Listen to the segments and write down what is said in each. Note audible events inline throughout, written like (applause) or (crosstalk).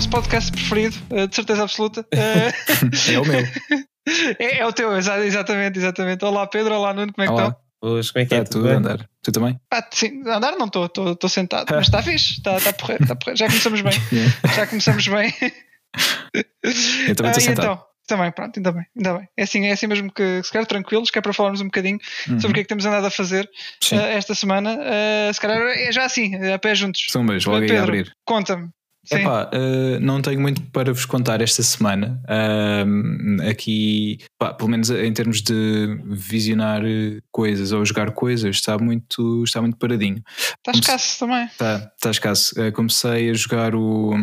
Vosso podcast preferido, uh, de certeza absoluta. Uh, (laughs) é o meu. (laughs) É, é, o teu, exatamente, exatamente. Olá Pedro, olá Nuno, como é que estão? Hoje, como é que é? Tá tudo a andar. Tu também? Ah, sim, andar não estou, estou sentado, mas está (laughs) fixe, está tá a porrer, está a porrer. Já começamos bem. yeah. Já começamos bem. Eu também estou ah, sentado. Então, também, pronto, ainda bem, ainda bem. É assim, é assim mesmo que se calhar tranquilos, que é para falarmos um bocadinho uhum. sobre o que é que temos andado a fazer uh, esta semana. Uh, se calhar é já assim, a pé juntos. São beijos, logo Pedro, aí a abrir. Conta-me. Epá, uh, não tenho muito para vos contar esta semana. Uh, aqui, pá, pelo menos em termos de visionar coisas ou jogar coisas, está muito, está muito paradinho. Está escasso também. Está, está escasso. Uh, comecei a jogar o,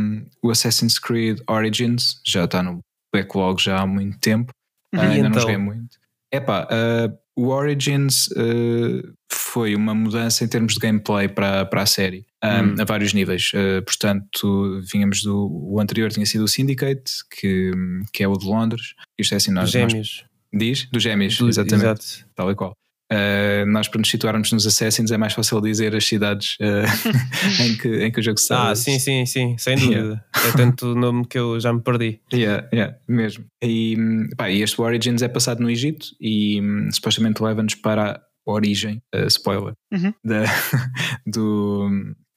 o Assassin's Creed Origins, já está no backlog já há muito tempo. Uh, ainda então? não joguei muito. Epá, uh, o Origins uh, foi uma mudança em termos de gameplay para, para a série, um, hum. a vários níveis. Uh, portanto, vínhamos do. O anterior tinha sido o Syndicate, que, que é o de Londres. Isto é assim, nós. Gêmeos. Nós, diz? Dos Gêmeos, do, exatamente. Exato. Tal e qual. Uh, nós, para nos situarmos nos Assassins, é mais fácil dizer as cidades uh, (laughs) em, que, em que o jogo se Ah, sim, sim, sim, sem dúvida. Yeah. É tanto nome que eu já me perdi. Yeah, yeah, mesmo. E, pá, e este Origins é passado no Egito e um, supostamente leva-nos para a origem, uh, spoiler, uhum. da, (laughs) do,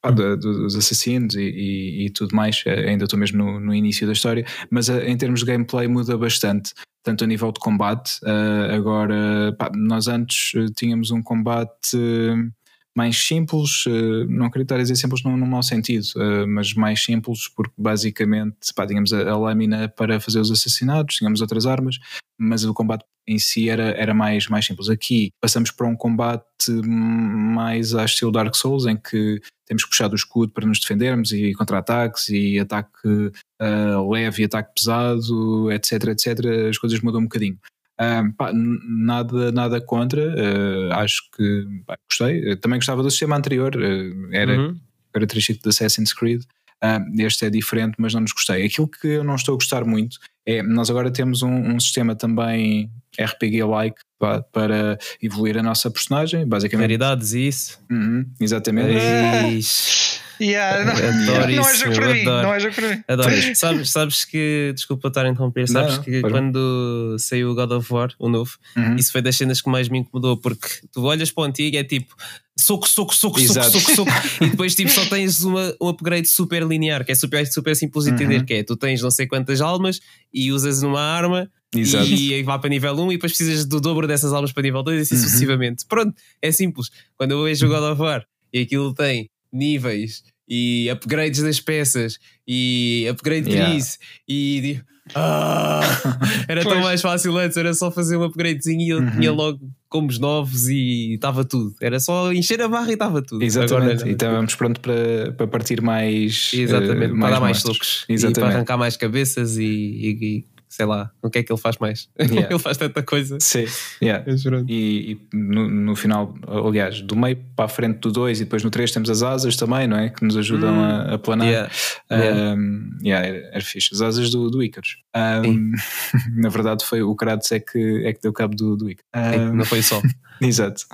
ah, do, dos assassinos e, e, e, tudo mais, ainda estou mesmo no, no, início da história, mas em termos de gameplay muda bastante tanto a nível de combate. Uh, agora, pá, nós antes uh, tínhamos um combate uh, mais simples, não queria estar a dizer simples num, num mau sentido, mas mais simples porque basicamente pá, tínhamos a, a, lâmina para fazer os assassinatos, tínhamos outras armas, mas o combate em si era, era mais, mais simples. Aqui passamos para um combate mais a estilo Dark Souls, em que temos que puxar do escudo para nos defendermos e contra-ataques e ataque uh, leve e ataque pesado, etc, etc. As coisas mudam um bocadinho. Uh, pá, nada, nada contra, uh, acho que pá, gostei. também gostava do sistema anterior, era uhum. característico do Assassin's Creed. este é diferente, mas não nos gostei. Aquilo que eu não estou a gostar muito é nós agora temos um, um sistema também RPG-like para, para evoluir a nossa personagem, basicamente. Raridades e isso. Uhum, exatamente. (laughs) Yeah, não, adoro não, isso, é para mim, não é jogo para mim. Adoro. sabes, sabes que, desculpa estar a interromper, sabes não, que quando saiu o God of War, o novo, uhum. isso foi das cenas que mais me incomodou, porque tu olhas para o antigo e é tipo soco, soco, soco, Exato. soco, soco, soco, (laughs) e depois tipo só tens uma, um upgrade super linear, que é super, super simples de entender, uhum. que é tu tens não sei quantas almas e usas numa arma Exato. E aí vai para nível 1 e depois precisas do dobro dessas almas para nível 2 e assim uhum. sucessivamente. Pronto, é simples. Quando eu vejo o God of War e aquilo tem níveis e upgrades das peças e upgrade yeah. trees e digo, ah, (laughs) era tão mais fácil antes, era só fazer um upgradezinho e eu uhum. tinha logo combos novos e estava tudo. Era só encher a barra e estava tudo. Exatamente. Agora, e estávamos pronto para, para partir mais. Exatamente, uh, mais para dar mais truques e para arrancar mais cabeças e, e, e sei lá, o que é que ele faz mais? (laughs) Yeah. ele faz tanta coisa. Sim, yeah. é e, e no, no, final, aliás, do meio para a frente do 2 e depois no 3 temos as asas também, não é? Que nos ajudam hum. a, a, planar. Yeah. Um, yeah, era, era fixe. As asas do, do Icarus. Um, (laughs) na verdade, foi o Kratos é que, é que deu cabo do, do Icarus. Um, não foi só. (laughs) Exato.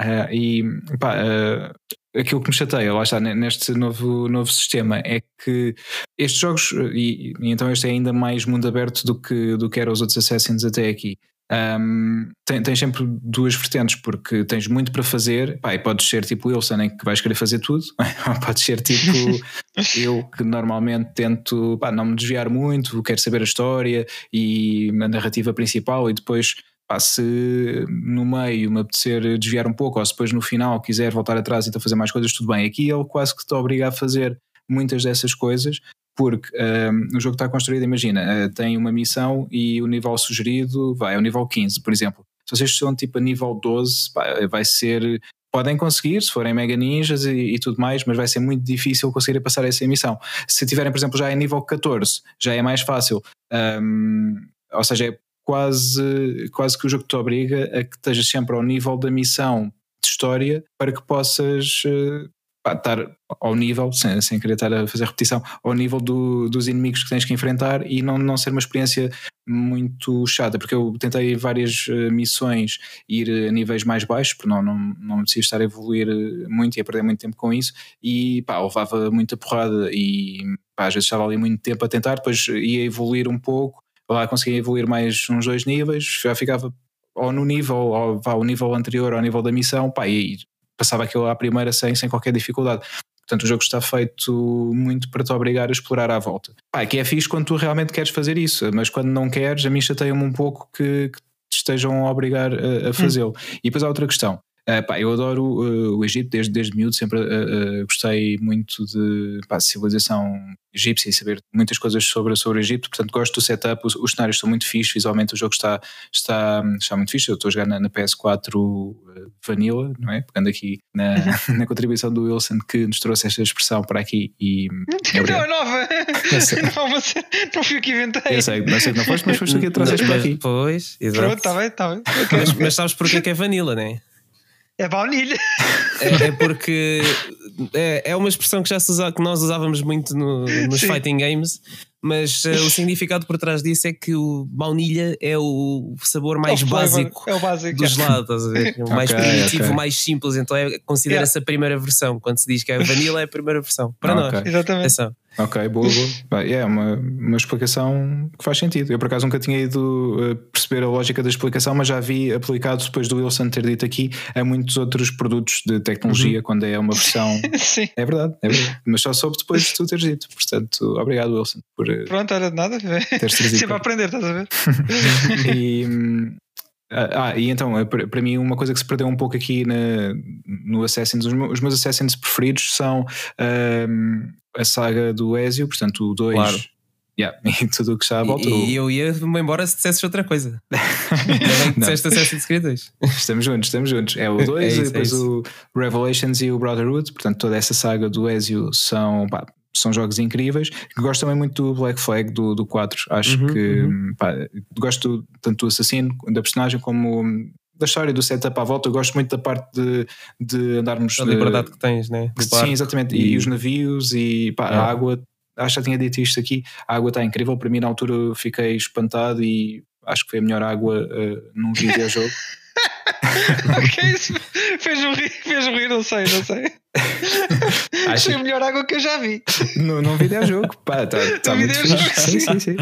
Uh, e pá, uh, aquilo que me chateia, lá está, neste novo, novo sistema, é que estes jogos, e, e, então este é ainda mais mundo aberto do que, do que eram os outros Assassins até aqui. Um, tens, tens sempre duas vertentes, porque tens muito para fazer, pá, e podes ser tipo Wilson, em que vais querer fazer tudo, (laughs) ou podes ser tipo (laughs) eu, que normalmente tento pá, não me desviar muito, quero saber a história e a narrativa principal, e depois Pá, se no meio me apetecer desviar um pouco, ou se depois no final quiser voltar atrás e então fazer mais coisas, tudo bem. Aqui ele quase que te obriga a fazer muitas dessas coisas, porque um, o jogo está construído, imagina, uh, tem uma missão e o nível sugerido vai ao nível 15, por exemplo. Se vocês são tipo a nível 12, pá, vai ser. Podem conseguir, se forem mega ninjas e, e, tudo mais, mas vai ser muito difícil conseguir passar essa missão. Se tiverem, por exemplo, já em nível 14, já é mais fácil. Um, ou seja, é quase, quase que o jogo te obriga a que estejas sempre ao nível da missão de história para que possas uh, pá, estar ao nível, sem, sem querer estar a fazer repetição, ao nível do, dos inimigos que tens que enfrentar e não, não ser uma experiência muito chata, porque eu tentei várias uh, missões ir a níveis mais baixos, porque não, não, não me estar a evoluir eh, muito e a perder muito tempo com isso, e pá, levava muita porrada e pá, às vezes estava ali muito tempo a tentar, depois ia evoluir um pouco, lá conseguia evoluir mais uns dois níveis, já ficava ou no nível, ou vá ao nível anterior, ao nível da missão, pá, e passava aquilo à primeira sem, sem qualquer dificuldade. Portanto, o jogo está feito muito para te obrigar a explorar à volta. Pá, que é fixe quando tu realmente queres fazer isso, mas quando não queres, a mim chateia-me um pouco que, que te estejam a obrigar a, a fazê-lo. Hum. E depois há outra questão. Uh, pá, eu adoro uh, o Egito desde, desde miúdo, sempre uh, gostei muito de pá, civilização egípcia e saber muitas coisas sobre, sobre o Egito, portanto gosto do setup, os, os cenários são muito fixos, visualmente o jogo está, está, está muito fixe, eu estou a jogar na, na PS4 Vanilla, não é? Pegando aqui na, uhum. (laughs) na contribuição do Wilson que nos trouxe esta expressão para aqui e... Não, (laughs) é nova! Não, não, (laughs) não fui o que inventei. Eu sei, não sei que não foste, mas foste o que trouxeste para aqui. Pois, exato. Pronto, está bem, está bem. Okay. Mas, mas sabes porque é que é Vanilla, não é? É baunilha. (laughs) É, é, porque é, é uma expressão que já se usa, que nós usávamos muito no, nos Sim. fighting games, mas uh, o significado por trás disso é que o baunilha é o sabor mais é o básico, é o básico do gelado, estás a ver? (laughs) O mais okay, primitivo, okay. mais simples, então é, considera-se yeah. a primeira versão. Quando se diz que é a vanilla, é a primeira versão. Para okay. nós. Exatamente. Atenção. Ok, boa, boa. É uma, uma explicação que faz sentido. Eu por acaso nunca tinha ido uh, perceber a lógica da explicação, mas já vi aplicado depois do Wilson ter dito aqui a muitos outros produtos de tecnologia uhum. quando é uma versão. (laughs) Sim. É verdade, é verdade. Mas só soube depois de tu teres dito. Portanto, obrigado, Wilson, por. Pronto, era de nada. Teres trazido. Sempre a aprender, estás a ver? (laughs) e. Hum, ah, ah, e então, eh, para mim, uma coisa que se perdeu um pouco aqui na, no Assassin's, os meus, Assassins preferidos são um, a saga do Ezio, portanto, o 2. Claro. Yeah, (laughs) e tudo o que está à volta. E, e eu ia-me embora se dissesses outra coisa. (laughs) Que disseste Assassin's Creed 2. Estamos juntos, estamos juntos. É o 2 é, é e depois é o Revelations e o Brotherhood. Portanto, toda essa saga do Ezio são, pá, são jogos incríveis. Gosto também muito do Black Flag do, do 4. Acho uhum, que uhum. Pá, gosto tanto do assassino, da personagem, como da história, do setup à volta. Eu gosto muito da parte de, de andarmos. A liberdade de, que tens, né? sim, exatamente. E, e, os navios e pá, é. a água. Acho que já tinha dito isto aqui. A água está incrível. Para mim, na altura, eu fiquei espantado e acho que foi a melhor água uh, num videojogo. (laughs) (laughs) ok, isso fez-me rir, fez rir, não sei, não sei. (laughs) Acho... Foi a melhor água que eu já vi. No, num videojogo, pá, está tá muito videojogo, sim, sim, sim.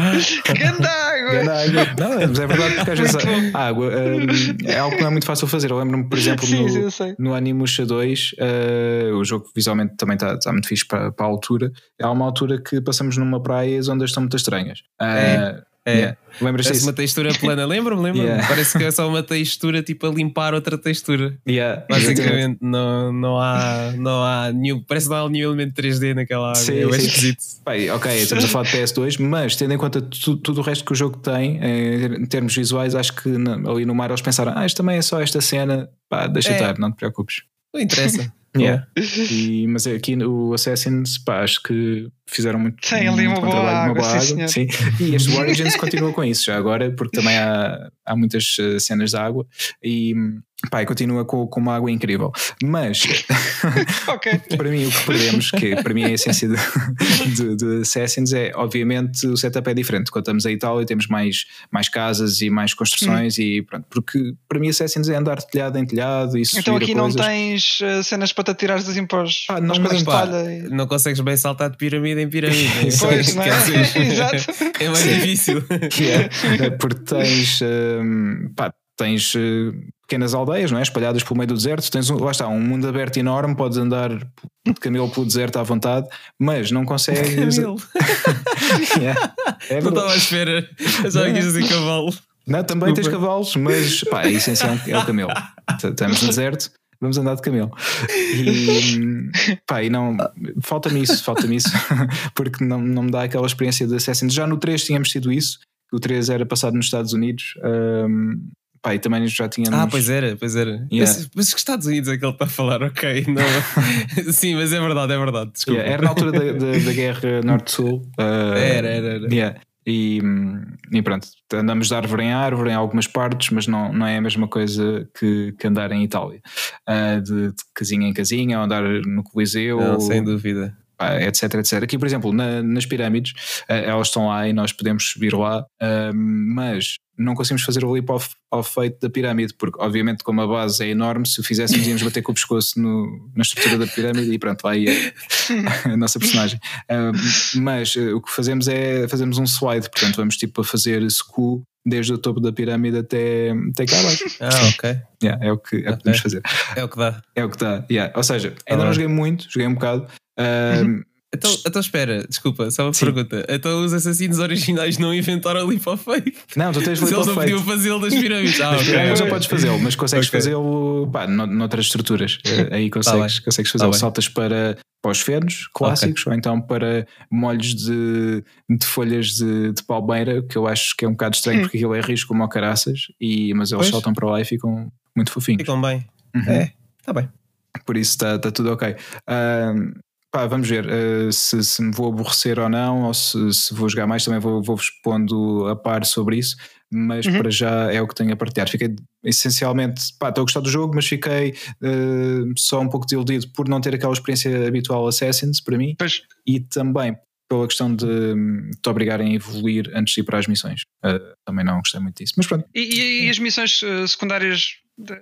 Ganda água! Ganda água. Não, mas é verdade porque às vezes a água um, é algo que não é muito fácil fazer. Eu lembro-me, por exemplo, sim, no, sim, no Animusha 2, uh, o jogo visualmente também está tá muito fixe para, para a altura. Há uma altura que passamos numa praia e as ondas estão muito estranhas. Uh, é é. Yeah. Parece disso? uma textura plana, (laughs) lembra-me, lembra-me. Yeah. Parece que é só uma textura tipo a limpar outra textura. Yeah. Basicamente, não, não há, não há nenhum, parece que não há nenhum elemento 3D naquela área. Sim, é sim. esquisito. Bem, ok, estamos a falar de PS2, mas tendo em conta tudo, tudo o resto que o jogo tem, em termos visuais, acho que ali no mar eles pensaram, ah, isto também é só esta cena, pá, deixa é. estar, não te preocupes. Não interessa. Yeah. E, mas aqui o Assassins, pá, acho que fizeram muito, Tem ali uma, boa trabalho, água, uma boa água. Sim, (laughs) E este Origins continua com isso já agora, porque também há, há muitas eh, cenas de água e pá, continua com, com uma água incrível. Mas (laughs) okay. para mim o que perdemos, que para mim é a essência de, de, de, Assassins, é obviamente o setup é diferente. Quando estamos a Itália temos mais, mais casas e mais construções hum. e pronto, porque para mim Assassins é andar de telhado em telhado e Então aqui não tens uh, cenas para te atirar das impostos. Ah, não, coisas pá, e... não consegues bem saltar de pirâmide em pirâmide. pois, não é? (laughs) Exato. É mais difícil. (laughs) é, porque tens, um, pá, tens uh, pequenas aldeias, não é? Espalhadas pelo meio do deserto. Tens, um, lá está, um mundo aberto enorme, podes andar de camelo pelo deserto à vontade, mas não consegues. Camelo. (laughs) yeah. é (laughs) não estava à espera. Já quis dizer cavalo. Não, também tens cavalos, mas pá, a essência é o camelo. (laughs) Estamos no deserto vamos andar de camelo. E, pá, e não, falta-me isso, falta-me isso, porque não, não me dá aquela experiência de Assassin's. Já no 3 tínhamos sido isso, o 3 era passado nos Estados Unidos. Um, pá, e também já tínhamos. Ah, pois era, pois era. Yeah. Mas, mas que Estados Unidos é que ele está a falar, ok. Não... (laughs) Sim, mas é verdade, é verdade. Yeah, era na altura da, da, da guerra Norte-Sul. Uh, (laughs) era, era, era. Yeah. E, e pronto, andamos de árvore em árvore em algumas partes, mas não, não é a mesma coisa que, que andar em Itália, uh, de, de, casinha em casinha, ou andar no Coliseu. Não, sem dúvida etc, etc. Aqui, por exemplo, na, nas pirâmides, uh, elas estão lá e nós podemos subir lá, uh, mas não conseguimos fazer o leap off ao feito da pirâmide, porque obviamente como a base é enorme, se o fizéssemos íamos bater com o pescoço no, na estrutura da pirâmide e pronto, lá ia (laughs) a nossa personagem. Uh, mas o que fazemos é fazemos um slide, portanto vamos tipo a fazer school desde o topo da pirâmide até, até cá abaixo. Ah, ok. Yeah, é o que, é okay. podemos fazer. É o que dá. É o que dá. Yeah. Ou seja, ainda ah, não joguei muito, joguei um bocado. Uh, então, então espera, desculpa, só uma Sim. pergunta. Então os assassinos originais não inventaram Faith? Não, tu tens of Faith. Eles não podiam fazê-lo das pirâmides. (laughs) Ah, okay. já podes fazê-lo, mas consegues okay. fazê-lo noutras estruturas. Eh, aí tá consegues, tá consegues fazê-lo. Tá Saltas para, para os fernos clássicos ou então para molhos de, de folhas de, de, palmeira, que eu acho que é um bocado estranho hum. porque aquilo é risco como caraças, e, mas eles pois. saltam para lá e ficam muito fofinhos. Ficam bem. Uhum. É, está bem. Por isso está tá tudo ok. Uh, Pá, vamos ver uh, se, se, me vou aborrecer ou não, ou se, se vou jogar mais, também vou, vou respondo a par sobre isso, mas uhum. para já é o que tenho a partilhar. Fiquei essencialmente, pá, estou a gostar do jogo, mas fiquei uh, só um pouco desiludido por não ter aquela experiência habitual Assassins para mim pois. e também pela questão de te obrigarem a evoluir antes de ir para as missões. Uh, também não gostei muito disso. Mas pronto. E, e, e as missões secundárias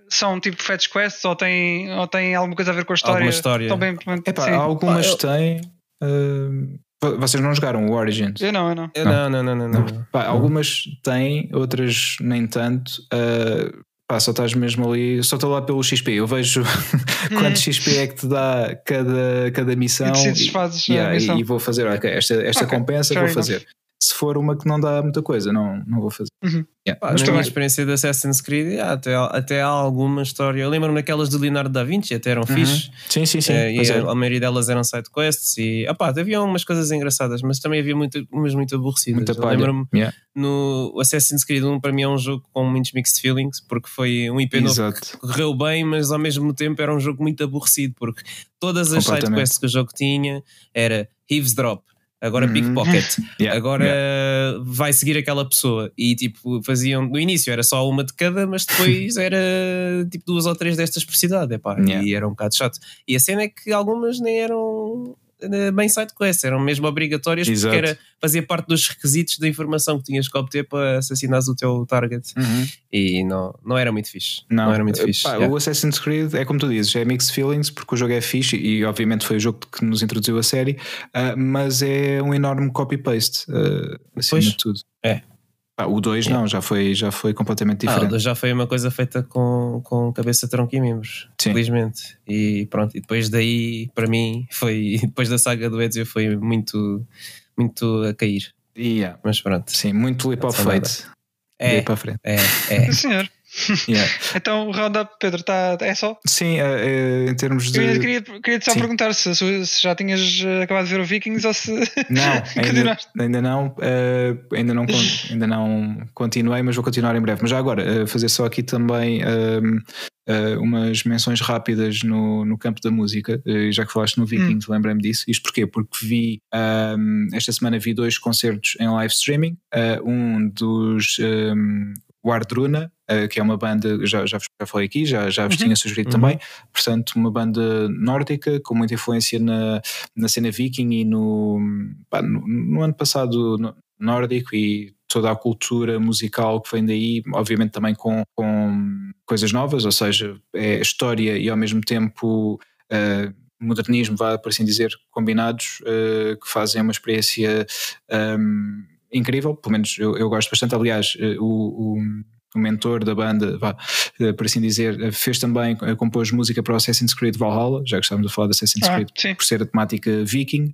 são tipo fetch quests ou têm, ou têm alguma coisa a ver com a história? Alguma história. Também, Epá, algumas eu... têm. Uh, vocês não jogaram o Origins? Eu não, eu não. Eu não, não, não, não, não. Pá, algumas têm, outras nem tanto. Pá, só estás mesmo ali, só estou lá pelo XP. Eu vejo (laughs) quanto XP é que te dá cada, cada missão. E, fazes yeah, missão. e vou fazer, ok, esta, esta okay, compensa, vou fazer se for uma que não dá muita coisa, não, não vou fazer. Uhum. Yeah. Pá, na minha experiência de Assassin's Creed, yeah, até, até há alguma história. Eu lembro-me daquelas do Leonardo da Vinci, até eram uhum. fixe. Sim, sim, sim. Uh, e a, a, maioria delas eram side quests e opá, havia algumas coisas engraçadas, mas também havia muito, umas muito aborrecidas. Lembro-me yeah. no Assassin's Creed 1 para mim é um jogo com muitos mixed feelings, porque foi um IP novo que correu bem, mas ao mesmo tempo era um jogo muito aborrecido, porque todas as side quests que o jogo tinha era Eavesdrop agora uhum. pickpocket, (laughs) yeah. agora yeah. vai seguir aquela pessoa. E tipo, faziam no início era só uma de cada, mas depois (laughs) era tipo duas ou três destas por cidade, epá, yeah. e era um bocado chato. E a cena é que algumas nem eram bem side quests, eram mesmo obrigatórias Exato. porque era, fazia parte dos requisitos da informação que tinhas que obter para assassinares o teu target uhum. e não, não era muito fixe. Não, não era muito fixe. Pá, yeah. O Assassin's Creed é como tu dizes, é mixed feelings porque o jogo é fixe e obviamente foi o jogo que nos introduziu a série, uh, mas é um enorme copy-paste uh, acima pois, de tudo. É. Ah, o 2 não, já foi, já foi completamente diferente. Ah, o 2 já foi uma coisa feita com, com cabeça, tronco e membros, Sim. felizmente. E pronto, e depois daí, para mim, foi (laughs) depois da saga do Ezio, foi muito, muito a cair. Yeah. Mas pronto. Sim, muito leap of faith. É, para frente. É, é. senhor. (laughs) Yeah. então o roundup, Pedro, tá, é só? Sim, uh, em termos de. Eu queria, queria só Sim. perguntar se, se, já tinhas eh, acabado de ver o Vikings ou se. Não, (laughs) ainda, ainda não. Uh, ainda não, (laughs) ainda não continuei, mas vou continuar em breve. Mas já agora, uh, fazer só aqui também. Ehm, umas menções rápidas no, no campo da música, já que falaste no Vikings, hum. lembrei-me disso. Isto porquê? Porque vi um, esta semana vi dois concertos em live streaming. um dos um, Wardruna, uh, que é uma banda, já, já, já falei aqui, já, já vos uhum. tinha sugerido uhum. também, portanto, uma banda nórdica com muita influência na, na cena viking e no, pá, no, no, ano passado no, nórdico e toda a cultura musical que vem daí, obviamente também com, com coisas novas, ou seja, é história e ao mesmo tempo. Uh, modernismo, vá por assim dizer, combinados, uh, que fazem uma experiência um, incrível, pelo menos eu, eu gosto bastante. Aliás, eh, o, o, o mentor da banda, vá, eh, por assim dizer, eh, fez também, compôs música para o Assassin's Creed Valhalla, já que estávamos a falar de Assassin's ah, Creed, sim. por ser a temática viking,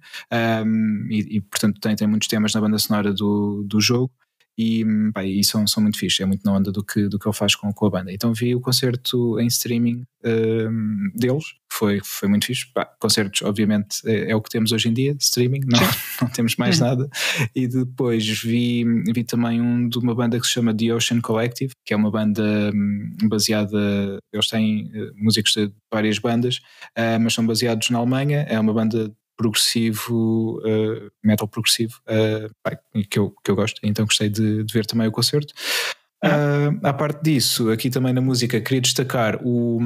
um, e, e, portanto tem, tem muitos temas na banda sonora do, do jogo e, pá, e são, são muito fixe, é muito na onda do que, do que ele faz com, com a banda. Então vi o concerto em streaming um, deles, foi, foi muito fixe. Pá, concertos, obviamente, é, é, o que temos hoje em dia, streaming, não, (laughs) não temos mais uhum. nada. E depois vi, vi também um de uma banda que se chama The Ocean Collective, que é uma banda um, baseada, eles têm uh, músicos de várias bandas, uh, mas são baseados na Alemanha, é uma banda progressivo, uh, metal progressivo, uh, que, eu, que eu gosto, então gostei de, de ver também o concerto. Uh, à parte disso, aqui também na música, queria destacar o,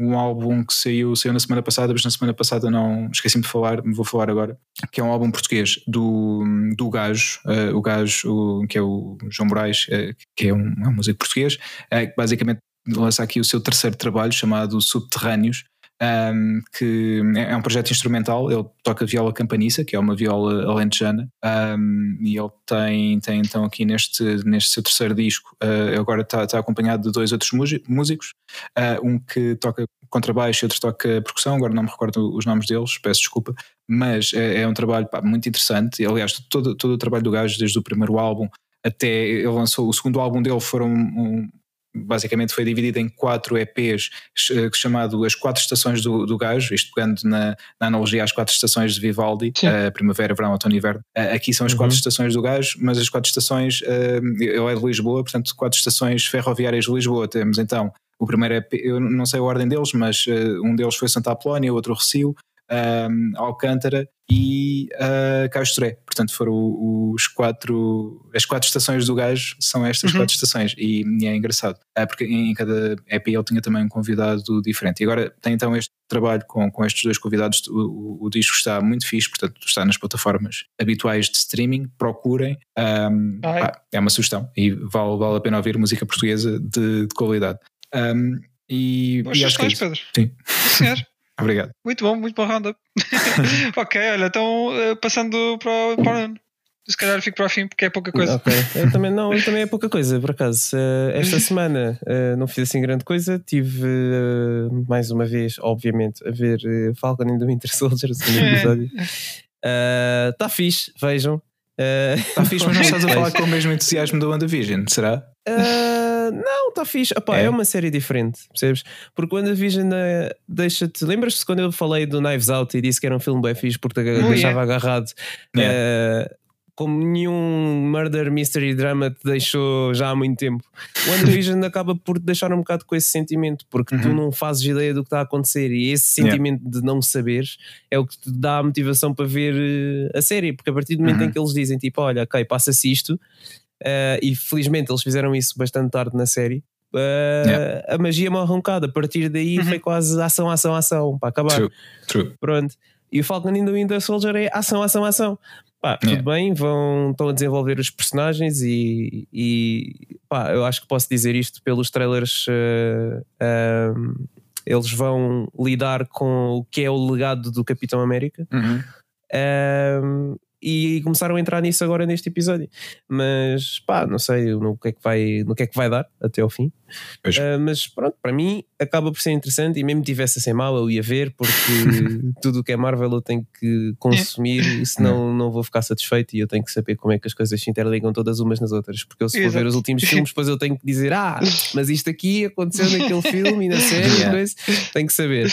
um álbum que saiu, saiu na semana passada, mas na semana passada não esqueci-me de falar, vou falar agora, que é um álbum português do, do Gajo, uh, o Gajo, o, que é o João Moraes, uh, que é um, é um músico português, uh, que basicamente lança aqui o seu terceiro trabalho chamado Subterrâneos, um, que é, é um projeto instrumental. Ele toca viola campaniça, que é uma viola alentejana, um, e ele tem, tem então aqui neste, neste seu terceiro disco, uh, agora está, acompanhado de dois outros músicos, uh, um que toca contrabaixo e outro toca percussão, agora não me recordo os nomes deles, peço desculpa, mas é, é um trabalho pá, muito interessante. Aliás, todo, todo o trabalho do gajo, desde o primeiro álbum até ele lançou o segundo álbum dele, foram um, basicamente foi dividido em quatro EPs eh, chamado As Quatro Estações do, do Gajo, isto pegando na, na, analogia às quatro estações de Vivaldi, uh, Primavera, Verão, Outono e Inverno. Uh, aqui são as uhum. quatro estações do Gajo, mas as quatro estações, uh, ele é de Lisboa, portanto quatro estações ferroviárias de Lisboa. Temos então o primeiro EP, eu não sei a ordem deles, mas um deles foi Santa Apolónia, outro Recio, um, Alcântara e uh, Castré. Portanto, foram os quatro, as quatro estações do gajo são estas uhum. quatro estações e, e é engraçado, uh, porque em cada EP ele tinha também um convidado diferente. E agora tem então este trabalho com, com estes dois convidados, o, o, disco está muito fixe, portanto está nas plataformas habituais de streaming, procurem, um, pá, é uma sugestão e vale, vale a pena ouvir música portuguesa de, de qualidade. Um, e, Boas e acho que é Pedro. Sim. Senhor. (laughs) Obrigado. Muito bom, muito bom roundup. (laughs) ok, olha, então eh, passando para, para o ano. Se calhar fico para o fim porque é pouca coisa. Ok, eu também, não, eu também é pouca coisa, por acaso. Uh, esta (laughs) semana uh, não fiz assim grande coisa. Tive uh, mais uma vez, obviamente, a ver Falcon and the Winter Soldier, o segundo episódio. Está fixe, vejam. Está fixe, mas não estás a (laughs) falar com o mesmo entusiasmo do WandaVision, será? Não, está fixe. Epá, é. é. uma série diferente, percebes? Porque quando a Vision deixa-te. Lembras-te quando eu falei do Knives Out e disse que era um filme bem fixe porque te oh, deixava yeah. agarrado? Yeah. Uh, como nenhum murder mystery drama te deixou já há muito tempo. O WandaVision (laughs) acaba por te deixar um bocado com esse sentimento, porque uhum. tu não fazes ideia do que está a acontecer e esse sentimento yeah. de não saberes é o que te dá a motivação para ver eh, a série, porque a partir do momento uhum. em que eles dizem tipo, olha, ok, passa-se isto, uh, e felizmente eles fizeram isso bastante tarde na série. Uh, yeah. A magia morre um bocado. A partir daí uhum. foi quase ação, ação, ação para acabar. True. True. Pronto. E o Falcon and the Winter Soldier é ação, ação, ação. Pá, yeah. tudo bem, vão, estão a desenvolver os personagens e, e pá, eu acho que posso dizer isto pelos trailers. Uh, uh, eles vão lidar com o que é o legado do Capitão América. Uhum. Uh, e começaram a entrar nisso agora neste episódio. Mas pá, não sei no que é que vai, no que é que vai dar até ao fim. Uh, mas pronto, para mim acaba por ser interessante e mesmo tivesse a ser mau eu ia ver porque (laughs) tudo o que é Marvel eu tenho que consumir senão não vou ficar satisfeito e eu tenho que saber como é que as coisas se interligam todas umas nas outras. Porque eu se for ver os últimos filmes, depois eu tenho que dizer ah, mas isto aqui aconteceu naquele (laughs) filme e na série, yeah. tenho que saber.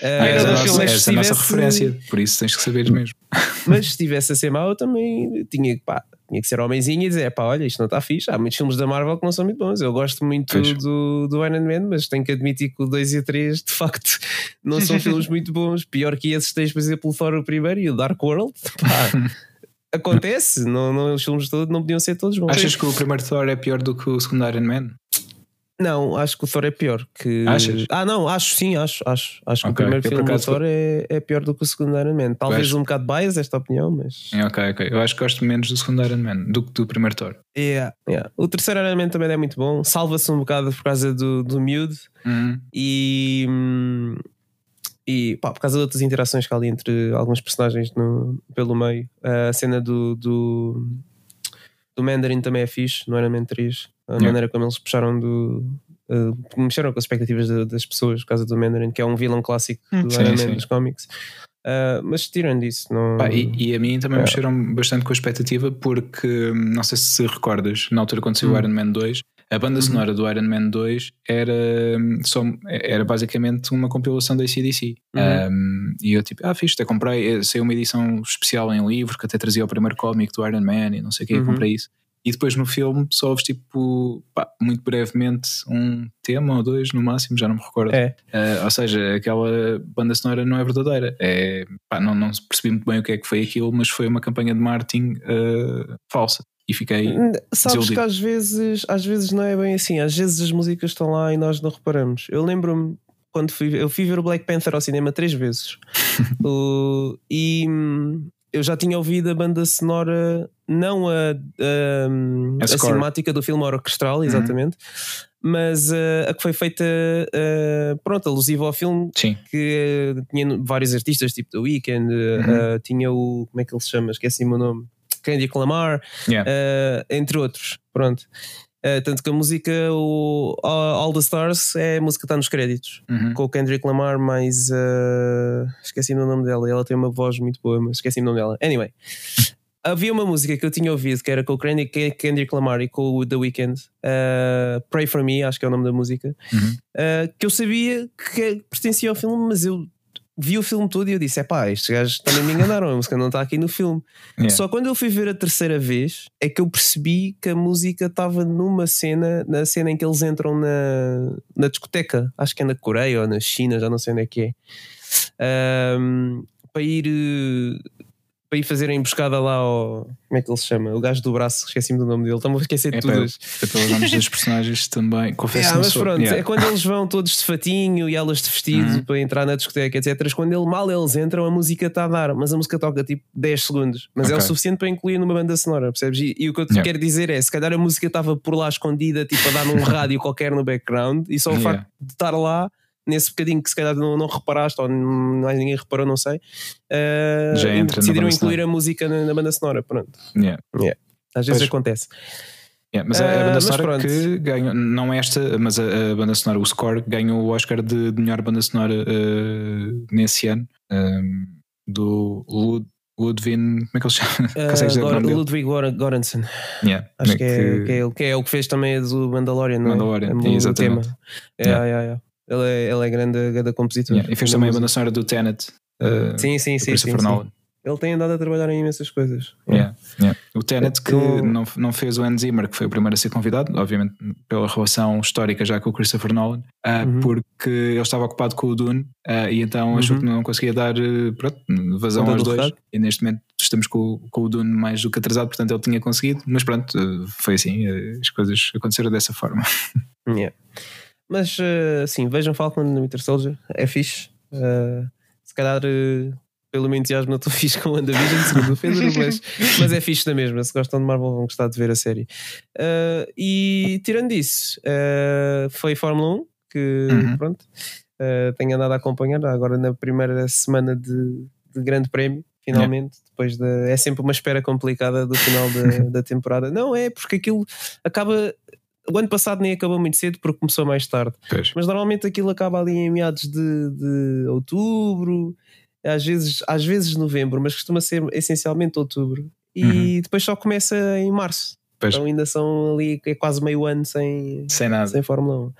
É, a nossa, essa é a nossa referência, por isso tens que saber mesmo. (laughs) Mas se estivesse a ser mau, eu também tinha, pá, tinha que ser homenzinho e dizer: pá, olha, isto não está fixe. Há muitos filmes da Marvel que não são muito bons. Eu gosto muito do, do Iron Man, mas tenho que admitir que o 2 e o 3 de facto não são (laughs) filmes muito bons. Pior que esses tens, por exemplo, o Thor o primeiro e o Dark World. Pá. (laughs) Acontece, não, não, os filmes todos não podiam ser todos bons. Achas que o primeiro Thor é pior do que o segundo Iron Man? Não, acho que o Thor é pior. Que... Achas? Ah, não, acho sim, acho. Acho, acho okay. que o primeiro filme do Thor é, é pior do que o segundo Iron Man. Talvez acho... um bocado bias esta opinião, mas. É, ok, ok. Eu acho que gosto menos do segundo Iron Man do que do primeiro Thor. Yeah, yeah. O terceiro Iron Man também é muito bom. Salva-se um bocado por causa do, do Mute uhum. e. E pá, por causa de outras interações que há ali entre alguns personagens no, pelo meio. A cena do, do, do Mandarin também é fixe no Iron Man 3 a yeah. maneira como eles puxaram do. Uh, mexeram com as expectativas de, das pessoas por causa do Mandarin, que é um vilão clássico hum, do sim, Iron Man dos cómics. Uh, mas tirando isso, não. Pá, e, e, a mim também é. mexeram bastante com a expectativa, porque não sei se recordas, na altura quando saiu o hum. Iron Man 2, a banda uhum. sonora do Iron Man 2 era, só, era basicamente uma compilação da ACDC. Uhum. Um, e eu tipo, ah, fiz, até comprei, eh, saiu uma edição especial em livro que até trazia o primeiro cómic do Iron Man e não sei o que, uhum. comprei isso. E depois no filme só ouves tipo, pá, muito brevemente, um tema ou dois no máximo, já não me recordo. É. Uh, ou seja, aquela banda sonora não é verdadeira. É, pá, não, não percebi muito bem o que é que foi aquilo, mas foi uma campanha de marketing uh, falsa e fiquei. Sabes desiludido. que às vezes, às vezes não é bem assim, às vezes as músicas estão lá e nós não reparamos. Eu lembro-me quando fui, eu fui ver o Black Panther ao cinema três vezes (laughs) o, e hum, eu já tinha ouvido a banda sonora, não a, a, a, a cinemática do filme orquestral, uhum. exatamente, uhum. mas uh, a que foi feita, uh, pronto, alusiva ao filme, Sim. que uh, tinha vários artistas, tipo The Weeknd, uhum. tinha o, como é que ele se chama? Esqueci o meu nome. Kendrick Lamar, yeah. entre outros, pronto. Uh, tanto que a música, o All the Stars, é a música que está nos créditos, uhum. com o Kendrick Lamar, mais. Uh, esqueci-me o nome dela. Ela tem uma voz muito boa, mas esqueci-me o nome dela. Anyway, (laughs) havia uma música que eu tinha ouvido que era com o Kendrick Lamar e com o The Weeknd, uh, Pray for Me, acho que é o nome da música, uhum. que eu sabia que pertencia ao filme, mas eu vi o filme todo e eu disse: é pá, estes gajos também me enganaram, a música não está aqui no filme. Yeah. Só quando eu fui ver a terceira vez é que eu percebi que a música estava numa cena, na cena em que eles entram na, na discoteca, acho que é na Coreia ou na China, já não sei onde é que é, um, para ir para ir fazer a emboscada lá ao. Como é que ele se chama? O gajo do braço, esqueci-me do nome dele, estão a esquecer de é, tudo. É pelos nomes dos personagens também, (laughs) confesso é, mas sou. pronto, yeah. é quando eles vão todos de fatinho e elas de vestido uhum. para entrar na discoteca, etc. Quando ele, mal eles entram, a música está a dar, mas a música toca tipo 10 segundos, mas okay. é o suficiente para incluir numa banda sonora, percebes? E, e o que eu te yeah. quero dizer é: se calhar a música estava por lá escondida, tipo a dar num (laughs) rádio qualquer no background, e só o yeah. facto de estar lá nesse bocadinho que se calhar não, não reparaste ou mais ninguém reparou, não sei, uh, decidiram incluir a música na, na, banda sonora. Pronto. Yeah. Yeah. Às vezes pois. acontece. Yeah, mas a, a banda uh, sonora que ganhou, não esta, mas a, a, banda sonora, o score, ganhou o Oscar de, de melhor banda sonora uh, nesse ano um, do Lud, Ludwig, como é que ele chama? (laughs) Uh, Ludwig Göransson. Yeah, Acho que, é, que, é, ele, que é o que fez também do Mandalorian. Não é? Mandalorian, é? exatamente. Tema. Yeah, yeah. Yeah, ele é, ele é grande, grande compositor. Yeah, e fez também a banda sonora do Tenet. Uh, sim, sim, sim, sim, sim. Ele tem andado a trabalhar em imensas coisas. Yeah, yeah. O Tenet que eu... não, não fez o Hans Zimmer, que foi o primeiro a ser convidado, obviamente pela relação histórica já com o Christopher Nolan, uh, uhum. porque ele estava ocupado com o Dune uh, e então uhum. achou que não conseguia dar pronto, vazão aos dois. E neste momento estamos com, com o Dune mais do que atrasado, portanto ele tinha conseguido, mas pronto, foi assim, as coisas aconteceram dessa forma. (laughs) Yeah. Mas uh, sim, vejam Falcon no Winter Soldier, é fixe. Uh, se calhar uh, pelo meu entusiasmo não estou (laughs) fixe com o WandaVision, segundo o Pedro, (laughs) mas, mas é fixe na mesma. Se gostam de Marvel, vão gostar de ver a série. Uh, e tirando isso, uh, foi Fórmula 1 que uhum. pronto, uh, tenho andado a acompanhar agora na primeira semana de, de Grande Prémio. Finalmente, depois de. É sempre uma espera complicada do final da, (laughs) da temporada. Não é, porque aquilo acaba o ano passado nem acabou muito cedo porque começou mais tarde. Pois. Mas normalmente aquilo acaba ali em meados de, de outubro, às vezes, às vezes novembro, mas costuma ser essencialmente outubro. E uhum. depois só começa em março. Pois. Então ainda são ali é quase meio ano sem, sem, nada. sem Fórmula 1.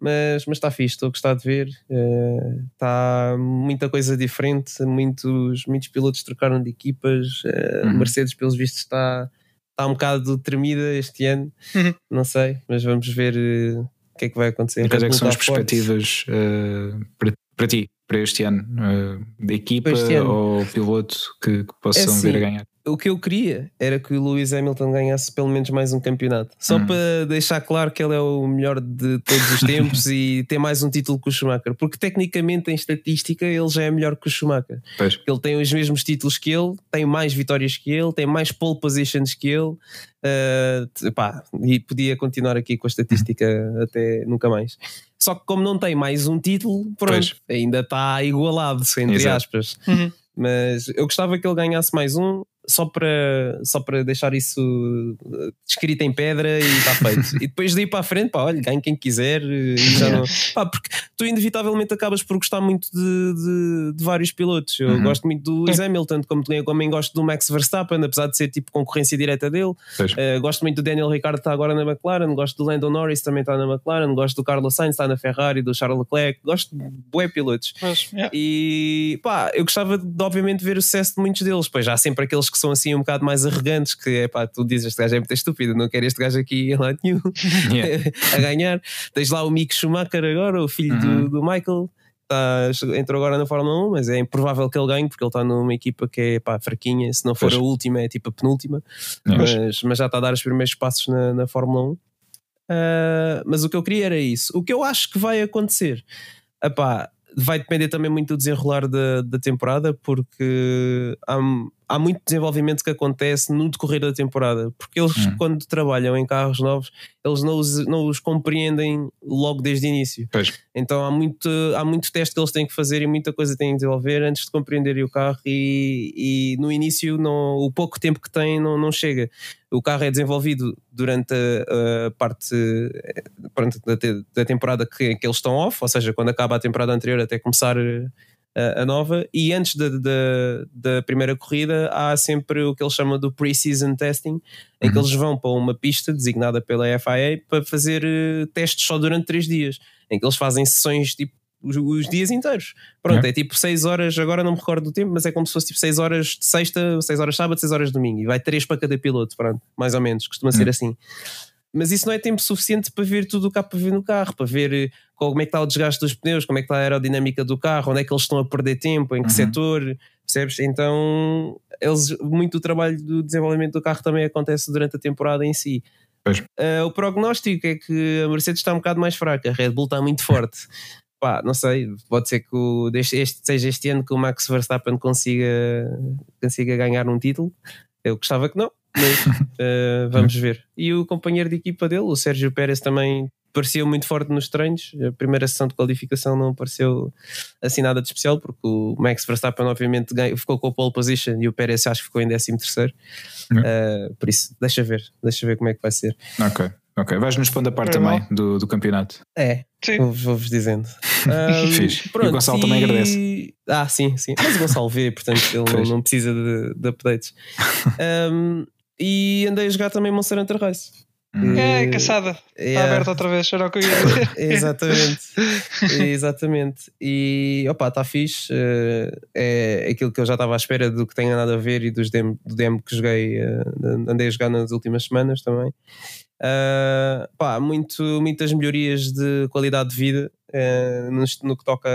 Mas, mas está fixe, estou a gostar de ver. Uh, está muita coisa diferente. Muitos, muitos pilotos trocaram de equipas. Uh, uhum. Mercedes, pelos vistos, está está um bocado tremida este ano, uhum. não sei, mas vamos ver uh, o que é que vai acontecer. E quais é que são as perspectivas uh, para, para ti, para este ano, uh, de equipa ou piloto que, que possam é vir a assim, ganhar? O que eu queria era que o Lewis Hamilton ganhasse pelo menos mais um campeonato. Só hum. para deixar claro que ele é o melhor de todos os tempos (laughs) e ter mais um título que o Schumacher. Porque tecnicamente, em estatística, ele já é melhor que o Schumacher. Pois. Ele tem os mesmos títulos que ele, tem mais vitórias que ele, tem mais pole positions que ele. Uh, pá, e podia continuar aqui com a estatística hum. até nunca mais. Só que como não tem mais um título, pronto, pois. ainda está igualado, entre Exato. aspas. Uhum. Mas eu gostava que ele ganhasse mais um só para, só para deixar isso eh, escrito em pedra e está feito. e depois de ir para a frente, pá, olha, ganhe quem quiser. E já não, pá, porque tu inevitavelmente acabas por gostar muito de, de, de vários pilotos. Eu uhum. gosto muito do Lewis Hamilton, como também gosto do Max Verstappen, apesar de ser tipo concorrência direta dele. Uh, gosto muito do Daniel Ricciardo, está agora na McLaren. Gosto do Landon Norris, também está na McLaren. Gosto do Carlos Sainz, está na Ferrari, do Charles Leclerc. Gosto de bué pilotos. Mas, yeah. E pá, eu gostava de, obviamente, ver o sucesso de muitos deles. Pois já há sempre aqueles que que são assim um bocado mais arrogantes, que é pá, tu dizes este gajo é muito estúpido, não quero este gajo aqui em lado nenhum yeah. (laughs) a ganhar. Tens lá o Mick Schumacher agora, o filho uhum. do, do Michael. Tá, entrou agora na Fórmula 1, mas é improvável que ele ganhe porque ele está numa equipa que é pá, fraquinha. Se não for pois. a última, é tipo a penúltima, mas, mas, já está a dar os primeiros passos na, na Fórmula 1. Uh, ah, mas o que eu queria era isso. O que eu acho que vai acontecer, epá, vai depender também muito do desenrolar da, da temporada, porque há, há muito desenvolvimento que acontece no decorrer da temporada, porque eles, hum. quando trabalham em carros novos, eles não os, não os compreendem logo desde o início. Pois. Então há muito, há muito teste que eles têm que fazer e muita coisa têm que desenvolver antes de compreenderem o carro, e, e no início, não, o pouco tempo que têm não, não chega. O carro é desenvolvido durante a, a parte da, da temporada que, que eles estão off, ou seja, quando acaba a temporada anterior até começar a, nova, e antes da, da, da, primeira corrida há sempre o que eles chamam do pre-season testing, em que uhum. eles vão para uma pista designada pela FIA para fazer uh, testes só durante três dias, em que eles fazem sessões tipo os, os dias inteiros. Pronto, é. é tipo 6 horas, agora não me recordo do tempo, mas é como se fosse tipo 6 horas de sexta, 6 horas de sábado, 6 horas de domingo, e vai 3 para cada piloto, pronto, mais ou menos, costuma ser uhum. assim mas isso não é tempo suficiente para ver tudo o que há para ver no carro, para ver eh, como é que está o desgaste dos pneus, como é que está a aerodinâmica do carro, onde é que eles estão a perder tempo, em que uhum. setor, percebes? Então, eles, muito do trabalho do desenvolvimento do carro também acontece durante a temporada em si. Uh, o prognóstico é que a Mercedes está um bocado mais fraca, a Red Bull está muito forte. (laughs) Pá, não sei, pode ser que o, este, seja este ano que o Max Verstappen consiga, consiga ganhar um título. Eu gostava que não, uh, (laughs) vamos ver. E o companheiro de equipa dele, o Sérgio Pérez, também parecia muito forte nos treinos. A primeira sessão de qualificação não pareceu assim nada de especial, porque o Max Verstappen, obviamente, ganhou, ficou com a pole position e o Pérez acho que ficou em 13 terceiro. Uh, por isso, deixa ver, deixa ver como é que vai ser. Ok. Ok, vais-nos pondo a parte é também do, do campeonato. É, vou-vos vou dizendo. Um, Fiz. Pronto, e o Gonçalo e... também agradece. Ah, sim, sim. Mas o Gonçalo vê, portanto ele não, (laughs) não, precisa de, de updates. (laughs) Um, e andei a jogar também Monster Hunter Rise. É, caçada. Está yeah. aberta outra vez, era o que eu ia dizer. (laughs) Exatamente. Exatamente. E opa, está fixe. Uh, é aquilo que eu já estava à espera do que tenha nada a ver e dos demo, do demo que joguei, uh, andei a jogar nas últimas semanas também. Uh, pá, muito, muitas melhorias de qualidade de vida uh, no, no, que toca.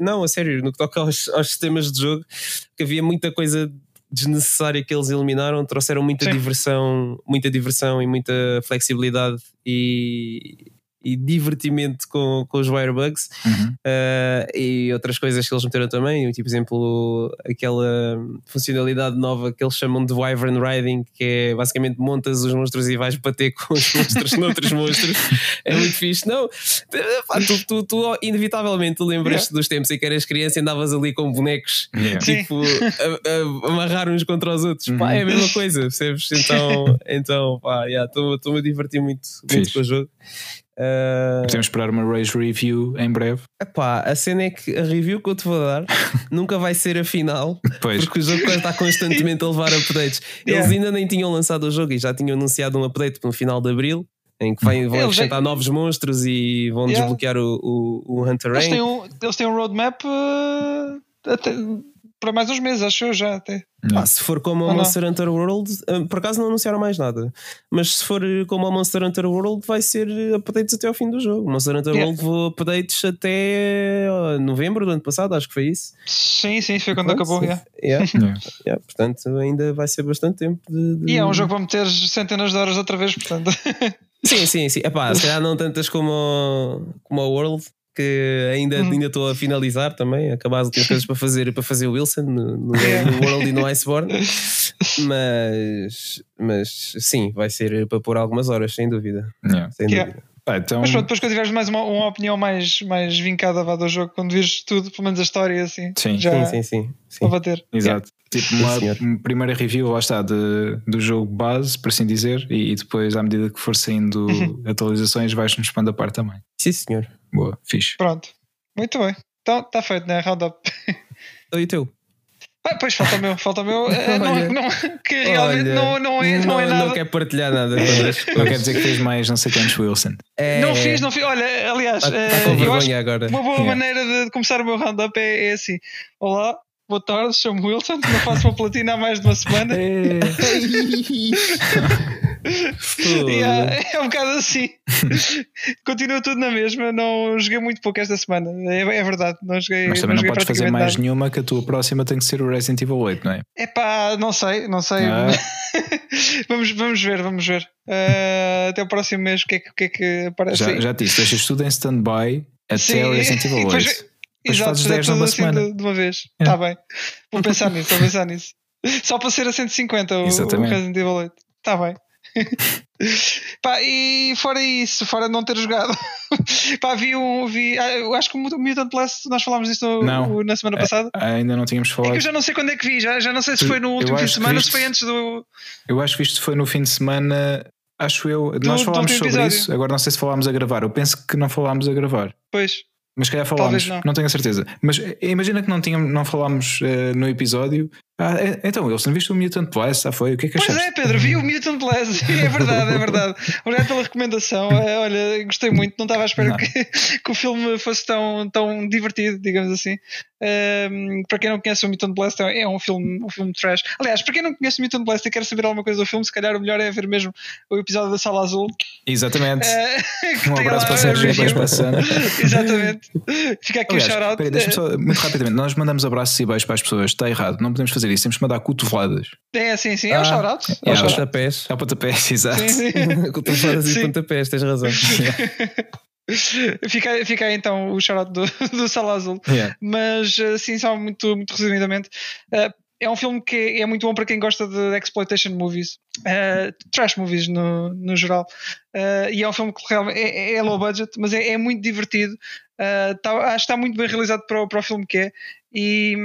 Não, a sério, no que toca aos, aos sistemas de jogo, que havia muita coisa desnecessária que eles eliminaram, trouxeram muita Sim. diversão, muita diversão e muita flexibilidade e, e divertimento com, com os Wirebugs uhum. uh, e outras coisas que eles meteram também, tipo exemplo aquela funcionalidade nova que eles chamam de Wyvern Riding, que é basicamente montas os monstros e vais bater com os monstros (laughs) noutros monstros, é muito fixe. Não, pá, tu, tu, tu, inevitavelmente tu lembras yeah. dos tempos em que eras criança e andavas ali com bonecos yeah. tipo a, a, amarrar uns contra os outros, uhum. pá, é a mesma coisa, percebes? Então, então pá, estou-me yeah, a divertir muito, muito com o jogo. Uh... Podemos esperar uma Rage Review em breve. Epá, a cena é que a review que eu te vou dar (laughs) nunca vai ser a final, pois. porque o jogo está constantemente a levar updates. (laughs) Eles yeah. ainda nem tinham lançado o jogo e já tinham anunciado um update no final de abril. Em que vão acrescentar novos monstros e vão yeah. desbloquear o, o, o Hunter eles têm, um, eles têm um roadmap uh, até, para mais uns meses, acho eu já até. Ah, se for como a Monster Hunter World, ah, por acaso não anunciaram mais nada. Mas se for como a Monster Hunter World, vai ser updates até ao fim do jogo. Monster Hunter yeah. World levou updates até novembro do ano passado, acho que foi isso. Sim, sim, foi quando acabou. Yeah. (laughs) Yeah. yeah. Portanto, ainda vai ser bastante tempo. De, de... E é um jogo para meter centenas de horas outra vez, portanto. (laughs) Sim, sim, sim. Epá, se calhar não tantas como, como a World, que ainda hum. ainda estou a finalizar também. Acabar de coisas para fazer para fazer o Wilson no, no, (laughs) no World e no Iceborne, mas, mas sim, vai ser para pôr algumas horas, sem dúvida. Yeah. Sem yeah. dúvida. Ah, então... Mas pronto, depois quando tiveres mais uma, uma opinião mais, mais vincada vá, do jogo, quando vires tudo, pelo menos a história assim, sim. já sim, sim, sim, sim. vai ter. Exato. Tipo uma primeira review, lá está, de, do jogo base, por assim dizer, e, e depois, à medida que for saindo uhum. atualizações, vais-nos expand a par também. Sim, senhor. Boa, fixe. Pronto, muito bem. Então está feito, né? Roundup. (laughs) E o teu? Ah, pois falta o meu, falta o meu. (laughs) É, não, não, que realmente não, não, é, não, não, é nada. Não quer partilhar nada. (laughs) não quer dizer que fez mais não sei quantos Wilson. É... Não fiz, não fiz. Olha, aliás, tá, tá com eu acho agora. uma boa yeah. maneira de começar o meu roundup é, é assim: Olá, boa tarde, chamo Wilson, não faço uma platina há mais de uma semana. É, yeah, é um bocado assim. (laughs) Continua tudo na mesma. Não joguei muito pouco esta semana. É, é verdade. Não joguei, Mas também não, não podes fazer mais nada. nenhuma que a tua próxima tem que ser o Resident Evil 8, não é? É pá, não sei, não sei. Ah. (laughs) vamos, vamos ver, vamos ver. Uh, até o próximo mês, o que é que, que, é que aparece? Já, já te disse, deixas tudo em stand-by até Sim, o Resident Evil 8. Depois, Exato, fazes 10 numa assim semana. De, de, uma vez. Está é. bem. Vou pensar nisso, vou pensar nisso. Só para ser a 150 o, o Resident Evil 8. Está bem. (laughs) pá, e fora isso, fora não ter jogado, (laughs) pá, vi um. Vi, ah, eu acho que o Mutant Blast, nós falámos disso não, na semana é, passada. ainda não tínhamos falado. É eu já não sei quando é que vi, já, já não sei se foi no último fim de semana ou se foi antes do. Eu acho que isto foi no fim de semana, acho eu. Do, nós falámos sobre episódio. isso, agora não sei se falámos a gravar. Eu penso que não falámos a gravar. Pois. Mas se calhar falámos, não. não. tenho a certeza. Mas eh, imagina que não, tínhamos, não falámos uh, no episódio. Ah, é, então, Wilson, viste o Mutant Blast? Ah, foi? O que é que achaste? Pois é, Pedro, vi o Mutant Blast. (laughs) é verdade, é verdade. Obrigado pela recomendação. (laughs) Olha, gostei muito. Não estava à espera que, que, o filme fosse tão, tão divertido, digamos assim. Um, para quem não conhece o Mutant Blast, é um filme, um filme trash. Aliás, para quem não conhece o Mutant Blast e quer saber alguma coisa do filme, se calhar o melhor é ver mesmo o episódio da Sala Azul. Exatamente. (laughs) Uh, um abraço para Sérgio e para a. Exatamente. (laughs) Fica aqui Aliás, o shout-out. Deixa-me só, muito rapidamente, nós mandamos abraços e beijos para as pessoas. Está errado, não podemos fazer isso, temos que mandar cotoveladas. É, sim, sim, é um ah, shout-out. É, é um pontapés. É um pontapés, exato. (laughs) Cotoveladas e pontapés, tens razão. fica, fica aí então o shout do, (laughs) do Sala Azul. Yeah. Mas assim, só muito, muito resumidamente. É um filme que é muito bom para quem gosta de exploitation movies, uh, trash movies no, no geral. Uh, e é um filme que realmente é, é low budget, mas é, é muito divertido. Uh, tá, acho que está muito bem realizado para para o filme que é. E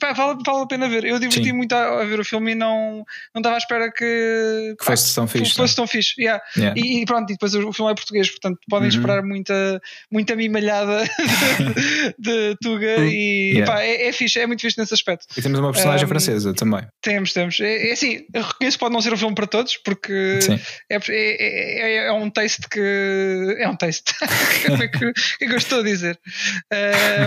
pá, vale, vale a pena ver. Eu diverti Sim. muito a, a, ver o filme e não, não estava à espera que, que fosse tão fixe. Fosse tão fixe. Yeah. Yeah. E, e, pronto, e depois o, filme é português, portanto podem uhum. esperar muita, muita mimalhada (laughs) de, de Tuga uhum. e yeah. pá, é, é fixe, é muito fixe nesse aspecto. E temos uma personagem um, francesa também. Temos, temos. É, é assim, eu reconheço que pode não ser um filme para todos, porque é, é, é, é, um taste que. É um taste. (laughs) Como é que, que, eu estou a dizer?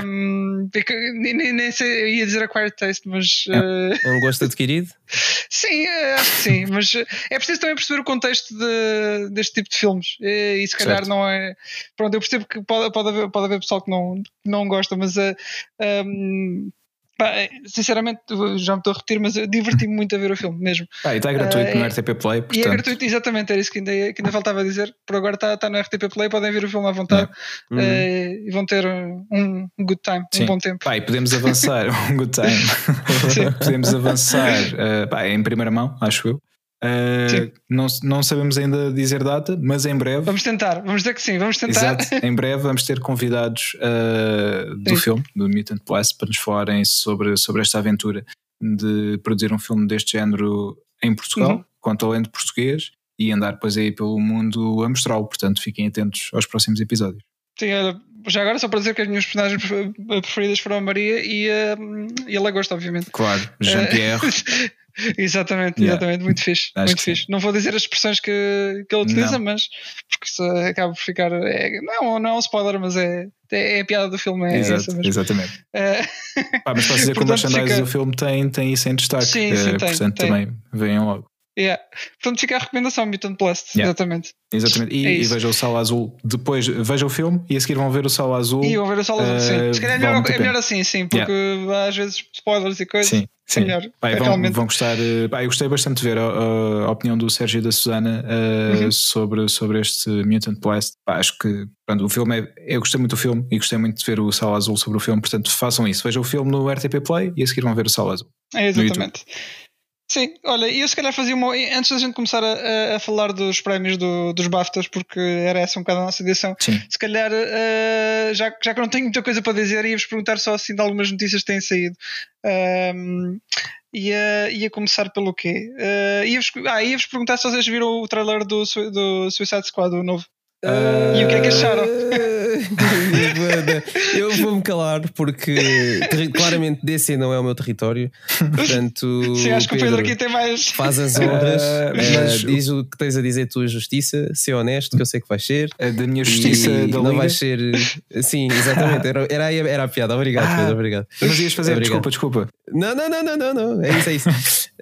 Um, nem, nem sei, eu ia dizer acquired taste, mas. É um gosto adquirido? (laughs) sim, eh, acho que sim, mas eh, é preciso também perceber o contexto de, deste tipo de filmes. E, e se calhar certo. não é. Pronto, eu percebo que pode, pode, haver, pode haver pessoal que não, não gosta, mas. Uh, um, Pá, sinceramente, já me estou a repetir, mas eu diverti-me muito a ver o filme mesmo. Ah, e está gratuito uh, no RTP Play. Portanto... E é gratuito, exatamente, era isso que ainda, que ainda faltava dizer. Por agora está, está no RTP Play, podem ver o filme à vontade uh, e vão ter um, good time, Sim. um bom tempo. Pá, e podemos avançar, (laughs) um good time. (laughs) podemos avançar uh, pá, em primeira mão, acho eu. Uh, não, não sabemos ainda dizer data, mas em breve. Vamos tentar, vamos dizer que sim, vamos tentar. Exato, (laughs) em breve vamos ter convidados uh, do sim. filme, do Mutant Blast, para nos falarem sobre, sobre esta aventura de produzir um filme deste género em Portugal, uhum. com talento português e andar depois aí pelo mundo a mostrá-lo. Portanto, fiquem atentos aos próximos episódios. Sim, já agora só para dizer que as minhas personagens preferidas foram a Maria e a, e a Lagosta, obviamente. Claro, Jean-Pierre. (laughs) exatamente, yeah. exatamente, muito fixe. Acho muito fixe. Não vou dizer as expressões que, que ele utiliza, não. mas porque isso acaba por ficar. É, não, não é um spoiler, mas é, é, é a piada do filme. É Exato, essa mesmo. Exatamente. É... (laughs) Pá, mas posso dizer que o merchandise fica... do filme tem, tem isso em destaque. Sim, sim, uh, tem, portanto, tem. também venham logo. Yeah. Portanto, fica a recomendação Mutant Blast, yeah. exatamente. Exatamente. E, é e veja o Sala Azul depois, veja o filme e a seguir vão ver o Sala Azul. E vão ver o Sala Azul, uh, sim. Eh, Se calhar é melhor, é melhor assim, sim, porque yeah. às vezes spoilers e coisas. Sim. Sim. Melhor, Pai, vão, realmente... vão gostar. Eh, eu gostei bastante de ver a, a, a, opinião do Sérgio e da Susana uh, uhum. sobre, sobre este Mutant Blast. acho que pronto, o filme é. Eu gostei muito do filme e gostei muito de ver o Sala Azul sobre o filme, portanto façam isso. Vejam o filme no RTP Play e a seguir vão ver o Sala Azul. É, exatamente. Sim, olha, eu se calhar fazia uma. Antes da gente começar a, a falar dos prémios do, dos BAFTAs, porque era essa um bocado a nossa edição, Sim. se calhar, uh, já, já que não tenho muita coisa para dizer, ia-vos perguntar só assim de algumas notícias que têm saído. Um, ia, ia começar pelo quê? Uh, ia-vos, ah, ia-vos perguntar se vocês viram o trailer do, do Suicide Squad, o novo. Uh, e o que é que acharam? (laughs) eu vou-me calar porque claramente DC não é o meu território. Portanto, (laughs) Sim, acho que o Pedro aqui tem mais. Faz as (laughs) honras, uh, mas... diz o que tens a dizer, tua justiça, ser honesto, que eu sei que vais ser. A da minha justiça da não vais ser. Sim, exatamente. Era, era, era a piada. Obrigado, ah, Pedro. Obrigado. Mas ias fazer, obrigado. desculpa, desculpa. Não, não, não, não, não, não. É isso, é isso.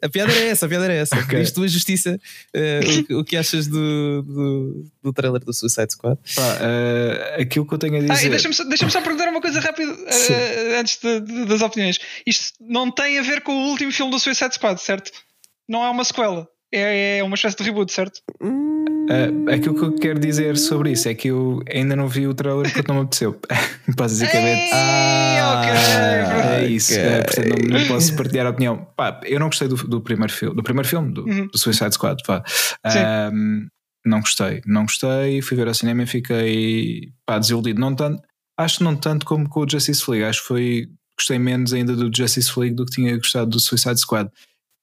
A piada era essa, a piada era essa. Okay. Diz tua justiça. Uh, o, o, que achas do, do, do trailer do Suicide Squad? Pá, uh, aquilo que eu tenho a dizer. Ah, deixa-me só, deixa só perguntar uma coisa rápida (laughs) uh, antes de, de, das opiniões. Isto não tem a ver com o último filme do Suicide Squad, certo? Não é uma sequela. É, é uma espécie de reboot, certo? Uh, aquilo que eu quero dizer sobre isso é que eu ainda não vi o trailer porque não me apeteceu. (laughs) Basicamente. Ah, okay. é isso. Okay. Uh, portanto, não, não, (laughs) posso partilhar a opinião. Pá, eu não gostei do, do primeiro filme, do primeiro filme, do, uhum. do Suicide Squad. Pá. Um, não gostei, não gostei. Fui ver ao cinema e fiquei pá, desiludido. Não tanto, acho que não tanto como com o Justice League. Acho que foi. Gostei menos ainda do Justice League do que tinha gostado do Suicide Squad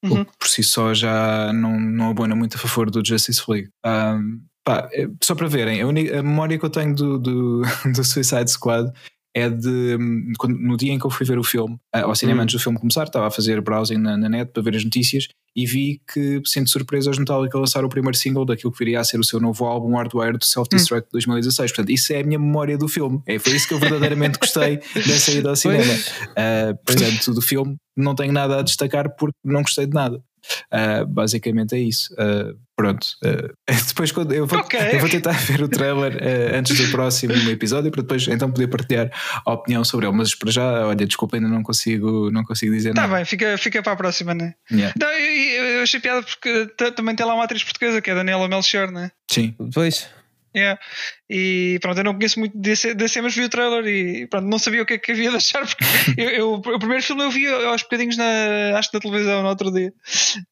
uhum. o que por si só já não, não abona muito a favor do Justice League. Um, pá, é, só para verem, a, única, a, memória que eu tenho do, do, (laughs) do Suicide Squad é de quando, no dia em que eu fui ver o filme, ao cinema hum. antes do filme começar, estava a fazer browsing na, na, net para ver as notícias e vi que, sinto surpresa, os Metallica lançaram o primeiro single daquilo que viria a ser o seu novo álbum Hardware do Self-Destruct hum. de 2016. Portanto, isso é a minha memória do filme. É, foi isso que eu verdadeiramente gostei (laughs) dessa ida ao cinema. Uh, portanto, do filme não tenho nada a destacar porque não gostei de nada. Uh, basicamente é isso. Uh, pronto. Uh, (laughs) depois quando eu vou, okay. eu vou tentar ver o trailer antes do próximo episódio para depois então poder partilhar a opinião sobre ele. Mas para já, olha, desculpa, ainda não consigo, não consigo dizer tá nada. Tá bem, fica, fica para a próxima, né? Yeah. Não, eu, eu achei piada porque também tem lá uma atriz portuguesa que é a Daniela Melchior, né? Sim. Pois. Yeah. E pronto, eu não conheço muito desse mas vi o trailer e pronto, não sabia o que é que havia de achar, porque (laughs) eu, eu, o primeiro filme eu vi aos bocadinhos na, acho na televisão no outro dia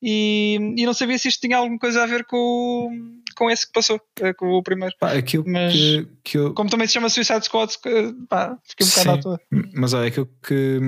e, e não sabia se isto tinha alguma coisa a ver com, com esse que passou, eh, com o primeiro. Pá, aquilo mas que, que eu... como também se chama Suicide Squad, pá, fiquei um bocado à toa. Mas olha, aquilo que,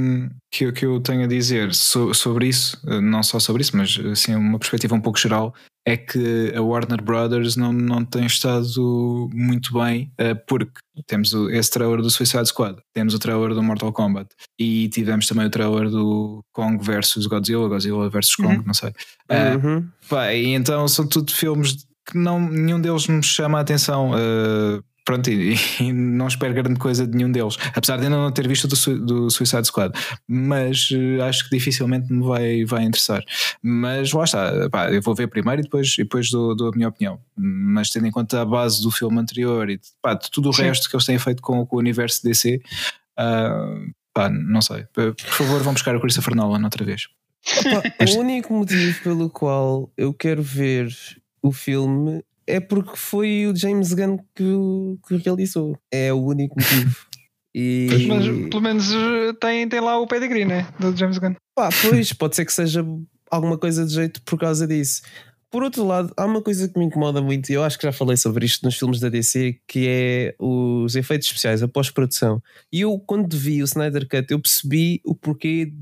que, eu, que eu tenho a dizer so, sobre isso, eh, não só sobre isso, mas assim, uma perspectiva um pouco geral, é que a Warner Brothers não, não tem estado muito bem, uh, porque temos o, esse trailer do Suicide Squad, temos o trailer do Mortal Kombat e tivemos também o trailer do Kong versus Godzilla, Godzilla versus Kong, uhum. não sei. Uh, uhum. pá, e então são tudo filmes que não, nenhum deles nos chama a atenção. Uh, pronto, e, (laughs) e, não espero grande coisa de nenhum deles, apesar de ainda não ter visto do, do Suicide Squad, mas uh, acho que dificilmente me vai, vai interessar. Mas lá está, pá, eu vou ver primeiro e depois, e depois dou, dou, a minha opinião. Mas tendo em conta a base do filme anterior e pá, de tudo o Sim. resto que eles têm feito com, com o universo DC, uh, pá, não sei. Por favor, vão buscar o Christopher Nolan outra vez. Opa, o único motivo pelo qual eu quero ver o filme é porque foi o James Gunn que, que realizou. É o único motivo. (laughs) E... Mas pelo menos eh, tem, tem lá o pedigree, né? Do James Gunn. Pá, pois, pode ser que seja alguma coisa de jeito por causa disso. Por outro lado, há uma coisa que me incomoda muito, e eu acho que já falei sobre isto nos filmes da DC, que é os efeitos especiais, a pós-produção. E eu, quando vi o Snyder Cut, eu percebi o porquê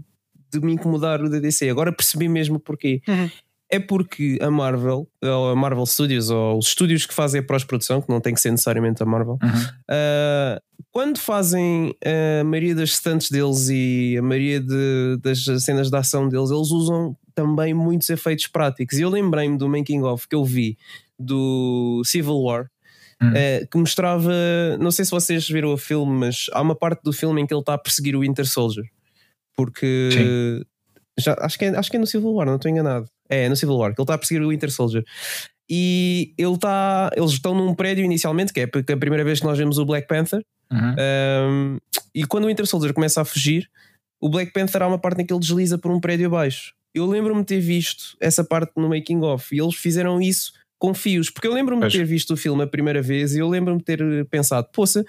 de me incomodar o da DC. Agora percebi mesmo o porquê. Uhum é porque a Marvel, ou a Marvel Studios, ou os estúdios que fazem a pós-produção, que não tem que ser necessariamente a Marvel, uhum. uh, quando fazem a maioria das stunts deles e a maioria de, das cenas de ação deles, eles usam também muitos efeitos práticos. E eu lembrei-me do making of que eu vi do Civil War. Uhum. Uh, que mostrava, não sei se vocês viram o filme, mas há uma parte do filme em que ele está a perseguir o Winter Soldier, porque já, acho, que é, acho que é no Civil War, não estou enganado. É, no Civil War, que ele está a perseguir o Winter Soldier. E ele está. Eles estão num prédio inicialmente, que é a primeira vez que nós vemos o Black Panther. Uhum. Um, e quando o Winter Soldier começa a fugir, o Black Panther há uma parte em que ele desliza por um prédio abaixo. Eu lembro-me de ter visto essa parte no making of e eles fizeram isso com fios, porque eu lembro-me de ter visto o filme a primeira vez e eu lembro-me de ter pensado, poça,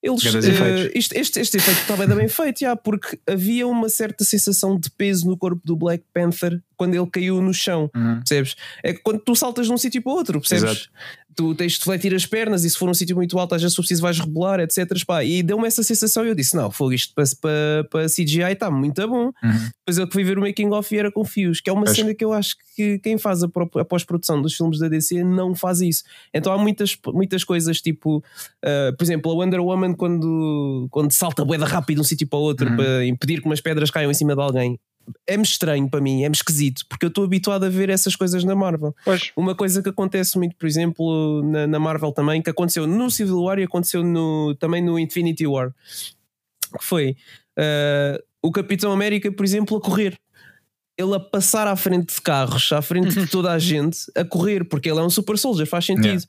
eles, uh, isto, este, este efeito está bem, bem feito, já, porque havia uma certa sensação de peso no corpo do Black Panther quando ele caiu no chão, uhum. percebes? É quando tu saltas de um sítio para outro, percebes? Exato. Tu tens de fletir as pernas e se for um sítio muito alto, às vezes preciso vais rebolar, etc. Pá. E deu-me essa sensação e eu disse: Não, foi isto para, para, para CGI está muito bom. Uhum. Depois eu fui ver o making of e era com fios, que é uma acho... cena que eu acho que quem faz a, a pós-produção dos filmes da DC não faz isso. Então há muitas, muitas coisas, tipo, uh, por exemplo, a Wonder Woman quando, quando salta boeda rápido de um sítio para o outro uhum. para impedir que umas pedras caiam em cima de alguém é-me estranho para mim, é-me esquisito, porque eu estou habituado a ver essas coisas na Marvel. Pois. Uma coisa que acontece muito, por exemplo, na, na, Marvel também, que aconteceu no Civil War e aconteceu no, também no Infinity War, que foi uh, o Capitão América, por exemplo, a correr. Ele a passar à frente de carros, à frente de (laughs) toda a gente, a correr, porque ele é um super soldier, faz sentido. Yeah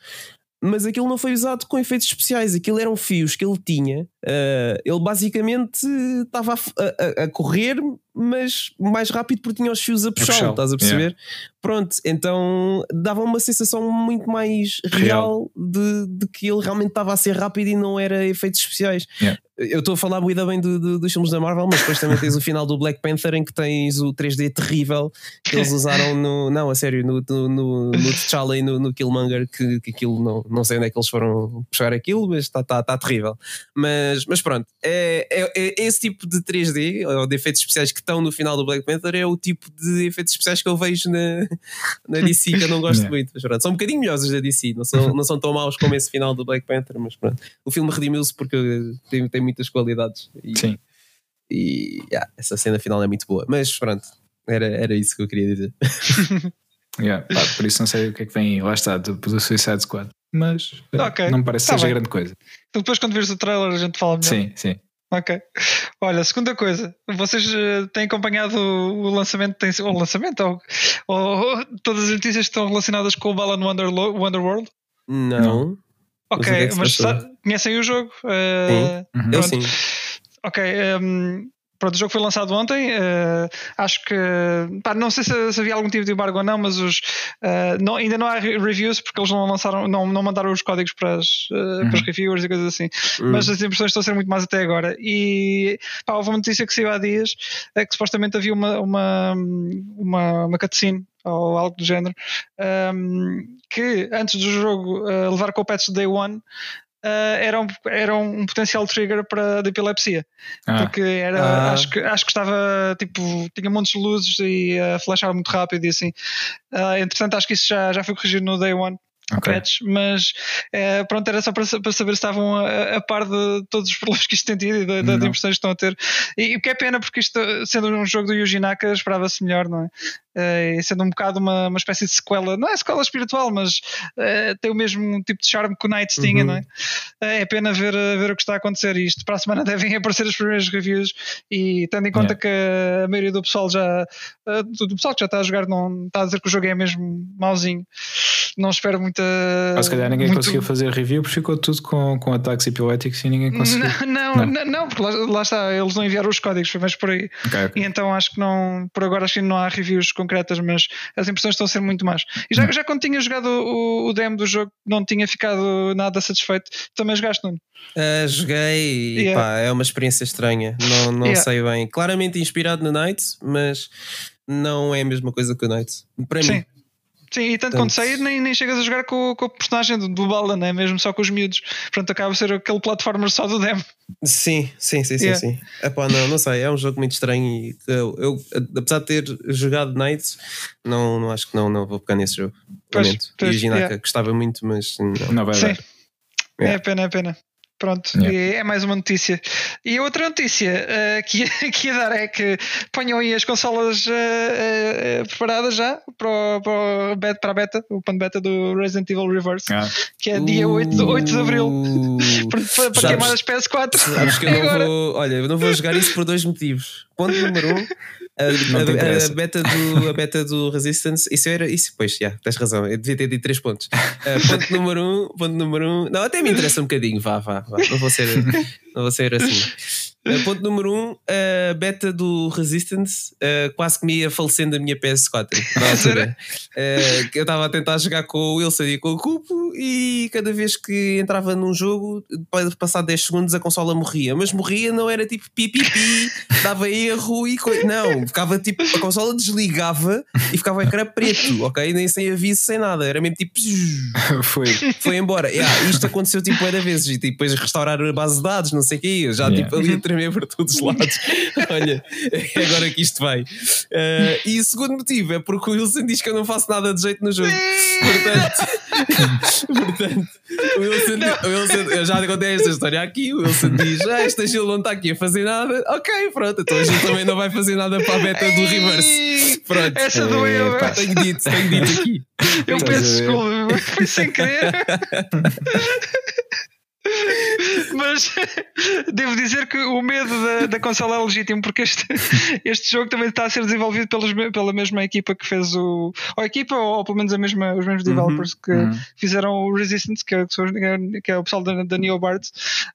mas aquilo não foi usado com efeitos especiais, aquilo eram fios que ele tinha. Uh, ele basicamente estava a, a, a, correr, mas mais rápido porque tinha os fios a puxar, estás a perceber? Yeah. Pronto, então dava uma sensação muito mais real, real de, de, que ele realmente estava a ser rápido e não era efeitos especiais. Yeah. Eu estou a falar muito bem do, do, dos filmes da Marvel, mas depois também tens o final do Black Panther em que tens o 3D terrível que eles usaram no. Não, a sério, no, no, no, no T'Challa e no, no Killmonger, que, que aquilo não, não sei onde é que eles foram puxar aquilo, mas está tá, tá terrível. Mas, mas pronto, é, é, é, esse tipo de 3D, ou de efeitos especiais que estão no final do Black Panther, é o tipo de efeitos especiais que eu vejo na, na DC que eu não gosto (laughs) muito. Mas pronto, são um bocadinho melhores os da DC, não são, não são tão maus como esse final do Black Panther, mas pronto. O filme redimiu-se porque tem, tem muitas qualidades. E, Sim. E yeah, essa cena final é muito boa. Mas pronto, era, era isso que eu queria dizer. (laughs) yeah, pá, por isso não sei o que é que vem lá está do, do Suicide Squad. Mas eh, okay. não me parece que tá seja bem. grande coisa. Depois quando vires o trailer a gente fala melhor. Sim, sim. Ok. Olha, segunda coisa, vocês uh, têm acompanhado o, lançamento, tem, o lançamento ou, ou, todas as notícias que estão relacionadas com o Balan Wonder, Wonderworld? Não. Ok, mas conhecem o jogo? Uh, sim. Uhum. Eu sim. Ok, um, Pronto, o jogo foi lançado ontem. Uh, acho que. Pá, não sei se, se, havia algum tipo de embargo ou não, mas os, uh, não, ainda não há reviews porque eles não lançaram, não, não mandaram os códigos para, as, uh, uhum. para os reviewers e coisas assim. Uhum. Mas as impressões estão a ser muito mais até agora. E pá, houve uma notícia que saiu há dias é que supostamente havia uma, uma, uma, uma cutscene ou algo do género, um, que antes do jogo uh, levar com o patch Day One, uh, era, um, era um potencial trigger para de epilepsia. Ah. Porque era, ah. acho, que, acho que estava tipo, tinha montes de luzes e uh, flashar muito rápido e assim. Uh, entretanto, acho que isso já, já foi corrigido no day one. Okay. Patch, mas é, pronto, era só para, para saber se estavam a, a, par de todos os problemas que isto tem tido e das impressões que estão a ter. E, o que é pena, porque isto, sendo um jogo do Yuji Naka, esperava-se melhor, não é? Uh, sendo um bocado uma, uma espécie de sequela, não é sequela espiritual, mas uh, tem o mesmo tipo de charme que o Knights uhum. tinha, não é? Uh, é pena ver, ver o que está a acontecer. E isto para a semana (laughs) devem aparecer as primeiras reviews. E tendo em conta yeah. que a maioria do pessoal já do, do, pessoal que já está a jogar não está a dizer que o jogo é mesmo mauzinho, não espero muita. Mas se calhar ninguém muito... conseguiu fazer review porque ficou tudo com, com ataques epiléticos e ninguém conseguiu. Não, não, não. não porque lá, lá, está, eles não enviaram os códigos, foi mais por aí. Okay, okay. E então acho que não, por agora acho que não há reviews concretas, mas as impressões estão a ser muito más. E já, já quando tinha jogado o, o demo do jogo, não tinha ficado nada satisfeito. Também jogaste, Nuno? Uh, joguei e yeah. pá, é uma experiência estranha. Não, não yeah. sei bem. Claramente inspirado no Night, mas não é a mesma coisa que o Night. Para Sim. mim. Sim, e tanto, tanto quando sair nem, nem chegas a jogar com, com o personagem do, do Bala, né? mesmo só com os miúdos. Portanto, acaba a ser aquele platformer só do demo. Sim, sim, sim, yeah. sim. sim. Epá, não, não sei, é um jogo muito estranho e eu, eu apesar de ter jogado Nights, não, não acho que não, não vou pegar nesse jogo. Pois, pois, e Ginaka yeah. gostava muito, mas não, não vai sim. dar. É pena, é pena. Pronto, yeah. é mais uma notícia. E a outra notícia uh, que, (laughs) que ia dar é que ponham aí as consolas uh, uh, preparadas já para, para, beta, para a beta, o pan beta do Resident Evil Reverse, ah. que é dia 8, de, 8 de Abril, (laughs) para, para, para queimar as PS4. Sabes que eu não (laughs) vou, olha, eu não vou jogar isso por dois motivos. Ponto número 1. Um, a, a, a, beta do, a beta do Resistance, isso era. Isso, pois, já, yeah, tens razão. Eu devia ter dito 3 pontos. Uh, (laughs) ponto número 1, um, ponto número 1. Um, não, até me interessa um bocadinho, vá, vá, vá. Não vou ser, não vou ser assim. Uh, ponto número um, a beta do Resistance uh, quase que me ia falecendo a minha PS4 na (laughs) altura. uh, eu estava a tentar jogar com o Wilson e com o Cupo e cada vez que entrava num jogo, depois de passar 10 segundos, a consola morria. Mas morria não era tipo pipipi, dava erro e coisa. Não, ficava tipo, a consola desligava e ficava a ecrã preto, ok? Nem sem aviso, sem nada. Era mesmo tipo. (laughs) Foi. Foi embora. Yeah, isto aconteceu tipo, era vezes e tipo, depois restaurar a base de dados, não sei o que. Já yeah. tipo ali tremer por todos os lados. (laughs) Olha, é agora que isto vai. Uh, e o segundo motivo é porque o Wilson diz que eu não faço nada de jeito no jogo. Portanto, (laughs) portanto o Wilson, o Wilson, eu já contei esta história aqui. O Wilson diz: Ah, esta Gil não está aqui a fazer nada. Ok, pronto, então a Gil também não vai fazer nada para a beta do reverse. Pronto, essa doeu. É, tenho dito, tenho dito aqui. Eu peço desculpa, foi sem querer. (laughs) Mas (laughs) devo dizer que o medo da, da consola é legítimo, porque este, este jogo também está a ser desenvolvido pelos, pela mesma equipa que fez o. Ou a equipa, ou, ou pelo menos a mesma, os mesmos uhum, developers uhum, que uhum. fizeram o Resistance, que é, que é o pessoal da, da NeoBards.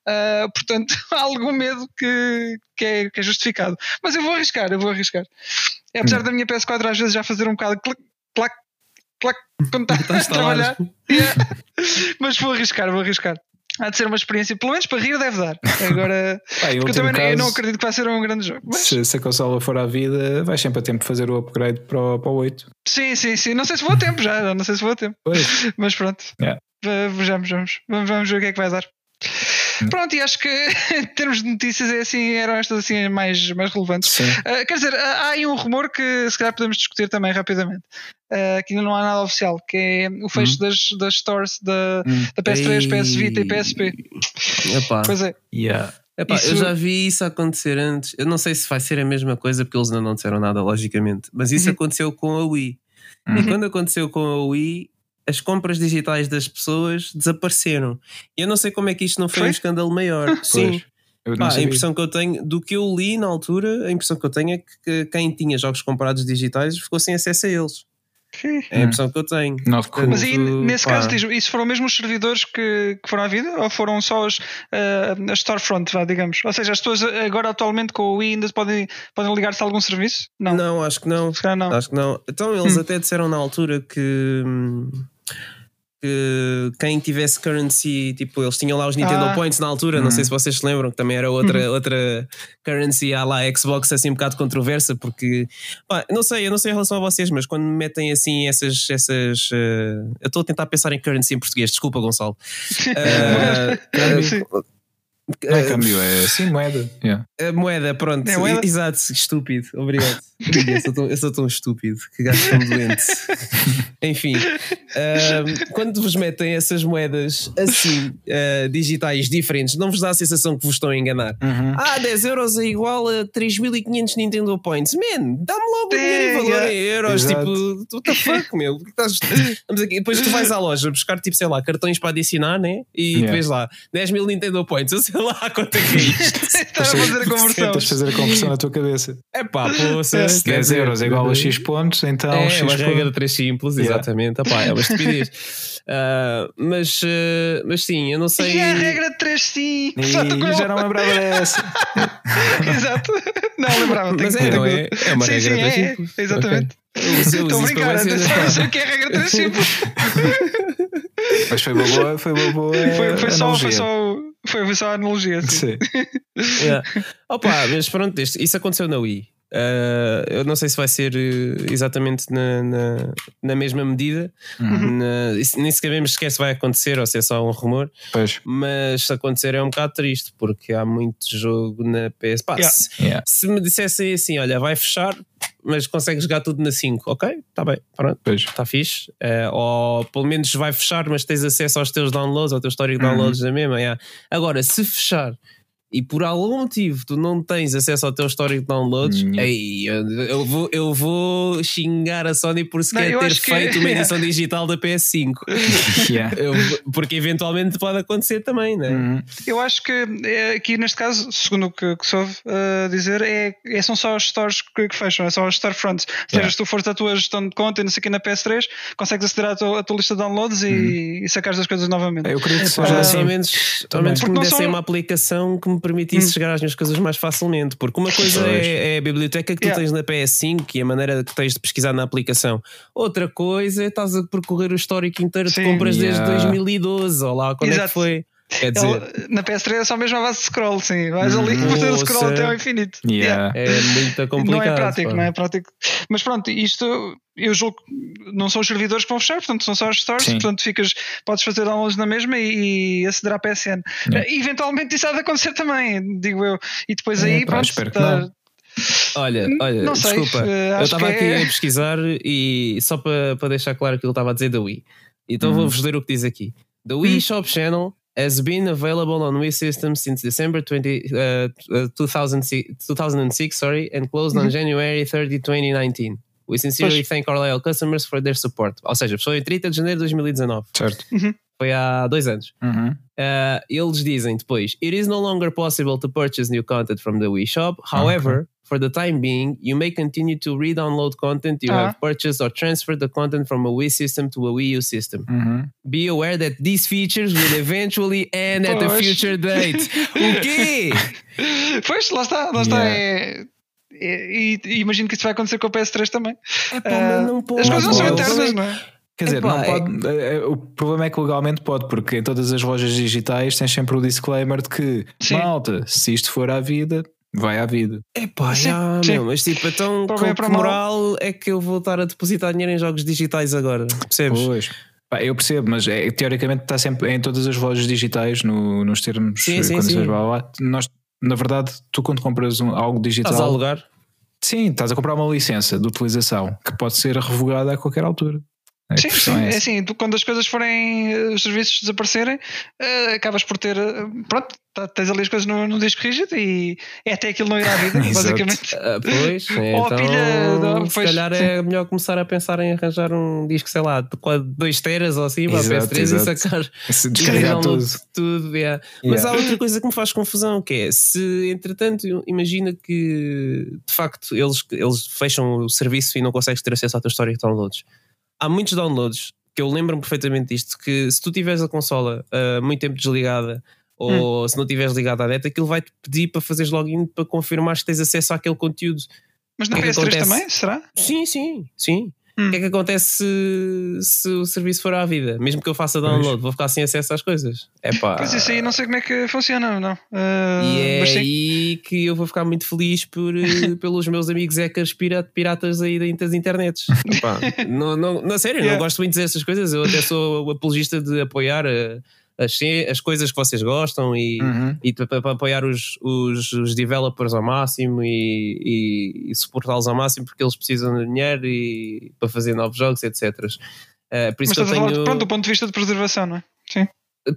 Uh, portanto, (laughs) há algum medo que, que, é, que é justificado. Mas eu vou arriscar, eu vou arriscar. Apesar uhum. da minha PS4 às vezes já fazer um bocado clac, clac, clac, quando (laughs) está a trabalhar. Yeah. Mas vou arriscar, vou arriscar. Há de ser uma experiência, pelo menos para rir deve dar. Agora, (laughs) porque eu também caso, não acredito que vai ser um grande jogo. Mas... Se, se, a consola for à vida, vais sempre a tempo de fazer o upgrade para o, para o 8. Sim, sim, sim. Não sei se vou a tempo já, não sei se vou a tempo. Pois. (laughs) Mas pronto. Yeah. Vejamos, vamos. Vamos ver o que é que vai dar. Pronto, e acho que (laughs) em termos de notícias é assim, eram estas assim mais, mais relevantes. Uh, quer dizer, há aí um rumor que se calhar podemos discutir também rapidamente. Uh, que ainda não há nada oficial, que é o fecho hum. das, das stores da, hum. da PS3, PS Vita e PSP. Epá. Pois é. Yeah. Epá, isso... Eu já vi isso acontecer antes. Eu não sei se vai ser a mesma coisa, porque eles ainda não disseram nada, logicamente. Mas isso uhum. aconteceu com a Wii. Uhum. E quando aconteceu com a Wii, as compras digitais das pessoas desapareceram. E eu não sei como é que isto não foi, foi? um escândalo maior. (laughs) Sim. Pá, a impressão que eu tenho, do que eu li na altura, a impressão que eu tenho é que quem tinha jogos comprados digitais ficou sem acesso a eles. É a impressão que eu tenho. Mas aí, nesse pá. caso, isso foram mesmo os servidores que, que foram à vida ou foram só os, uh, as storefront, digamos? Ou seja, as pessoas agora atualmente com o Wii ainda podem, podem ligar-se a algum serviço? Não. Não, acho que não. não. Acho que não. Então eles hum. até disseram na altura que. Hum, que quem tivesse currency, tipo, eles tinham lá os Nintendo ah. Points na altura, não sei uhum. se vocês se lembram, que também era outra, uhum. outra currency à lá Xbox assim um bocado controversa, porque pá, não sei, eu não sei em relação a vocês, mas quando me metem assim essas. essas uh, eu estou a tentar pensar em currency em português, desculpa, Gonçalo. (laughs) Uh, Não é câmbio, é sim moeda. Yeah. A moeda, pronto. É moeda? Exato, estúpido. Obrigado. (laughs) eu, sou tão, eu sou tão estúpido que gasto tão doente. (laughs) Enfim, uh, quando vos metem essas moedas assim, uh, digitais diferentes, não vos dá a sensação que vos estão a enganar. Uhum. Ah, 10 euros é igual a 3500 Nintendo Points. Man, dá-me logo o dinheiro valor em euros. Exato. Tipo, what the fuck, meu? Aqui. Depois tu vais à loja buscar, tipo, sei lá, cartões para adicionar, né? E yeah. vês lá 10 mil Nintendo Points. Eu sei lá quanto é que é (laughs) isto. Estás a fazer a conversão. Tens fazer a conversão na tua cabeça. É pá, pô, se, 10 euros é igual a X pontos, então. É, X uma regra de 3 simples, yeah. exatamente. Epá, é uma estupidez. Uh, (laughs) mas, uh, mas sim, eu não sei. E é a regra de 3 sim. já não lembrava dessa. (laughs) Exato. Não lembrava. Mas é, não é? É uma sim, regra sim, de 3 é, simples. Exatamente. Okay. Estou a brincar, atenção, que é a regra de 3 simples. Mas foi uma boa. Foi, uma boa foi, foi só, foi só foi, foi só a analogia. Assim. Sim. (laughs) yeah. Opa, mas pronto, isso aconteceu na Wii. Uh, eu não sei se vai ser eh, exatamente na, na, na mesma medida, uhum. na, nem sabemos sequer se vai acontecer ou se é só um rumor. Pois. Mas se acontecer é um bocado triste porque há muito jogo na PS. Pá, yeah. Se, yeah. se, me dissessem assim: olha, vai fechar, mas consegue jogar tudo na 5, ok? Está bem, pronto, está fixe. Uh, ou pelo menos vai fechar, mas tens acesso aos teus downloads, ao teu histórico de uhum. downloads na mesma. Yeah. Agora, se fechar e por algum motivo tu não tens acesso ao teu histórico de downloads, hum. aí eu, eu, vou, eu vou xingar a Sony por sequer não, ter feito que... uma edição (laughs) digital da PS5. yeah. eu, porque eventualmente pode acontecer também, né? Uhum. Eu acho que é, aqui neste caso, segundo o que, que soube uh, dizer, é, é, são só os stores que, que fecham, é só os storefronts. Ou seja, yeah. se tu fores a tua gestão de conta e não sei o que na PS3, consegues aceder à tua, à tua lista de downloads e, uhum. e sacares as coisas novamente. Eu queria que seja uh, assim. Ao menos, ao menos que me dessem são... uma aplicação que me permitisse hum. chegar às minhas coisas mais facilmente. Porque uma coisa é, é, a biblioteca que tu yeah. tens na PS5 e a maneira que tens de pesquisar na aplicação. Outra coisa é estás a percorrer o histórico inteiro de compras yeah. desde 2012. Ou lá, quando Exato. é que foi? Quer dizer... Ele, na PS3 é só mesmo a base de scroll, sim. Vais ali e (laughs) fazer scroll até ao infinito. Yeah. Yeah. É muito complicado. (laughs) Não é prático, pá. não é prático. Mas pronto, isto eu julgo não são os servidores que vão fechar, portanto são só os stores, sim. portanto ficas, podes fazer downloads na mesma e, e aceder à PSN. Yeah. Uh, eventualmente isso há de acontecer também, digo eu. E depois é, aí, pá, pronto, espero tá, Olha, olha, não desculpa, sei, eu estava aqui é... a pesquisar e só para, para deixar claro que ele estava a dizer da Wii. Então hum. vou-vos ler o que diz aqui. The Wii hum. Shop Channel has been available on Wii systems since December 20, uh, 2006, uh, 2006 sorry, and closed on. January 30, 2019. We sincerely pois. thank our loyal customers for their support. Ou seja, foi em 30 de janeiro de 2019. Certo. Uhum. Foi há dois anos. Uhum. Uh, eles dizem depois: It is no longer possible to purchase new content from the Wii Shop. However, okay. For the time being, you may continue to re-download content you have purchased or transfer the content from a Wii system to a Wii U system. Uhum. Be aware that these features will eventually end at a future date. o quê? (laughs) Pois, lá está, lá está. É, e, e, imagino que isso vai acontecer com o PS3 também. É, pá, uh, não pode, as coisas não são eternas, não é? Quer dizer, Epá, não pode, é... o problema é que legalmente pode, porque em todas as lojas digitais tem sempre o disclaimer de que, Sim. malta, se isto for à vida, vai à vida. É pá, já, meu, mas tipo, então com que moral é que eu vou estar a depositar dinheiro em jogos digitais agora? Percebes? Pois. Pá, eu percebo, mas é, teoricamente está sempre em todas as lojas digitais, no, nos termos, sim, sim, sim. Blá, blá, nós, na verdade, tu quando compras um, algo digital. Estás a alugar? Sim, estás a comprar uma licença de utilização que pode ser revogada a qualquer altura. É sim, sim, é, assim, tu, quando as coisas forem, os serviços desaparecerem, uh, acabas por ter, uh, pronto, tá, tens ali as coisas no, no disco rígido e é até aquilo não ir à vida, (laughs) basicamente. Uh, pois, (laughs) Ou então, pilha, se calhar sim. é melhor começar a pensar em arranjar um disco, sei lá, de 2 teras ou assim, para a PS3 exato. e sacar se descarregar tudo. tudo yeah. Yeah. Mas há outra coisa que me faz confusão, que é se entretanto imagina que de facto eles, eles fecham o serviço e não consegues ter acesso à tua história de downloads há muitos downloads que eu lembro-me perfeitamente disto: que se tu tiveres a consola uh, muito tempo desligada ou hum. se não tiveres ligado à net, aquilo vai-te pedir para fazeres login para confirmar que tens acesso àquele conteúdo. Mas na PS3 é também? Será? Sim, sim, sim. Hum. O que é que acontece se, se, o serviço for à vida? Mesmo que eu faça download, pois. vou ficar sem acesso às coisas. É pá. Pois isso aí não sei como é que funciona, não. Uh, e é aí que eu vou ficar muito feliz por, eh, (laughs) pelos meus amigos hackers pirata, piratas aí das internets. Epá, (laughs) não, não, na sério, yeah. não gosto muito dessas coisas. Eu até sou apologista de apoiar. A, as, as coisas que vocês gostam e, uhum. e para apoiar os, os, os, developers ao máximo e, e, e suportá-los ao máximo porque eles precisam de dinheiro e, para fazer novos jogos, etc. Uh, eh, por isso Mas que eu tenho... pronto, do ponto de vista de preservação, não é?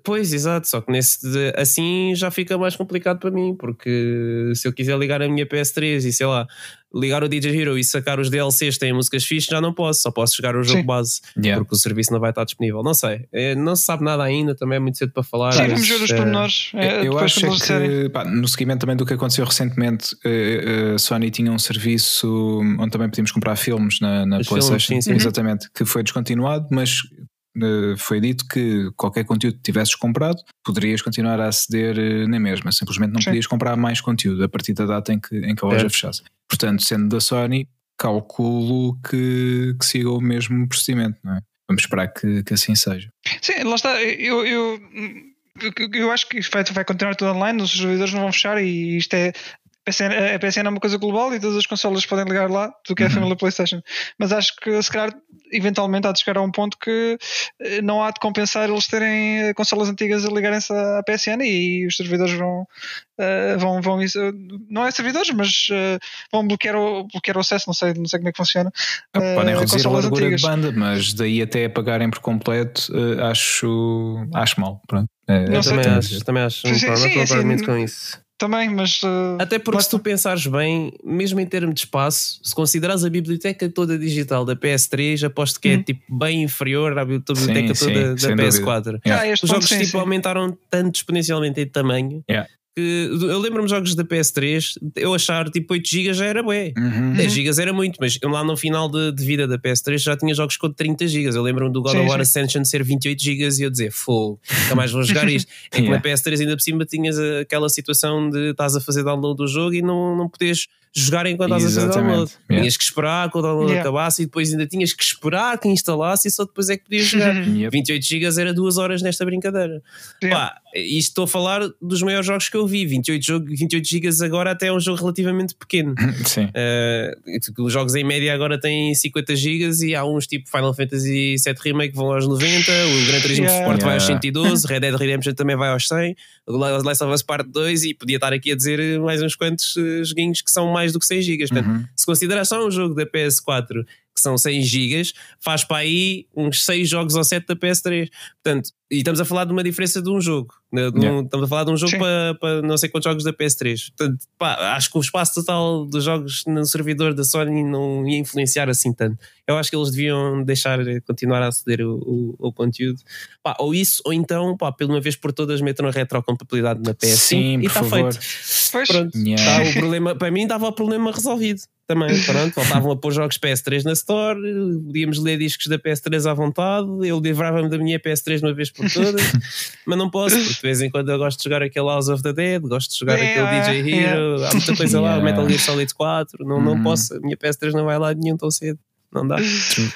Pois, exato, só que nesse assim já fica mais complicado para mim, porque se eu quiser ligar a minha PS3 e sei lá, ligar o DJ Hero e sacar os DLCs têm músicas fixas, já não posso, só posso jogar o jogo Sim. base, yeah. porque o serviço não vai estar disponível. Não sei, é, não se sabe nada ainda, também é muito cedo para falar. Sim, vamos ver os pormenores. É, eu acho que, pá, no seguimento também do que aconteceu recentemente, a eh, eh, Sony tinha um serviço onde também podíamos comprar filmes na, na PlayStation, filmes, sim, sim. exatamente, que foi descontinuado, mas eh, foi dito que qualquer conteúdo que tivesses comprado poderias continuar a aceder eh, na mesma, simplesmente não Sim. podias comprar mais conteúdo a partir da data em que, em que a loja é. fechasse. Portanto, sendo da Sony, calculo que, que siga o mesmo procedimento, não é? Vamos esperar que, que assim seja. Sim, lá está. Eu, eu, eu acho que vai, vai continuar tudo online, os servidores não vão fechar e isto é PSN, a PSN é uma coisa global e todas as consolas podem ligar lá do que é a uhum. família PlayStation. Mas acho que se calhar eventualmente há de chegar a um ponto que eh, não há de compensar eles terem eh, consolas antigas a ligarem-se à PSN e os servidores vão, uh, vão, vão não é servidores, mas uh, vão bloquear o, bloquear o acesso, não sei, não sei como é que funciona. Uh, podem reduzir a largura antigas. de banda, mas daí até apagarem por completo acho, acho mal. Pronto. É, não também, acho, também acho, sim, sim, sim, assim, com isso também, mas. Uh, Até porque, se tu pensares bem, mesmo em termos de espaço, se consideras a biblioteca toda digital da PS3, aposto que é hum. tipo bem inferior à biblioteca sim, toda sim, da PS4. Yeah. Os jogos sim, tipo, aumentaram tanto exponencialmente em tamanho yeah. Que eu lembro-me de jogos da PS3, eu achar tipo 8 GB já era bué. Uhum. 10 GB era muito, mas lá no final de, de, vida da PS3 já tinha jogos com 30 GB. Eu lembro-me do God sim, of War Ascension ser 28 GB e eu dizer, fogo, nunca mais vou jogar isto. é que na PS3 ainda por cima tinhas aquela situação de estás a fazer download do jogo e não, não podes jogar enquanto estás a fazer download. Yeah. Tinhas que esperar que o download yeah. acabasse e depois ainda tinhas que esperar que instalasse e só depois é que podias jogar. (laughs) yep. 28 GB era duas horas nesta brincadeira. Yeah. Pá, isto estou a falar dos maiores jogos que eu vi. 28, jogo, 28 GB agora até é um jogo relativamente pequeno. (laughs) Sim. Uh, os jogos em média agora têm 50 GB e há uns tipo Final Fantasy VII Remake que vão aos 90, o Gran Turismo yeah. Sport vai aos 112, (laughs) Red Dead Redemption também vai aos 100, o Last of Us Part 2 e podia estar aqui a dizer mais uns quantos uh, joguinhos que são mais do que 100 GB. Portanto, uhum. se considerar só um jogo da PS4 que são 100 GB, faz para aí uns 6 jogos ou 7 da PS3. Portanto, e estamos a falar de uma diferença de um jogo. Né? De um, yeah. Estamos a falar de um jogo para, para não sei quantos jogos da PS3. Portanto, pá, acho que o espaço total dos jogos no servidor da Sony não ia influenciar assim tanto. Eu acho que eles deviam deixar continuar a aceder o, o, o conteúdo. Pá, ou isso, ou então, pá, pela uma vez por todas, metam a retrocompatibilidade na PS5 Sim, e está feito. Pois. Pronto, yeah. tá, o problema, para mim, dava o problema resolvido também. Pronto, voltavam a pôr jogos PS3 na Store, podíamos ler discos da PS3 à vontade, eu livrava-me da minha PS3 uma vez por todas, (laughs) mas não posso, porque de vez em quando eu gosto de jogar aquele House of the Dead, gosto de jogar aquele DJ Hero, há muita coisa lá, o (laughs) Metal Gear Solid 4, não, não uhum. posso, a minha PS3 não vai lá de nenhum tão cedo. Não dá.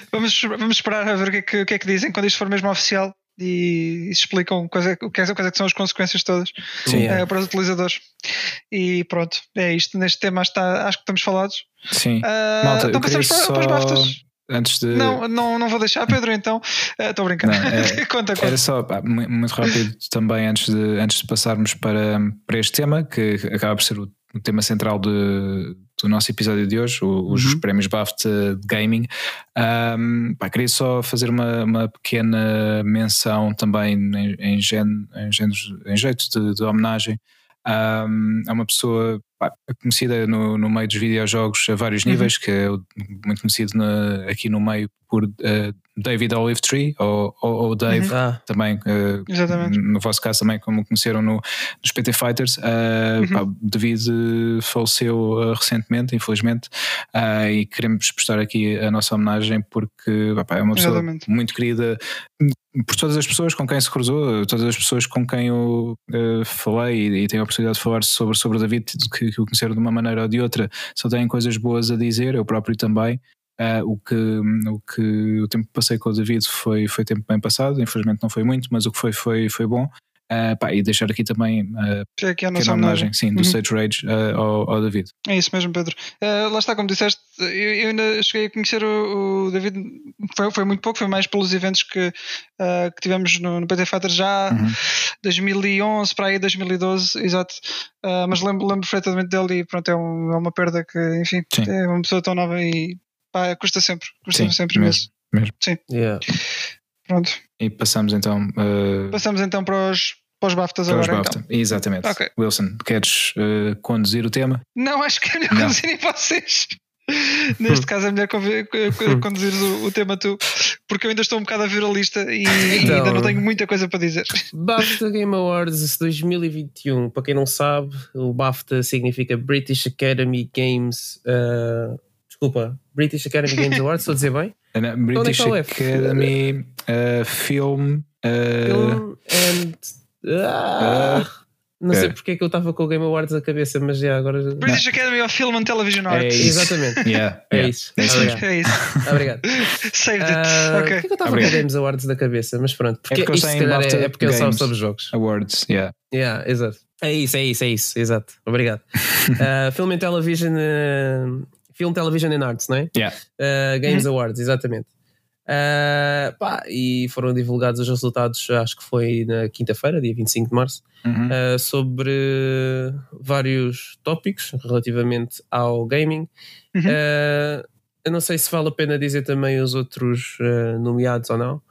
vamos, vamos esperar a ver o que, é que, o que é que dizem quando isto for mesmo oficial e explicam coisa, o que, é, que são as consequências todas Sim, é. para os utilizadores. E pronto, é isto. Neste tema está, acho que estamos falados. Sim. Uh, Malta, então passamos para, só... para os BAFTAs. Antes de... Não, não, não vou deixar, Pedro, então. Estou uh, brincando. Não, é, conta, (laughs) conta. Era só pá, muito rápido também, antes de, antes de passarmos para, para este tema, que acaba por ser o, o tema central de, do nosso episódio de hoje, os uhum. prémios BAFTA de Gaming. Um, pá, queria só fazer uma, uma pequena menção também em, em, gen, em, géneros, em jeito de, de homenagem um, é uma pessoa pá, conhecida no, no meio dos videojogos a vários uhum. níveis, que é muito conhecido na, aqui no meio por uh, David Olive Tree ou, ou, ou Dave uhum. ah. também uh, no vosso caso também como conheceram no, nos PT Fighters uh, uhum. pá, David faleceu recentemente infelizmente e queremos prestar aqui a nossa homenagem porque pá, é uma pessoa Exatamente. muito querida por todas as pessoas com quem se cruzou, todas as pessoas com quem eu uh, falei e, e, tenho a oportunidade de falar sobre, sobre o David, que, que o conheceram de uma maneira ou de outra, só têm coisas boas a dizer, eu próprio também. Uh, o, que, o que o tempo que passei com o David foi, foi tempo bem passado, infelizmente não foi muito, mas o que foi foi, foi bom. Uh, pá, e deixar aqui também uh, aqui a nossa homenagem sim, do uhum. Stage Rage uh, ao, ao, David. É isso mesmo, Pedro. Uh, lá está, como disseste, eu, eu, ainda cheguei a conhecer o, o David, foi, foi, muito pouco, foi mais pelos eventos que, que tivemos no, no PT Fighter já uhum. 2011 para aí 2012, exato. mas lembro, lembro perfeitamente dele e pronto, é, um, é uma perda que, enfim, sim. é uma pessoa tão nova e pá, custa sempre, custa sim, sempre mesmo. mesmo. Sim. Yeah. Pronto. E passamos então. Passamos então para os para os BAFTAs para agora. Os BAFTA. Então. Exatamente. Okay. Wilson, queres uh, conduzir o tema? Não, acho que é melhor conduzirem vocês. (laughs) Neste caso é melhor conduzir o, o, tema tu, porque eu ainda estou um bocado a ver a lista e, então, (laughs) ainda não tenho muita coisa para dizer. BAFTA Game Awards 2021, para quem não sabe, o BAFTA significa British Academy Games. Uh, desculpa, British Academy Games (laughs) Awards, estou a dizer bem? Uh, no, British é Academy uh, Film, Film and ah, não sei porque é que eu estava com o Game Awards na cabeça, mas já agora. British Academy of Film and Television Arts. É Exatamente. (laughs) Yeah, é, isso. É, Obrigado. é isso. Obrigado. Saved it. Uh, ok. Porquê que eu estava com o Games Awards na cabeça? Mas pronto. Porque é porque isto se calhar é, é porque eu só sobre jogos. Awards, yeah. Yeah, exato. É isso, é isso, é isso. Exato. Obrigado. (laughs) uh, Film and Television. Uh, Film, Television and Arts, não é? Yeah. Uh, Games. Awards, exatamente. Uh, pá, e foram divulgados os resultados, acho que foi na quinta-feira, dia 25 de março, uhum. uh, sobre vários tópicos relativamente ao gaming. Uhum. Uh, eu não sei se vale a pena dizer também os outros nomeados ou não,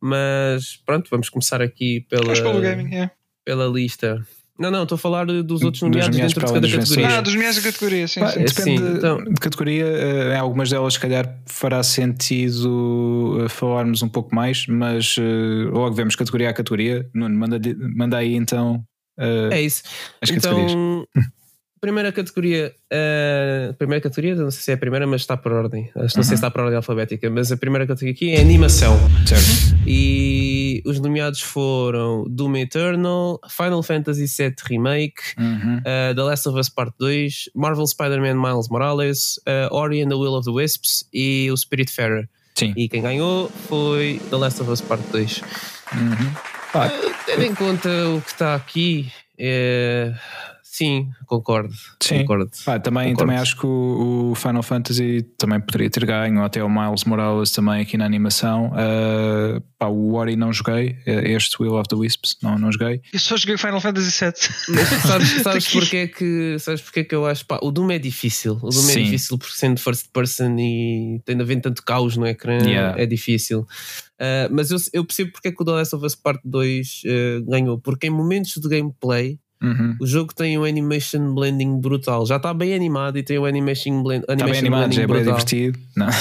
mas pronto, vamos começar aqui pela, gaming, yeah. pela lista. Não, não, estou a falar dos outros nomeados dentro de cada categoria. Ah, dos nomeados de categoria, sim. sim. Depende sim, então... de categoria, eh, em algumas delas, se calhar, fará sentido eh, falarmos um pouco mais, mas uh, logo vemos categoria a categoria. Nuno, manda, manda aí então Uh, é isso. então, (laughs) primeira categoria, uh, primeira categoria, não sei se é a primeira, mas está por ordem. Acho, não sei se está por ordem alfabética, mas a primeira categoria aqui é animação. Certo. E os nomeados foram Doom Eternal, Final Fantasy VII Remake, uhum. uh, The Last of Us Part 2, Marvel Spider-Man Miles Morales, uh, Ori and the Will of the Wisps e o Spiritfarer. Sim. E quem ganhou foi The Last of Us Part 2. Uhum. Ah, tendo em conta o que está aqui, é Sim, concordo. Sim. Concordo. Ah, também, concordo. também acho que o, o, Final Fantasy também poderia ter ganho, até o Miles Morales também aqui na animação. Uh, pá, o Ori não joguei, eh, este Will of the Wisps não, não joguei. Eu só joguei Final Fantasy VII. sabes, (laughs) sabes, porque é que, sabes porque é que eu acho? Pá, o Doom é difícil. O Doom é Sim. é difícil porque sendo first person e tendo a ver tanto caos no ecrã, yeah. é difícil. Uh, mas eu, eu percebo porque é que o The Last of Us Part 2 uh, ganhou, porque em momentos de gameplay Uhum. O jogo tem um animation blending brutal. Já está bem animado e tem um animation, blend, animation está bem animado, já é bem divertido. Não. (laughs)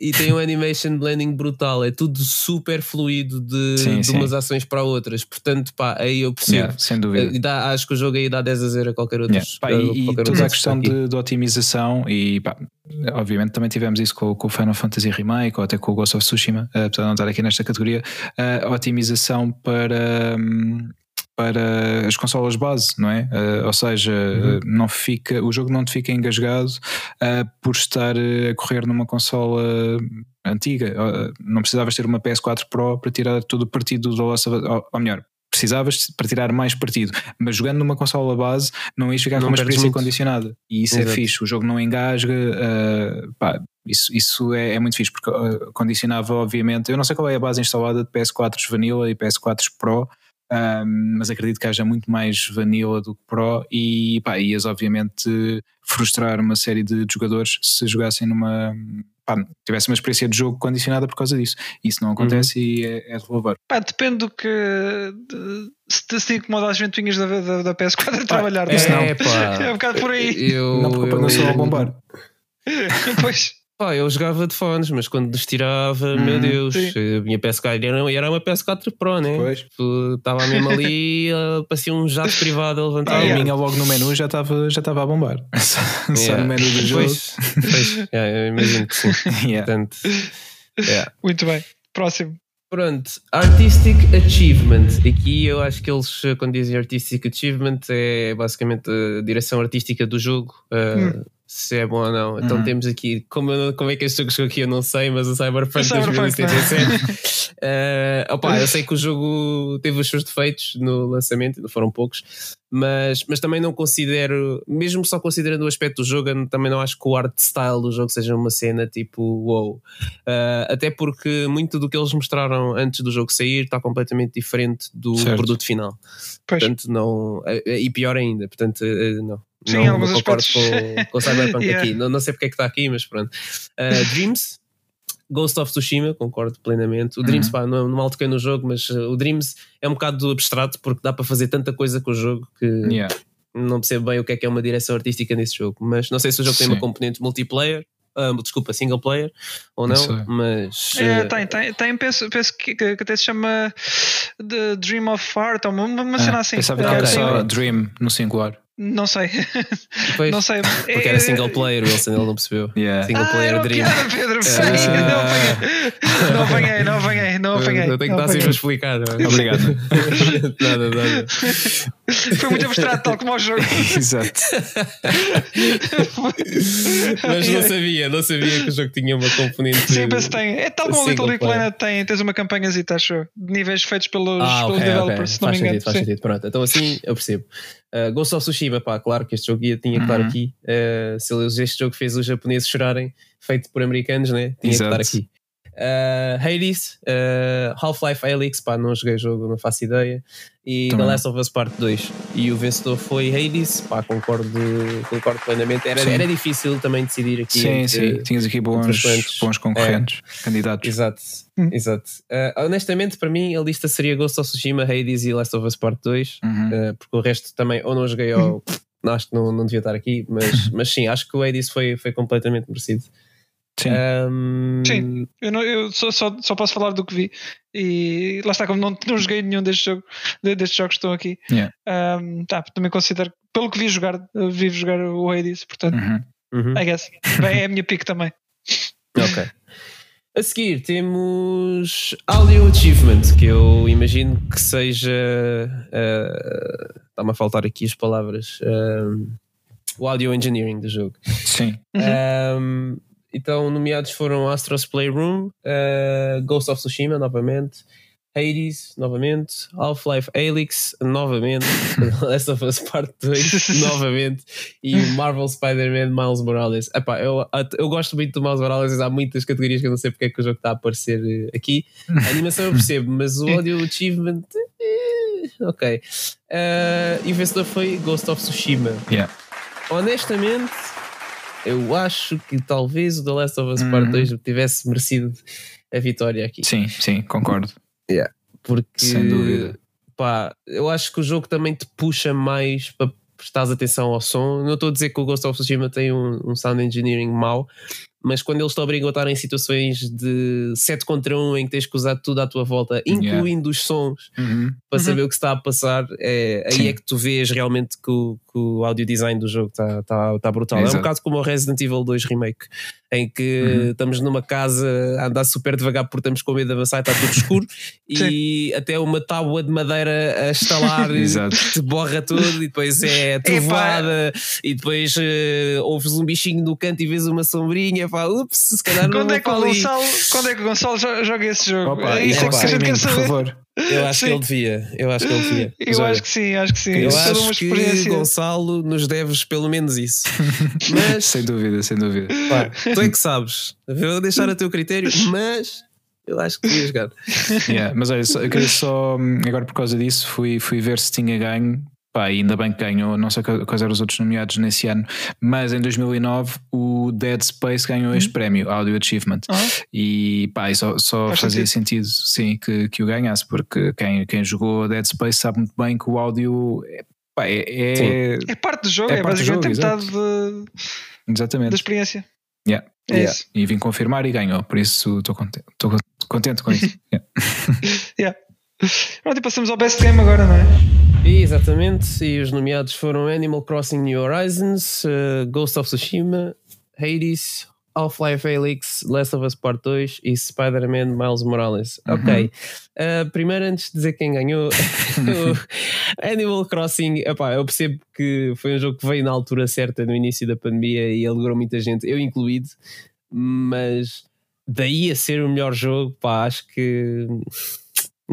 e tem um animation blending brutal. É tudo super fluido de, sim, de sim. umas ações para outras. Portanto, pá, aí eu percebo. Yeah, sem dúvida. Dá, acho que o jogo aí dá 10 a 0 a qualquer outro. Yeah. Pá, e, e toda a questão de, de, otimização e pá, obviamente também tivemos isso com, com o Final Fantasy Remake ou até com o Ghost of Tsushima, uh, apesar de não estar aqui nesta categoria, a uh, otimização para. Um, para as consolas base, não é? Uh, ou seja, uhum. não fica, o jogo não te fica engasgado uh, por estar a correr numa consola antiga. Uh, não precisavas ter uma PS4 Pro para tirar todo o partido do Last of Us, ou, ou melhor, precisavas para tirar mais partido, mas jogando numa consola base não ias ficar não com uma experiência muito. condicionada e isso é Exato. é fixe, o jogo não engasga, uh, pá, isso, isso é, é, muito fixe porque uh, condicionava obviamente, eu não sei qual é a base instalada de PS4 Vanilla e PS4 Pro, um, mas acredito que haja muito mais vanilla do que pro e pá, ias obviamente frustrar uma série de jogadores se jogassem numa pá, tivesse uma experiência de jogo condicionada por causa disso. Isso não acontece uhum. e é, é de louvar. Pá, depende do que de, se te, se incomoda as ventoinhas da, da, da PS4 a trabalhar. É, é, pá, (laughs) é um bocado por aí. Eu, não, porque eu, não sou a bombar. (laughs) pois. Pá, eu jogava de fones, mas quando destirava, hum, meu Deus, sim. a minha PS4 era, era uma PS4 Pro, né? Pois. Estava mesmo ali, uh, (laughs) parecia um jato privado a levantar. Ah, a minha logo no menu já estava já a bombar. (laughs) Só, yeah. só no menu do jogo. Pois, pois. yeah, eu imagino que sim. (laughs) yeah. Portanto, yeah. Muito bem. Próximo. Pronto, Artistic Achievement. Aqui eu acho que eles, quando dizem Artistic Achievement, é basicamente a direção artística do jogo. Uh, hum se é bom ou não. Então uhum. temos aqui, como, como é que este jogo chegou aqui, eu não sei, mas o Cyberpunk, o 2077. uh, opa, eu sei que o jogo teve os seus defeitos no lançamento, não foram poucos, mas, mas também não considero, mesmo só considerando o aspecto do jogo, também não acho que o art style do jogo seja uma cena tipo wow. Uh, até porque muito do que eles mostraram antes do jogo sair está completamente diferente do certo. produto final. Pois. Portanto, não. E pior ainda, portanto, uh, não. Sim, não, alguns não concordo com, com o Cyberpunk (laughs) yeah. aqui. Não, não sei porque é que está aqui, mas pronto. Uh, Dreams, Ghost of Tsushima, concordo plenamente. O Dreams, uhum. pá, não, não mal toquei no jogo, mas uh, o Dreams é um bocado abstrato porque dá para fazer tanta coisa com o jogo que yeah. não percebo bem o que é que é uma direção artística nesse jogo. Mas não sei se o jogo Sim. tem uma componente multiplayer. Uh, desculpa, single player ou não, mas. É, tem, tem, tem penso, penso que, que, até se chama The Dream of Art, ou uma, uma cena assim. Pensava que era só Dream no singular. Não sei. (laughs) Pois, não sei. Porque era single player, Wilson, ele não percebeu. Yeah. Single player ah, Dream. Piada, Pedro, uh... não apanhei. Não apanhei, não apanhei. Eu tenho que estar assim para explicar. Obrigado. (laughs) nada, nada. Foi muito abstrato, tal como o jogo. (laughs) Exato. Mas não sabia, não sabia que o jogo tinha uma componente. Sim, mas tem. É tal como o Little Big Planet tem. Tens uma campanhazita, acho de níveis feitos pelos, ah, pelos okay, developers, okay. se não faz me engano. Sentido, faz sentido, pronto. Então assim eu percebo. Uh, Ghost of Tsushima, pá, claro que este jogo ia, tinha que estar uhum. aqui. Uh, se este jogo fez os japoneses chorarem, feito por americanos, né? tinha Exato. que estar aqui. Uh, Hades, uh, Half-Life Alyx, pá, não joguei jogo, não faço ideia. E Também. The Last of Us Part 2. E o vencedor foi Hades, pá, concordo, concordo plenamente. Era, era difícil também decidir aqui. Sim, sim, tinhas aqui bons, bons concorrentes, é. candidatos. Exato, hum. exato. Uh, honestamente, para mim, a lista seria Ghost of Tsushima, Hades e Last of Us Part 2, uhum. porque o resto também, ou não joguei, ou. Acho que não, não devia estar aqui, mas, mas sim, acho que o Hades foi, foi completamente merecido. Sim, um... Sim. eu, não, eu só, só, só, posso falar do que vi. E lá está, como não, não joguei nenhum destes, jogo, destes jogos que estão aqui, yeah. um, tá, também considero, pelo que vi jogar, vi jogar o Hades, portanto, uhum. Uhum. I guess. Bem, é a minha pick também. (laughs) Ok. A seguir temos Audio Achievement, que eu imagino que seja. Uh, Está-me a faltar aqui as palavras. Uh, o Audio Engineering do jogo. Sim. Um, então, nomeados foram Astro's Playroom, uh, Ghost of Tsushima, novamente, Hades, novamente, Half-Life Alyx, novamente, (laughs) Last of Us Part 2, (laughs) novamente, e Marvel Spider-Man Miles Morales. Epá, eu, eu gosto muito do Miles Morales, há muitas categorias que eu não sei porque é que o jogo está a aparecer eh, aqui. A animação eu percebo, mas o audio achievement. Eh, ok. Uh, e o vencedor foi Ghost of Tsushima. Yeah. Honestamente eu acho que talvez o The Last of Us Part 2 uhum. tivesse merecido a vitória aqui. Sim, sim, concordo. Yeah. Porque, Sem dúvida. Pá, eu acho que o jogo também te puxa mais para prestares atenção ao som. Não estou a dizer que o Ghost of Tsushima tem um, um sound engineering mau, mas quando eles te obrigam a estar em situações de 7 contra 1 em que tens que usar tudo à tua volta, incluindo yeah. os sons, uhum. para uhum. saber o que está a passar, é, aí é que tu vês realmente que o, que o audio design do jogo está está está brutal. Exato. É um bocado como o Resident Evil 2 Remake, em que uhum. estamos numa casa a andar super devagar porque estamos com medo de avançar e está tudo escuro (laughs) e até uma tábua de madeira a estalar (laughs) te borra tudo e depois é trovoada e depois uh, ouves um bichinho no canto e vês uma sombrinha pá, ups, se calhar quando não é que o Gonçalo, Quando é que o Gonçalo joga esse jogo? Opa, é isso é que a gente quer saber. Por favor. Eu acho Sim. que ele devia. Eu acho que ele devia. Eu olha, acho que sim, acho que sim. Eu acho que Gonçalo nos deves pelo menos isso. (laughs) Mas sem dúvida, sem dúvida. Pá, tu é que sabes. Vou deixar a teu critério, mas eu acho que devia jogar. Yeah, mas olha, eu queria só agora por causa disso fui, fui ver se tinha ganho Pá, ainda bem que ganhou, não sei quais eram os outros nomeados nesse ano, mas em 2009 o Dead Space ganhou este uhum. prémio, Audio Achievement. Uhum. E pá, só, só fazia sentido. sentido, sim, que, que o ganhasse, porque quem, quem jogou Dead Space sabe muito bem que o áudio é, pá, é, é, é, parte do jogo, é, é basicamente metade de, Exatamente. da experiência. Yeah. É yeah. Isso. E vim confirmar e ganhou, por isso estou contente, contente com isso. (laughs) yeah. yeah. (laughs) Pronto, e passamos ao best game agora, não é? Exatamente, e os nomeados foram Animal Crossing New Horizons, uh, Ghost of Tsushima, Hades, Half-Life Alyx, Last of Us Part 2 e Spider-Man Miles Morales. Uhum. Ok, uh, primeiro antes de dizer quem ganhou, (laughs) Animal Crossing, epá, eu percebo que foi um jogo que veio na altura certa, no início da pandemia e alegrou muita gente, eu incluído, mas daí a ser o melhor jogo, pá, acho que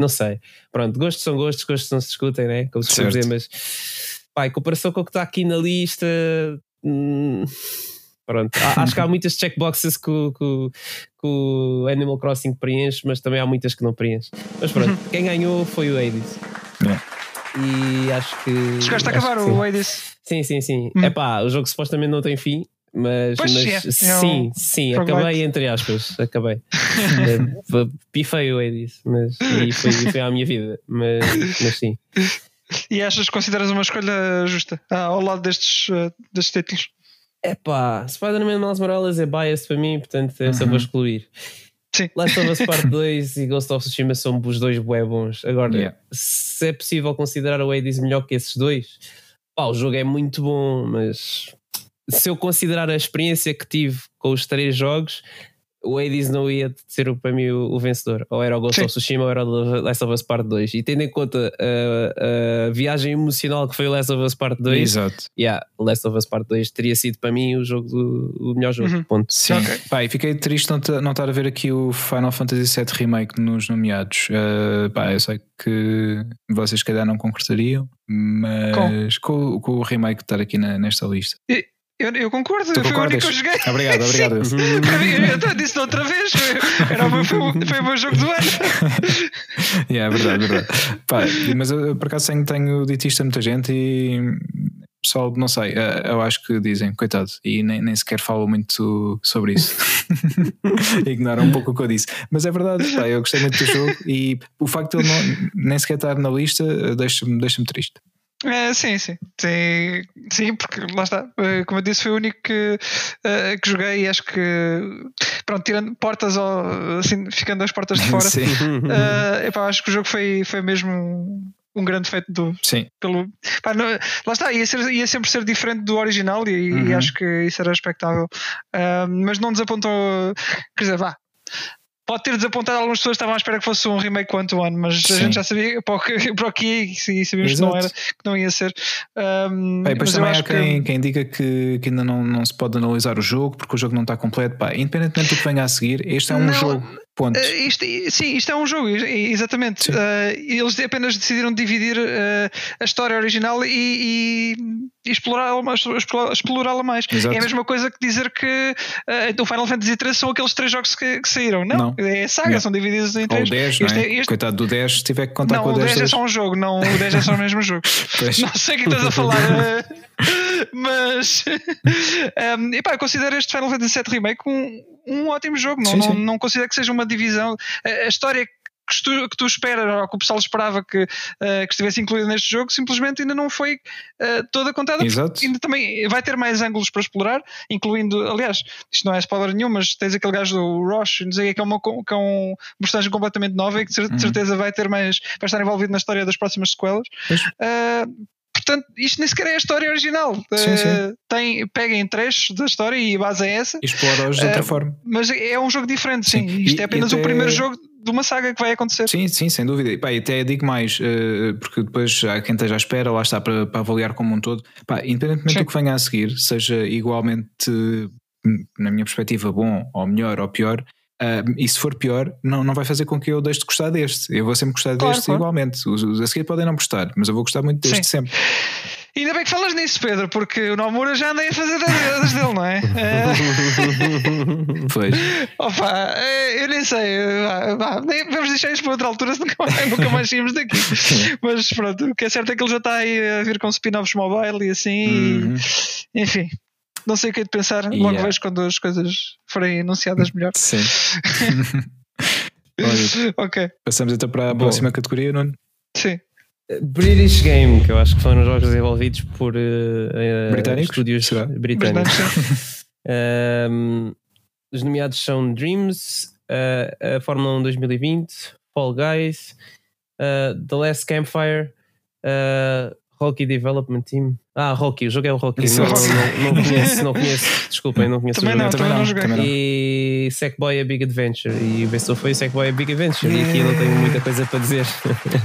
não sei. Pronto, gostos são gostos, gostos não se discutem, né? Como se dizer, mas pá, em comparação com o que está aqui na lista. Hum, pronto, acho que há (laughs) muitas checkboxes que, que, que o Animal Crossing preenche, mas também há muitas que não preenche. Mas pronto, uhum. quem ganhou foi o Hades. E acho que. Chegaste a acabar o Hades? Sim, sim, sim. É hum. pá, o jogo supostamente não tem fim, mas, mas é, é sim, sim, acabei entre aspas, acabei. Pifei o Hades, mas e foi, foi a minha vida, mas, mas sim. E achas que consideras uma escolha justa ah, ao lado destes, uh, destes títulos? É pá, Spider-Man Miles Morales é bias para mim, portanto eu só vou uhum. excluir. Sim. Last of Us Part (laughs) 2 e Ghost of Tsushima são os dois bué bons. Agora, yeah. se é possível considerar o Hades melhor que esses dois, pá, o jogo é muito bom, mas se eu considerar a experiência que tive com os três jogos, o Hades não ia ser para mim o, o vencedor. Ou era o Ghost Sim. of Tsushima ou era o Last of Us Part 2. E tendo em conta a, a, viagem emocional que foi o Last of Us Part 2, Exato. Yeah, Last of Us Part 2 teria sido para mim o jogo do, o melhor jogo. Uhum. Ponto. Sim. Okay. Pá, e fiquei triste não, não estar a ver aqui o Final Fantasy VII Remake nos nomeados. Uh, pá, eu sei que vocês, se calhar, não concordariam, mas com, com, com o remake estar aqui na, nesta lista. E eu, eu concordo, tu foi o único que eu joguei. Obrigado, obrigado. (laughs) eu disse outra vez, foi, era, foi, foi o meu jogo do ano. (laughs) yeah, é verdade, é verdade. Pá, mas eu, por acaso tenho, tenho dito isto a muita gente e pessoal, não sei, eh, eu acho que dizem, coitado, e nem, nem sequer falam muito sobre isso. (laughs) Ignoram um pouco o que eu disse. Mas é verdade, pá, eu gostei muito do jogo e o facto de ele não, nem sequer estar na lista eh, deixa-me deixa triste. É, sim, sim, sim, sim, porque lá está, eh, como eu disse, foi o único que, uh, que joguei e acho que pronto, tirando portas ou assim, ficando as portas de fora. (laughs) uh, epá, acho que o jogo foi, foi mesmo um grande feito do. Sim. Pelo, pá, não, lá está, ia, ser, ia sempre ser diferente do original e, uhum. e acho que isso era expectável. Uh, mas não desapontou. Quer dizer, vá, pode ter desapontado algumas pessoas estavam à espera que fosse um remake quanto One, mas Sim. a gente já sabia (laughs) para o que, para o que e sabíamos que não, era, que não ia ser. Um, Bem, depois também há quem, que... quem diga que, que ainda não, não se pode analisar o jogo porque o jogo não está completo. Pá, independentemente do que venha a seguir, este é um não, jogo Ponto. Uh, isto, sim, isto é um jogo, exatamente. Uh, eles apenas decidiram dividir uh, a história original e, e explorá-la mais. Explorá mais. É a mesma coisa que dizer que uh, o Final Fantasy III são aqueles três jogos que, que saíram. Não, não. é saga, são divididos em três. Ou 10, este, é? este... Coitado do 10, se tiver que contar não, com o 10. Não, o 10 é só um jogo, não, o 10 é só o mesmo jogo. (laughs) não sei o que (laughs) estás a falar. Mas um, (laughs) epá, eu considero este Final Fantasy VII Remake um, um ótimo jogo. Não, sim, não, não, considero que seja uma divisão. A, história que tu, que tu esperas, ou que o pessoal esperava que, uh, que estivesse incluída neste jogo, simplesmente ainda não foi uh, toda contada. Exato. Ainda também vai ter mais ângulos para explorar, incluindo, aliás, isto não é spoiler nenhum, mas tens aquele gajo do Roche, não sei que é uma, que é um personagem completamente nova e que de uhum. certeza vai ter mais, vai estar envolvido na história das próximas sequelas. Uh, portanto, isto nem sequer é a história original. Sim, sim. Uh, tem, pega em trechos da história e base é essa. Explora-os de outra uh, forma. Mas é um jogo diferente, sim. sim. Isto e, é apenas até... o primeiro jogo de uma saga que vai acontecer. Sim, sim, sem dúvida. Pá, e até digo mais, uh, porque depois há quem esteja à espera, lá está para, para avaliar como um todo. Pá, independentemente sim. do que venha a seguir, seja igualmente, na minha perspectiva, bom ou melhor ou pior, Uh, e se for pior, não, não vai fazer com que eu deixe de gostar deste. Eu vou sempre gostar claro, deste claro. igualmente. Os, os a seguir podem não gostar, mas eu vou gostar muito deste Sim. sempre. Ainda bem que falas nisso, Pedro, porque o Nomura já andei a fazer das dele, não é? (laughs) pois. Opa, eh, eu nem sei. vamos deixar isso para outra altura, senão nunca mais, nunca mais saímos daqui. (laughs) Mas pronto, o que é certo é que ele já está aí a vir com spin-offs mobile e assim. Uhum. E, enfim, não sei o que é de pensar. Yeah. Logo vejo quando as coisas forem anunciadas (laughs) melhor. Sim. (laughs) Olha, ok. Passamos então para a Bom. próxima categoria, Nuno? Sim. British Game, que eu acho que foram jogos desenvolvidos por uh, britânicos? estúdios Será? britânicos. um, (laughs) os nomeados são Dreams, uh, a Fórmula 1 2020, Fall Guys, uh, The Last Campfire, Rocky Development Team. Ah, Rocky, o jogo é o Rocky. Não, não, não, conheço, não conheço. Desculpem, não conheço também o jogo. Não, também não, joguei. E Sackboy A Big Adventure. E o vencedor foi o Sackboy A Big Adventure. E aqui eu não tenho muita coisa para dizer.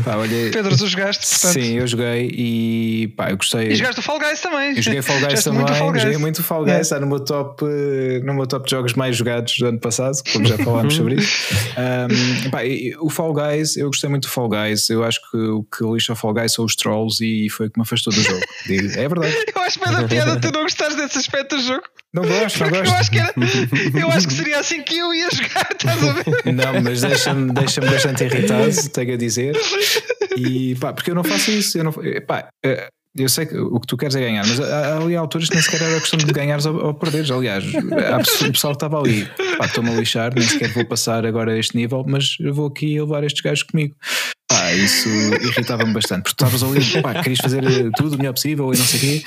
Pá, olha, Pedro, tu jogaste? Portanto. Sim, eu joguei e pá, eu gostei. E jogaste o Fall Guys também. Eu joguei Fall Guys também. Muito Fall Guys. Joguei muito Fall Guys. É. Está no meu, top, no meu top de jogos mais jogados do ano passado, como já falámos sobre isso. Um, pá, o Fall Guys, eu gostei muito do Fall Guys. Eu acho que o que lixa o Fall Guys são os trolls e foi o que me afastou do jogo. Digo, é verdade. (laughs) eu acho mais a piada tu não (laughs) gostares desse aspecto do jogo. Não gosto, não gosto. Eu acho, que era, (laughs) eu acho que seria assim que eu ia jogar, estás a ver? Não, mas deixa-me deixa bastante irritado, tenho a dizer. E pá, porque eu não faço isso. Eu, não, pá, eh, eu sei que o que tu queres é ganhar, mas há ali alturas que nem sequer era questão de ganhares ou, ou perderes. Aliás, há pessoa, o pessoal que estava ali, pá, estou-me a lixar, nem sequer vou passar agora a este nível, mas eu vou aqui levar estes gajos comigo. Pá, isso irritava-me bastante, porque tu estavas ali, pá, querias fazer tudo o melhor possível e não sei o quê.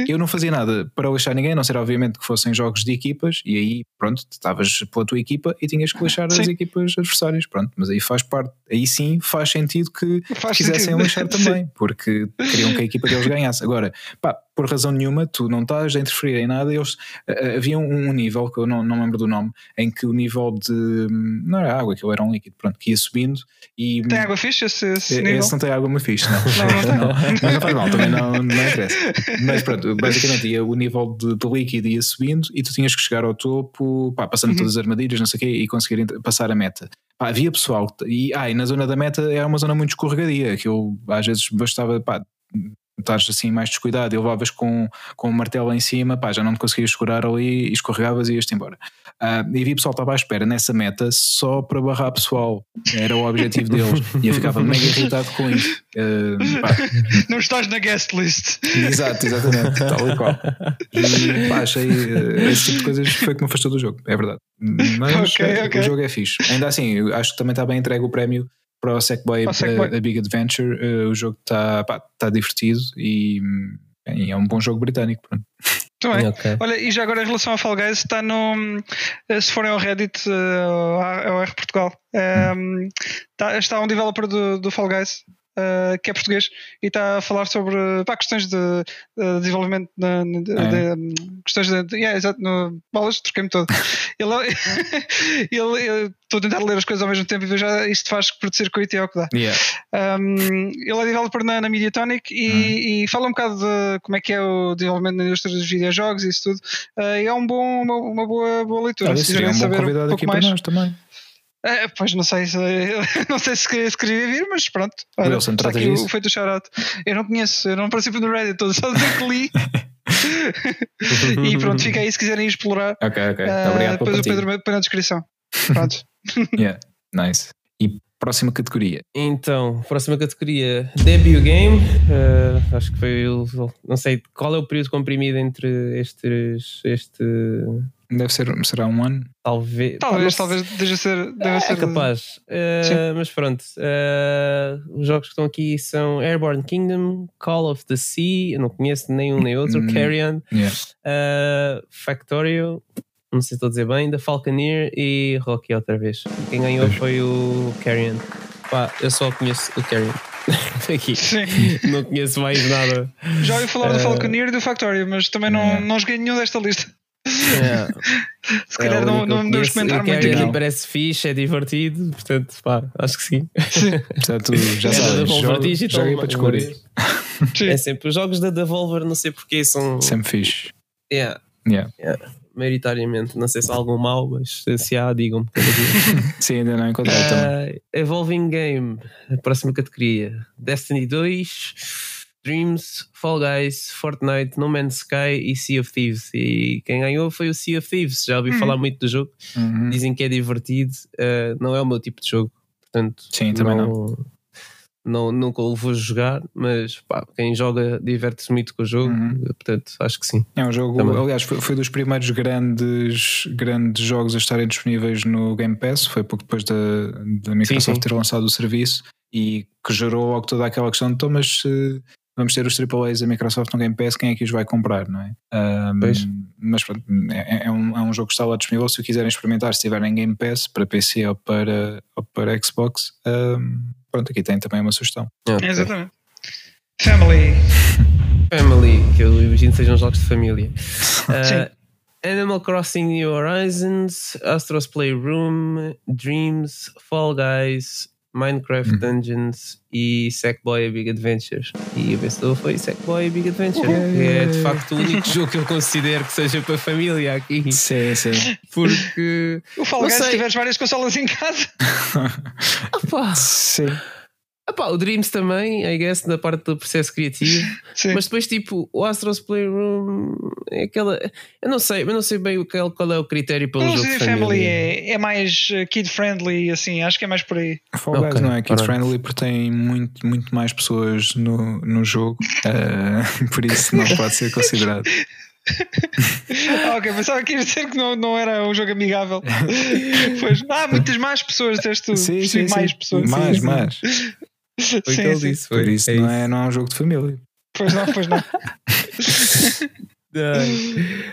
Um, eu não fazia nada para lixar ninguém, a não ser obviamente que fossem jogos de equipas, e aí, pronto, estavas pela tua equipa e tinhas que lixar as equipas adversárias, pronto, mas aí faz parte, aí sim faz sentido que faz quisessem sentido. lixar também, porque queriam que a equipa deles ganhasse. Agora, pá, por razão nenhuma, tu não estás a interferir em nada. Eles uh, havia um, um, nível que eu não, não lembro do nome, em que o nível de não era água, aquilo era um líquido, pronto, que ia subindo e tem água fixe esse, esse, esse nível? não tem água muito fixe, não. não, não, (laughs) não, mas não faz mal, também não, não interessa. Mas pronto, basicamente ia, o nível de, de, líquido ia subindo e tu tinhas que chegar ao topo, pá, passando uhum. todas as armadilhas, não sei o quê, e conseguir passar a meta. Pá, havia pessoal, e, ah, e na zona da meta é uma zona muito escorregadia, que eu às vezes bastava, pá, estás assim mais descuidado e levavas com, com o martelo em cima, pá, já não te conseguias segurar ali e escorregavas e ias-te embora. Uh, e vi pessoal estava à espera nessa meta só para barrar pessoal, era o objetivo (laughs) deles e eu ficava mega irritado com isso. Uh, (laughs) não estás na guest list. Exato, exatamente, tal e qual. E pá, achei uh, esse tipo de coisas foi que me afastou do jogo, é verdade. Mas okay, okay. o jogo é fixe. Ainda assim, acho que também está bem entregue o prémio para o Sackboy, Sackboy. A, a, Big Adventure. Uh, o jogo está tá divertido e, e, é um bom jogo britânico. Pronto. Também. Okay. Olha, e já agora em relação ao Fall Guys, está no. Eh, se forem ao Reddit, eh, ao R Portugal, hum. está, está um developer do, do Fall Guys uh, que é português e está a falar sobre pá, questões de, de desenvolvimento, de, de, é. de, questões de. Yeah, exato, no, bolas, troquei-me todo. (laughs) ele, (laughs) estou a tentar ler as coisas ao mesmo tempo e ver já isto faz curto-circuito e é o que dá. Yeah. Um, ele é developer na, na Mediatonic e, hum. e, fala um bocado de como é que é o desenvolvimento na indústria dos videojogos e isso tudo. Uh, e é um bom, uma, uma boa, boa leitura. se quiserem um saber um pouco mais. também. É, pois não sei se (laughs) não sei se, se queria vir, mas pronto. Olha, Wilson, está aqui o, feito shout Eu não conheço, eu não participo no Reddit, estou só a dizer que li. (laughs) e pronto, fica aí se quiserem explorar. Ok, ok. Uh, Obrigado depois o Pedro põe na descrição. Pronto. (laughs) yeah, nice. E próxima categoria? Então, próxima categoria, debut game. Uh, acho que foi o. Não sei qual é o período comprimido entre estes. Este Deve ser, será um ano? Talvez. Talvez, talvez deixa ser. Deve é, ser capaz. Uh, mas pronto. Uh, os jogos que estão aqui são Airborne Kingdom, Call of the Sea, eu não conheço nenhum nem outro, mm, Carrion, yeah. uh, Factorio, não sei se estou a dizer bem, The Falconeer e Rocky outra vez. Quem ganhou foi o Carrion. Pá, eu só conheço o Carrion. (laughs) aqui. Sim. Não conheço mais nada. Já ouvi falar do Falconeer e do Factorio, mas também não, yeah. não joguei nenhum desta lista. É. Se calhar é, não, não devemos comentar muito aqui. Parece fixe, é divertido, portanto, pá, acho que sim. sim. portanto, já é sabes, joga, joga para descobrir. É sempre, os jogos da Devolver, não sei porque, são. Sempre fixe. Yeah. Yeah. yeah. Maioritariamente, não sei se há algum mal, mas se há, digam-me. (laughs) sim, ainda não encontrei uh. Evolving Game, a próxima categoria: Destiny 2. Dreams, Fall Guys, Fortnite, No Man's Sky e Sea of Thieves. E quem ganhou foi o Sea of Thieves. Já ouvi uhum. falar muito do jogo. Uhum. Dizem que é divertido. Uh, não é o meu tipo de jogo. Portanto, Sim, também não. não. não nunca o vou jogar, mas pá, quem joga diverte-se muito com o jogo, uhum. portanto acho que sim. É um jogo, também. aliás, foi, foi, dos primeiros grandes, grandes jogos a estarem disponíveis no Game Pass, foi pouco depois da, da Microsoft sim, sim. ter lançado o serviço e que gerou logo toda aquela questão de então, mas vamos ter os AAAs da Microsoft no Game Pass, quem é que os vai comprar, não é? Um, mas pronto, é, é, um, é um jogo que está lá disponível. Se o quiserem experimentar, se tiverem Game Pass para PC ou para, ou para Xbox, um, pronto, aqui tem também uma sugestão. Okay. Exatamente. Family. (laughs) Family, que eu imagino que sejam jogos de família. (laughs) Uh, Animal Crossing New Horizons, Astro's Playroom, Dreams, Fall Guys, Minecraft uhum. Dungeons e Sackboy Big Adventures. E a vencedora foi Sackboy Big Adventure, uhum. que é de facto o único (laughs) jogo que eu considero que seja para a família aqui. Sim, sim. Porque. O Fall Guys, se tiveres várias consolas em casa. (laughs) Opa. Sim. Epá, o Dreams também, I guess, na parte do processo criativo. (laughs) Sim. Mas depois, tipo, o Astros Playroom é aquela. Eu não sei, eu não sei bem qual, qual é o critério para um jogo família. Family é, é mais uh, kid-friendly, assim, acho que é mais por aí. Fall Guys okay. não é kid-friendly porque tem muito, muito mais pessoas no, no jogo, uh, (laughs) por isso não pode ser considerado. (laughs) ok, pensava que ia dizer que não, não era um jogo amigável. pois, ah, muitas mais pessoas, disseste tu. Sim, sim, mais sim. pessoas. Mais, sim, mais. Foi sim, sim. Disse, foi. Por isso, é não, É, não é um jogo de família. Pois não, pois não. (laughs)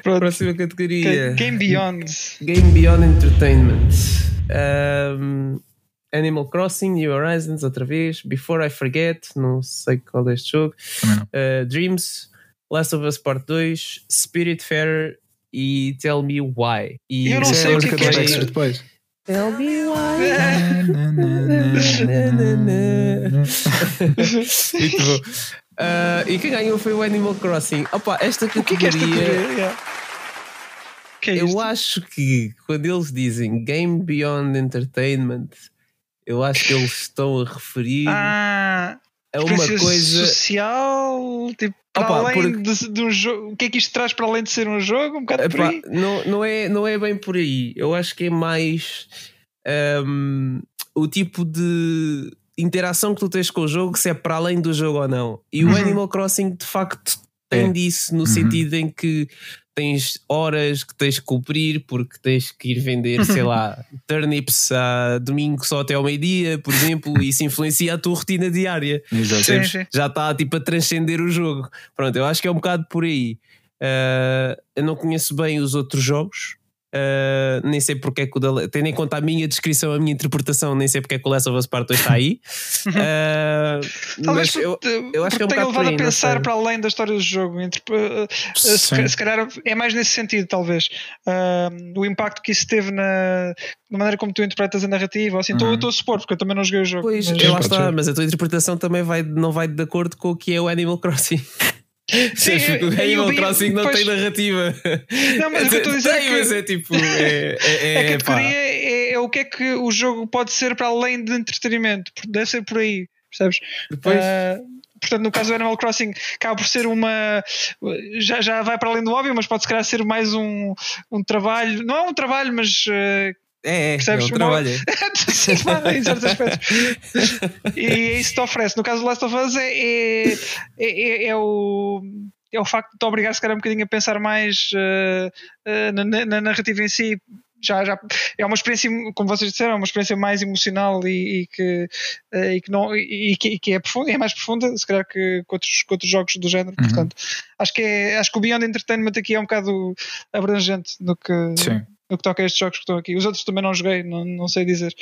Pronto. Próxima categoria: Game Beyond. Game Beyond Entertainment. Um, Animal Crossing, New Horizons, outra vez. Before I Forget, não sei qual é este jogo. Uh, Dreams, Last of Us Part 2, Spiritfarer e Tell Me Why. E eu não sei o que, que é isso depois. Tell me why. (laughs) Muito bom. Uh, e quem ganhou foi o Animal Crossing. Opa, esta categoria. O que é, que esta categoria? Que é eu acho que quando eles dizem Game Beyond Entertainment, eu acho que eles estão a referir ah, a uma coisa social, tipo, para Opa, além porque... de, de, um jogo. O que é que isto traz para além de ser um jogo? Um bocado Opa, por aí. Não, não, é, não é bem por aí. Eu acho que é mais um, o tipo de interação que tu tens com o jogo, se é para além do jogo ou não. E uhum. o Animal Crossing de facto tem é. disso, no uhum. sentido em que tens horas que tens que cumprir porque tens que ir vender, sei lá, (laughs) turnips a domingo só até ao meio-dia, por exemplo, e isso influencia a tua rotina diária. Sim, sim. Já está tipo a transcender o jogo. Pronto, eu acho que é um bocado por aí. Uh, eu não conheço bem os outros jogos, Uh, nem sei porque é que o da, tendo em conta a minha descrição, a minha interpretação, nem sei porque é que o Last of Us Part 2 está aí. Uh, (laughs) Talvez eu, eu acho que é um tenha levado a pensar para além da história do jogo. Entre, uh, se, se, calhar é mais nesse sentido, talvez. o impacto que isso teve na, na, maneira como tu interpretas a narrativa. Assim, estou uhum. a supor, porque eu também não joguei o jogo. Pois, mas, lá está, mas a tua interpretação também vai, não vai de acordo com o que é o Animal Crossing. Sim, o Animal Crossing não tem narrativa. Não, mas o que eu estou a dizer tem, é que, mas é tipo. É, é, (laughs) é, a categoria é, é, o que é que o jogo pode ser para além de entretenimento. Deve ser por aí, percebes? Depois. Uh, portanto, no caso do Animal Crossing, acaba por ser uma. Já, já vai para além do óbvio, mas pode se calhar ser mais um, um trabalho. Não é um trabalho, mas. Uh, é, é, Percebes? é um trabalho. Sim, em certos aspectos. e é isso que te oferece. No caso do Last of Us é, é, é, é o é o facto de te obrigar se calhar um bocadinho a pensar mais uh, uh, na, na, narrativa em si. Já, já é uma experiência, como vocês disseram, é uma experiência mais emocional e, e que, uh, e que, não, e, que, e que é, profunda, é mais profunda, se calhar que, que, outros, que outros jogos do género. Uhum. Portanto, acho que, é, acho que o Beyond Entertainment aqui é um bocado abrangente no que. Sim no que toca a estes jogos que estão aqui. Os outros também não joguei, não, não sei dizer.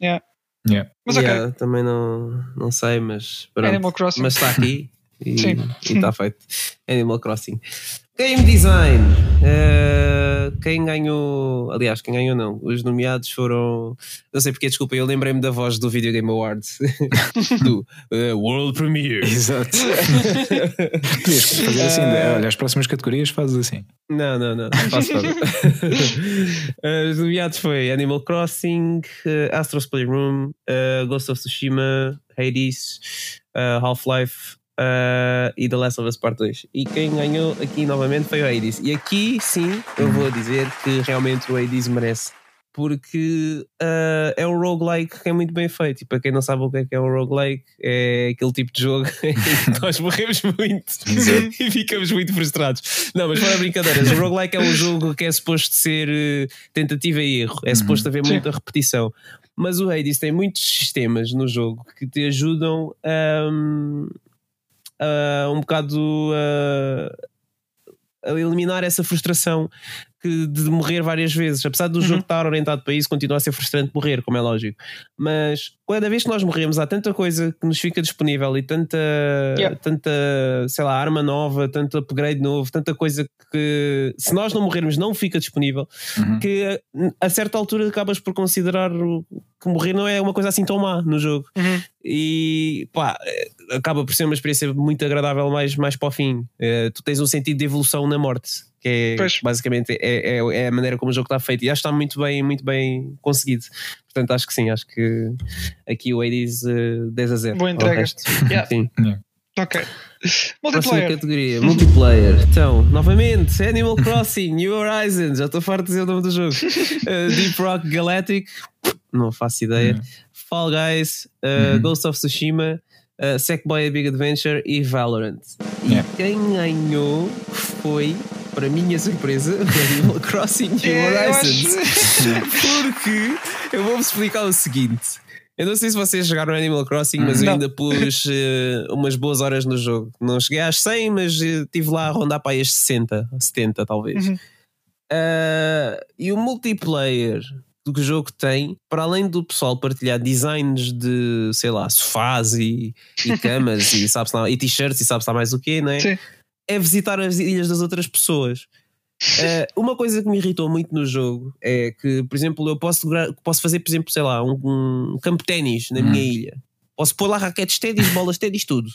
Yeah. Yeah. Mas ok. Yeah, também não, não sei, mas pronto. Animal Crossing. Mas está aqui (laughs) e está feito. Animal Crossing. Game Design. Uh, quem ganhou. Aliás, quem ganhou não. Os nomeados foram. Não sei porque, desculpa, eu lembrei-me da voz do Video Game Awards (laughs) do uh, World Premiere. (laughs) Exato. Podias fazer assim, uh, olha, as próximas categorias fazes assim. Não, não, não. Faço (laughs) Os nomeados foi Animal Crossing, Astro's Playroom, Ghost of Tsushima, Hades, Half-Life, uh, e The Last of Us Part 2. E quem ganhou aqui novamente foi o Hades. E aqui sim eu vou dizer que realmente o Hades merece. Porque uh, é um roguelike que é muito bem feito. E para quem não sabe o que é, que é um roguelike, é aquele tipo de jogo (laughs) em que nós (laughs) morremos muito (laughs) e ficamos muito frustrados. Não, mas fora brincadeiras, o roguelike é um jogo que é suposto ser uh, tentativa e erro, é suposto haver muita repetição mas o Hades tem muitos sistemas no jogo que te ajudam a, um, uh, um bocado uh, a eliminar essa frustração que de morrer várias vezes. Apesar do uhum. jogo estar orientado para isso, continua a ser frustrante morrer, como é lógico. Mas cada vez que nós morremos, há tanta coisa que nos fica disponível e tanta, yeah. tanta sei lá, arma nova, tanto upgrade novo, tanta coisa que se nós não morrermos não fica disponível, uhum. que a certa altura acabas por considerar que morrer não é uma coisa assim tão má no jogo. Uhum. E pá, acaba por ser uma experiência muito agradável mais, mais para o fim. Uh, tu tens um sentido de evolução na morte que é pois. basicamente é, é, é, a maneira como o jogo está feito e acho que está muito bem, muito bem conseguido. Portanto, acho que sim, acho que aqui o Hades uh, 10 a 0. Boa entrega. (laughs) Yeah. Sim. Yeah. Ok. Multiplayer. categoria, multiplayer. Então, novamente, Animal Crossing, New Horizons, já estou farto de dizer o nome do jogo. Uh, (laughs) Deep Rock Galactic, não faço ideia. Uhum. Fall Guys, uh, uhum. Ghost of Tsushima, uh, Sackboy A Big Adventure e Valorant. Yeah. E quem ganhou foi para minha surpresa, (laughs) Animal Crossing New é, Horizons. (laughs) Porque eu vou-vos explicar o seguinte. Eu não sei se vocês jogaram Animal Crossing, mas eu ainda pus uh, umas boas horas no jogo. Não cheguei às 100, mas estive uh, lá a rondar para as 60, 70 talvez. Uhum. Uh, e o multiplayer do que o jogo tem, para além do pessoal partilhar designs de, sei lá, sofás e, e camas e, (laughs) sabe e t-shirts e sabe-se lá mais o quê, não é? Sim é visitar as ilhas das outras pessoas. Uh, (laughs) uma coisa que me irritou muito no jogo é que, por exemplo, eu posso, posso fazer, por exemplo, sei lá, um, um campo de ténis na hum. minha ilha. Posso pôr lá raquetes ténis, bolas ténis, tudo.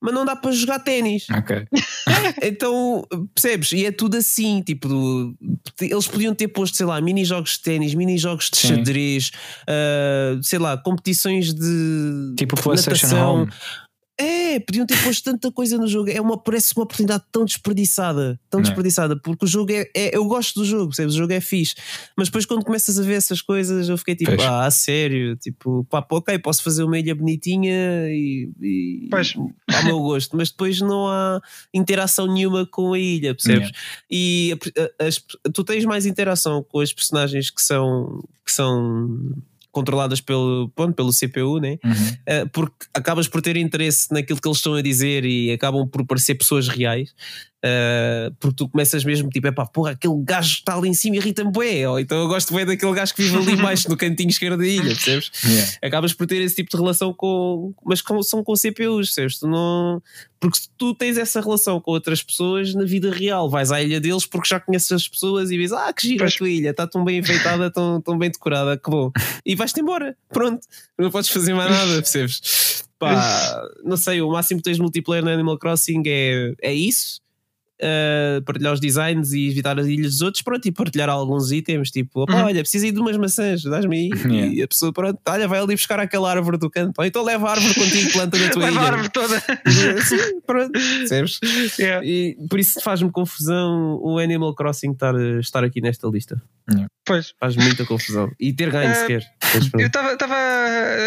Mas não dá para jogar ténis. Ok. (laughs) então, percebes? E é tudo assim. Tipo, eles podiam ter posto, sei lá, mini-jogos de ténis, mini-jogos de Sim. xadrez, uh, sei lá, competições de. Tipo PlayStation Home. É, podiam ter posto tanta coisa no jogo. É uma, parece uma oportunidade tão desperdiçada, tão não. É? desperdiçada, porque o jogo é, é, Eu gosto do jogo, percebes? O jogo é fixe. Mas depois, quando começas a ver essas coisas, eu fiquei tipo, pois. ah, a sério, tipo, pá, ok, posso fazer uma ilha bonitinha e, e pois. ao meu gosto, mas depois não há interação nenhuma com a ilha, percebes? E as, tu tens mais interação com as personagens que são. Que são controladas pelo, pronto, pelo CPU, né? Uhum. Uh, porque acabas por ter interesse naquilo que eles estão a dizer e acabam por parecer pessoas reais. Uh, porque tu começas mesmo tipo, é pá, porra, aquele gajo está ali em cima e irrita-me bué, ou então eu gosto bem daquele gajo que vive ali embaixo no cantinho esquerdo da ilha, percebes? (laughs) Yeah. Acabas por ter esse tipo de relação com, mas com, são com CPUs, percebes? Tu não, porque se tu tens essa relação com outras pessoas na vida real, vais à ilha deles porque já conheces as pessoas e dizes, ah, que gira a tua ilha, está tão bem enfeitada, tão, tão bem decorada, que bom, e vais-te embora, pronto, não podes fazer mais nada, (laughs) percebes? Pá, não sei, o máximo que tens multiplayer no Animal Crossing é, é isso uh, partilhar os designs e evitar as ilhas dos outros, pronto, e partilhar alguns itens, tipo, uhum. olha, preciso ir de umas maçãs, dás-me aí, (laughs) yeah. e a pessoa, pronto, olha, vai ali buscar aquela árvore do canto, ou então leva a árvore contigo, planta na tua (laughs) leva ilha. a árvore toda. (laughs) Sim, pronto, percebes? Yeah. E por isso faz-me confusão o Animal Crossing estar, estar aqui nesta lista. Yeah. Pois. Faz muita confusão. E ter ganho uh, sequer. Eu estava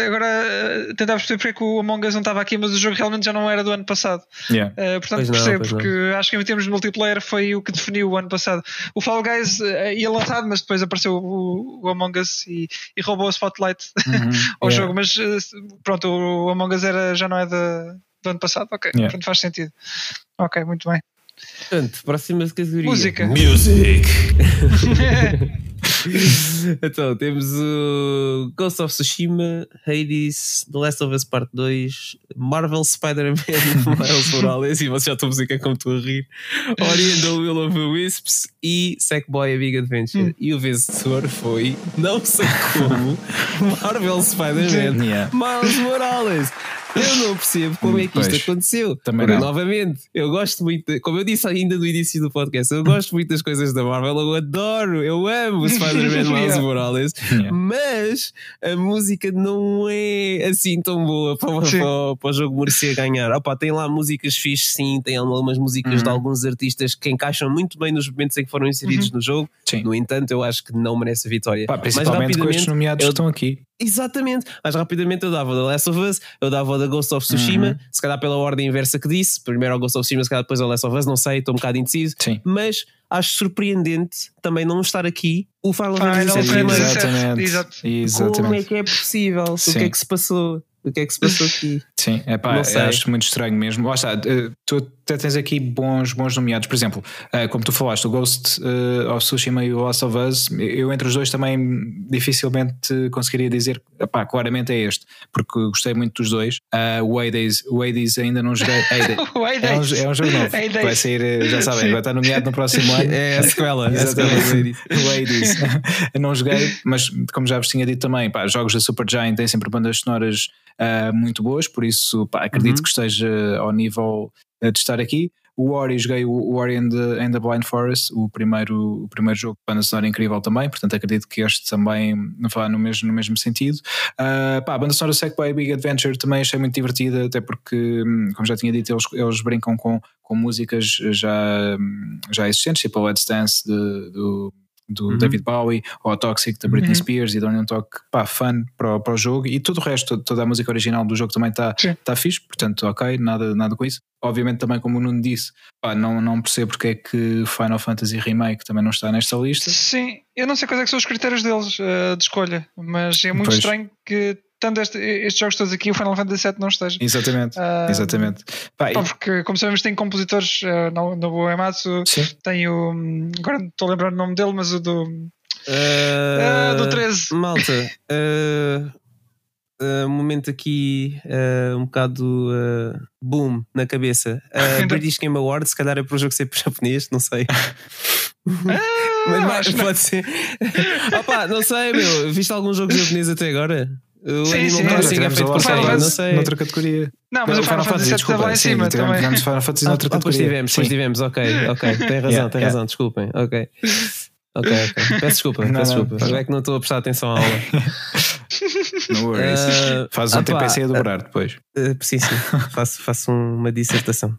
agora a tentar perceber porque é que o Among Us não estava aqui, mas o jogo realmente já não era do ano passado. Yeah. Uh, portanto, percebo, porque não. acho que em termos de multiplayer foi o que definiu o ano passado. O Fall Guys uh, ia lançado, mas depois apareceu o, o Among Us e, e, roubou o spotlight (laughs) uhum. ao yeah. jogo. Mas pronto, o Among Us era, já não é de, do ano passado. Ok, yeah. portanto faz sentido. Ok, muito bem. Portanto, próxima categoria. Música. Music. (laughs) (laughs) então, temos o Ghost of Tsushima, Hades, The Last of Us Part 2, Marvel Spider-Man, (laughs) Miles Morales, e você já estou a música como estou a rir, Ori and the Will of the Wisps e Sackboy A Big Adventure. Hum. E o vencedor foi, não sei como, (laughs) Marvel Spider-Man, yeah. Miles Morales. Eu não percebo como é que isto pois, aconteceu. Também Porque, novamente, eu gosto muito, de, como eu disse ainda no início do podcast, eu gosto muito das coisas da Marvel, eu adoro, eu amo o Spider-Man (laughs) Miles Morales, yeah. mas a música não é assim tão boa para, para, para o jogo merecer ganhar. Opa, tem lá músicas fixes, sim, tem algumas músicas uhum. de alguns artistas que encaixam muito bem nos momentos em que foram inseridos uhum. no jogo. Sim. No entanto, eu acho que não merece a vitória. Pá, principalmente com estes nomeados eu, que estão aqui. Exatamente, mais rapidamente eu dava The Last of Us, eu dava da Ghost of Tsushima, uhum. se calhar pela ordem inversa que disse, primeiro ao Ghost of Tsushima, se calhar depois ao Last of Us, não sei, estou um bocado indeciso, Sim. mas acho surpreendente também não estar aqui o Final Fantasy VII. Exatamente. Exatamente. Como é que é possível? Sim. O que é que se passou? O que é que se passou aqui? (laughs) Sim, é pá, acho muito estranho mesmo. Lá está, eh, tu até tens aqui bons, bons nomeados. Por exemplo, eh, como tu falaste, o Ghost uh, of Tsushima e o Last of Us, eu entre os dois também dificilmente conseguiria dizer, pá, claramente é este, porque gostei muito dos dois. O, Hades, o Hades ainda não joguei. (laughs) o Hades. É, um, é um jogo novo. Vai sair, já sabem, vai estar nomeado no próximo ano. (laughs) É a sequela. (laughs) Exatamente. o Hades. não joguei, mas como já vos tinha dito também, pá, jogos da Supergiant têm sempre bandas sonoras uh, muito boas, por isso pá, acredito uhum. que esteja ao nível uh, de estar aqui. O Ori, joguei o Ori and the, and the Blind Forest, o primeiro, o primeiro jogo de banda sonora incrível também, portanto acredito que este também vá no mesmo, no mesmo sentido. Uh, pá, a banda sonora Sackboy Big Adventure também achei muito divertida, até porque, hum, como já tinha dito, eles, eles brincam com, com músicas já, já existentes, tipo a Let's Dance de, do do uhum. David Bowie ou a Toxic da Britney uhum. Spears e dão um toque pá, fun para, para o jogo e tudo o resto, toda a música original do jogo também está tá fixe, portanto ok, nada, nada com isso. Obviamente também como o Nuno disse, pá, não, não percebo porque é que Final Fantasy Remake também não está nesta lista. Sim, eu não sei quais é são os critérios deles uh, de escolha, mas é muito pois. estranho que tanto este, estes jogos todos aqui, o Final Fantasy VII não esteja. Exatamente, uh, exatamente. Pá, pá, porque, como sabemos, tem compositores uh, no, no Boematsu, tem o. Agora não estou a lembrar o nome dele, mas o do. Uh, do 13. Malta, um momento aqui um bocado boom na cabeça. (laughs) British Game Awards, se calhar é para o jogo ser (laughs) japonês, não sei. (laughs) mas, mas pode ser. Opa, não sei, meu. Viste algum jogo japonês até agora? O sim, Animal Crossing é feito por série, não sei. Noutra categoria. Não, mas o Final Fantasy estava lá em cima também. Tivemos Final Fantasy noutra categoria. Depois tivemos, depois tivemos, ok, ok. Tem razão, tem razão, desculpem, ok. (laughs) Ok, ok. (laughs) Peço desculpa, peço desculpa. Não. É que não estou a prestar atenção à aula. (laughs) No worries. Uh, Fazes um TPC a dobrar uh, depois. Uh, sim, sim. (laughs) faço, faço uma dissertação.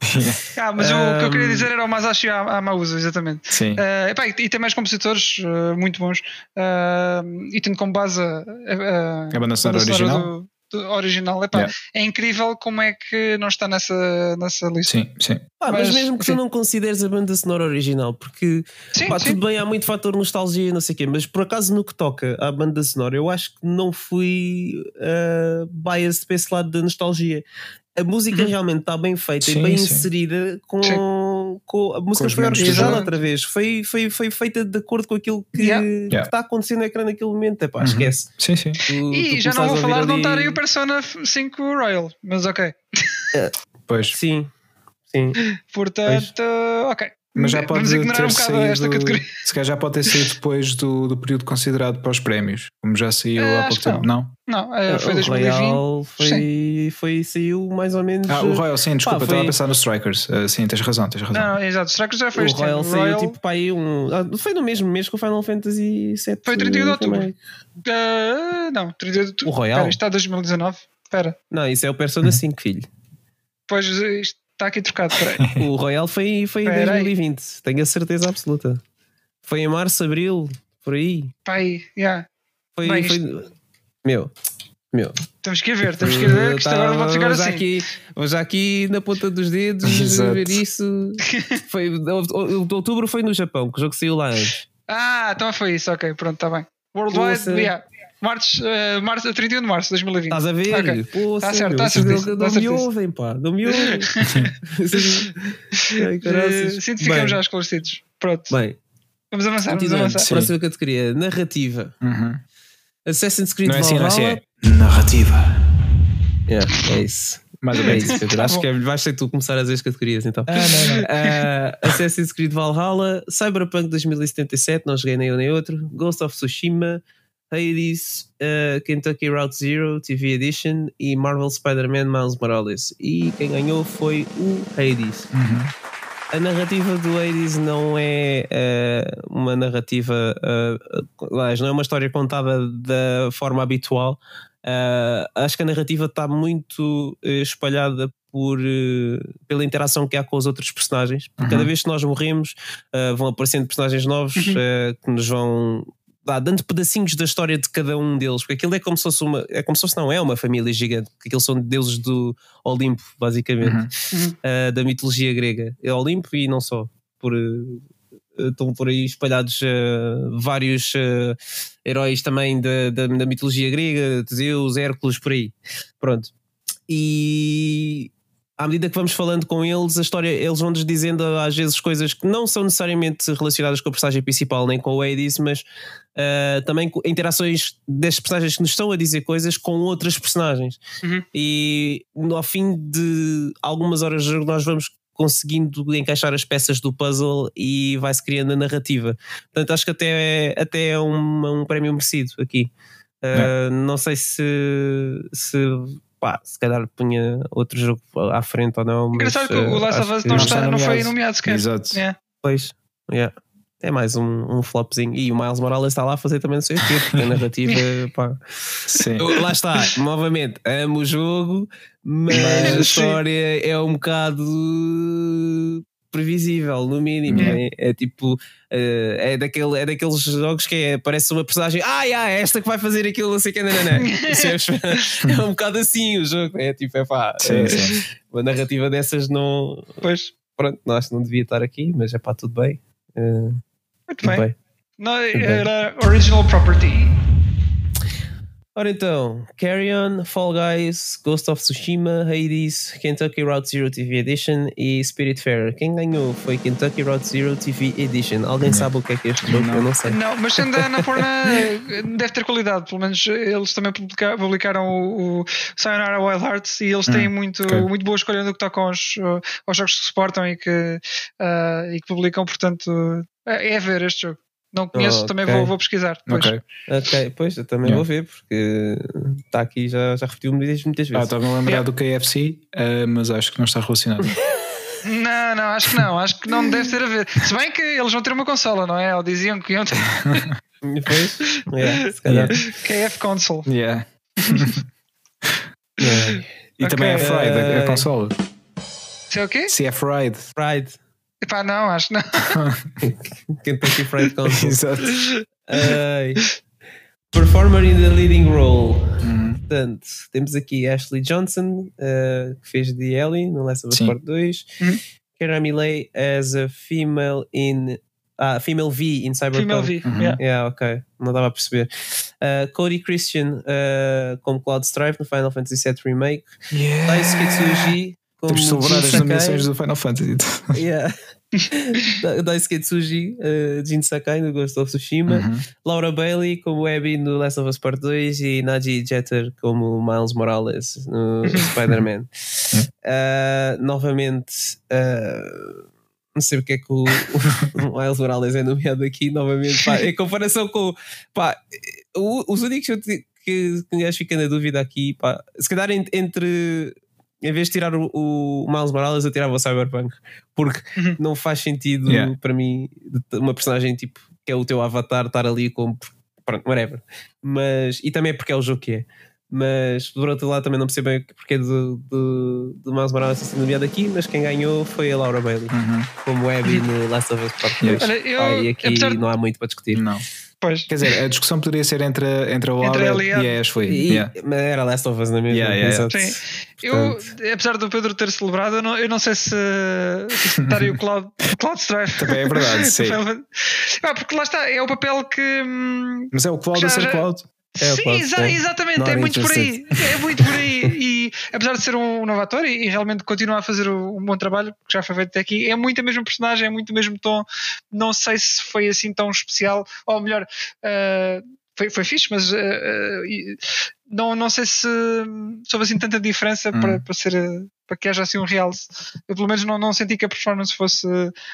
ah, mas o que eu queria dizer era o Masashi Amausa, exatamente. Sim. Uh, epá, e, e tem mais compositores uh, muito bons. Uh, e tendo como base a, a, a banda sonora original. Do, original. Epá, yeah. É incrível como é que não está nessa, nessa lista. Sim, sim. Ah, mas, mas, mesmo que tu não consideres a banda sonora original, porque sim, pá, sim. tudo bem, há muito fator nostalgia e não sei o quê, mas por acaso no que toca à banda sonora, eu acho que não fui uh, biased para esse lado da nostalgia. A música uhum. realmente está bem feita sim, e bem inserida com com, com a música com foi orquestrada outra vez, foi, foi, foi feita de acordo com aquilo que, yeah. que está acontecendo no ecrã naquele momento. Epá, uhum. esquece. Sim, sim. Tu, e tu já não vou falar de não estar aí o Persona 5 Royal, mas ok. pois. Sim, sim. Portanto, pois. ok. Mas já pode ter um saído, esta categoria. (laughs) Se calhar já pode ter saído depois do, do período considerado para os prémios, como já saiu uh, há pouco tempo, não? Não, uh, foi o 2020. Royal foi, foi, saiu mais ou menos. Ah, o Royal, sim, desculpa, Pá, foi... estava a pensar no Strikers. Uh, sim, tens razão, tens razão. Não, não exato, Strikers já foi o este Royal ano. saiu tipo para aí um. Ah, foi no mesmo mês que o Final Fantasy VII. Foi 31 de outubro. Uh, não, 31 de outubro. O Royal. Espera, isto está 2019. Espera. Não, isso é o Persona 5, filho. Pois isto Está aqui trocado, peraí. (laughs) o Royal foi, foi em 2020, tenho a certeza absoluta. Foi em março, abril, por aí. Pai, yeah. Foi, Bem, foi... Isto... Meu, meu. Temos que ver, temos que ver, que tá, agora vou ficar assim. Aqui, vou já aqui na ponta dos dedos (laughs) ver isso. (laughs) foi, o, de outubro foi no Japão, que o jogo saiu lá antes. Ah, então foi isso, ok, pronto, está bem. Worldwide, yeah. Março, uh, março, 31 de março de 2020. Estás a ver? Okay. Pô, tá certo, está certo. Não me ouvem, pá. Não me ouvem. Sinto que ficamos já esclarecidos. Pronto. Bem, vamos avançar. Vamos avançar. Sim. Próxima categoria: narrativa. Uhum. Assassin's Creed não é assim, Valhalla. Não é assim, é narrativa. Yeah, é isso. Mais ou menos. É Acho que é, vais ser tu começar a dizer as categorias então. Ah, não, não. Uh, (laughs) Assassin's Creed Valhalla, Cyberpunk 2077, não joguei nem um nem outro, Ghost of Tsushima, Hades, uh, Kentucky Route Zero TV Edition e Marvel Spider-Man Miles Morales. E quem ganhou foi o Hades. Uhum. A narrativa do Hades não é uh, uma narrativa, uh, não é uma história contada da forma habitual. Uh, acho que a narrativa está muito espalhada por, pela interação que há com os outros personagens. Uhum. Cada vez que nós morremos, vão aparecendo personagens novos uhum. que nos vão dá, dando pedacinhos da história de cada um deles, porque aquilo é como se fosse uma, é como se fosse, não é uma família gigante, porque aqueles são deuses do Olimpo, basicamente, uhum. uh, da mitologia grega. É Olimpo e não só, por, uh, estão por aí espalhados uh, vários heróis também da, da, da mitologia grega, Zeus, Hércules, por aí. Pronto. E à medida que vamos falando com eles, a história, eles vão-nos dizendo às vezes coisas que não são necessariamente relacionadas com a personagem principal nem com o Hades, mas uh, também interações destes personagens que nos estão a dizer coisas com outras personagens. Uhum. E ao fim de algumas horas de jogo, nós vamos conseguindo encaixar as peças do puzzle e vai-se criando a narrativa. Portanto, acho que até é, até é um, um prémio merecido aqui. Uh, não sei se, se pá, se calhar punha outro jogo à frente ou não. Engraçado que o Last of Us não, está, não foi nomeado sequer. Exato. Yeah. Pois, yeah. é mais um, um flopzinho. E o Miles Morales está lá a fazer também não sei o quê, porque a narrativa, (laughs) pá. Sim. Lá está, novamente, amo o jogo, (laughs) mas, a história é um bocado previsível, no mínimo. É, é tipo, uh, é, daquele, é daqueles jogos que é, parece uma personagem, ah, yeah, é esta que vai fazer aquilo, não sei o que, não, não, não. (laughs) é, é um bocado assim o jogo, é tipo, é pá, sim, é, sim. uma narrativa dessas não. Pois. Pronto, não, acho que não devia estar aqui, mas é pá, tudo bem. Uh, Muito tudo bem. bem. Não, era original property. Ora então, Carry On, Fall Guys, Ghost of Tsushima, Hades, Kentucky Route Zero TV Edition e Spirit Fair. Quem ganhou foi Kentucky Route Zero TV Edition. Alguém não. sabe o que é que é este jogo? Não. Eu não sei. Não, mas sendo da Annapurna deve ter qualidade. Pelo menos eles também publicaram, publicaram o, o Sayonara Wild Hearts e eles têm hum, muito, okay. muito boa escolha no que toca aos, aos jogos que suportam e que, uh, e que publicam. Portanto, é, é ver este jogo. Não conheço, oh, também vou, vou pesquisar. Depois. Ok, okay pois eu também yeah. vou ver, porque está aqui, já, já repetiu muitas, muitas vezes. Ah, estava a lembrar yeah. do KFC, uh, mas acho que não está relacionado. (laughs) não, não, acho que não, acho que não deve ter a ver. Se bem que eles vão ter uma consola, não é? Ou diziam que iam ter. (laughs) Pois, yeah, se calhar. KF Console. Yeah. yeah. (laughs) E okay. também é Fried, uh, a, a consola. Se é o quê? Se é Fried. Fried. Epá, não, acho que não. Kentucky Fried Console. Exato. Uh, performer in the leading role. Uhum. Portanto, temos aqui Ashley Johnson, uh, que fez de Ellie no Last of Us Part 2. Uhum. Kara Milley as a female in. Ah, Female V in Cyberpunk. Female V, uhum. yeah. yeah. ok. Não dava a perceber. Uh, Cody Christian uh, como Cloud Strife no Final Fantasy VII Remake. Yeah. Daisuke Tsuji como Temos de celebrar as nomeações do Final Fantasy. (laughs) yeah. Daisuke Tsuji, uh, Jin Sakai no Ghost of Tsushima, uhum. Laura Bailey como Abby no Last of Us Part 2 e Naji Jeter como Miles Morales no (laughs) Spider-Man. Uh, (laughs) novamente, uh, não sei porque é que o, o Miles Morales é nomeado aqui novamente, pá, em comparação com pá, os únicos que, que, que fica na dúvida aqui, pá, se calhar entre em vez de tirar o, o Miles Morales, eu tirava o Cyberpunk, porque uhum. não faz sentido yeah. para mim uma personagem tipo que é o teu avatar estar ali como pronto, whatever. Mas, e também é porque é o jogo que é. Mas por outro lado também não percebo bem porque do, do, do Miles Morales sido nomeado aqui, mas quem ganhou foi a Laura Bailey, uhum. como Abby no Last of Us Part 2. Olha, eu, ah, e aqui apesar... não há muito para discutir. Não. Pois. Quer dizer, a discussão poderia ser entre, entre a Laura entre e a Ashley. E, yeah. Era Last of Us na mesma. Yeah, yeah, Sim. Eu, apesar do Pedro ter celebrado, eu não, eu não sei se, estaria o Cloud, (laughs) Cloud Strife. Também é verdade, sim. (laughs) ah, porque lá está, é o papel que. Hum, Mas é o Cloud já, a ser Cloud. É, Sim, exa exatamente, é muito por aí. (laughs) É muito por aí. E apesar de ser um novo ator e, e realmente continua a fazer um bom trabalho, que já foi feito até aqui, é muito a mesma personagem, é muito o mesmo tom. Não sei se foi assim tão especial, ou melhor, uh, foi, foi fixe, mas uh, uh, não, não sei se, houve assim tanta diferença hum. para, para ser para que haja assim um realce. Eu pelo menos não, não senti que a performance fosse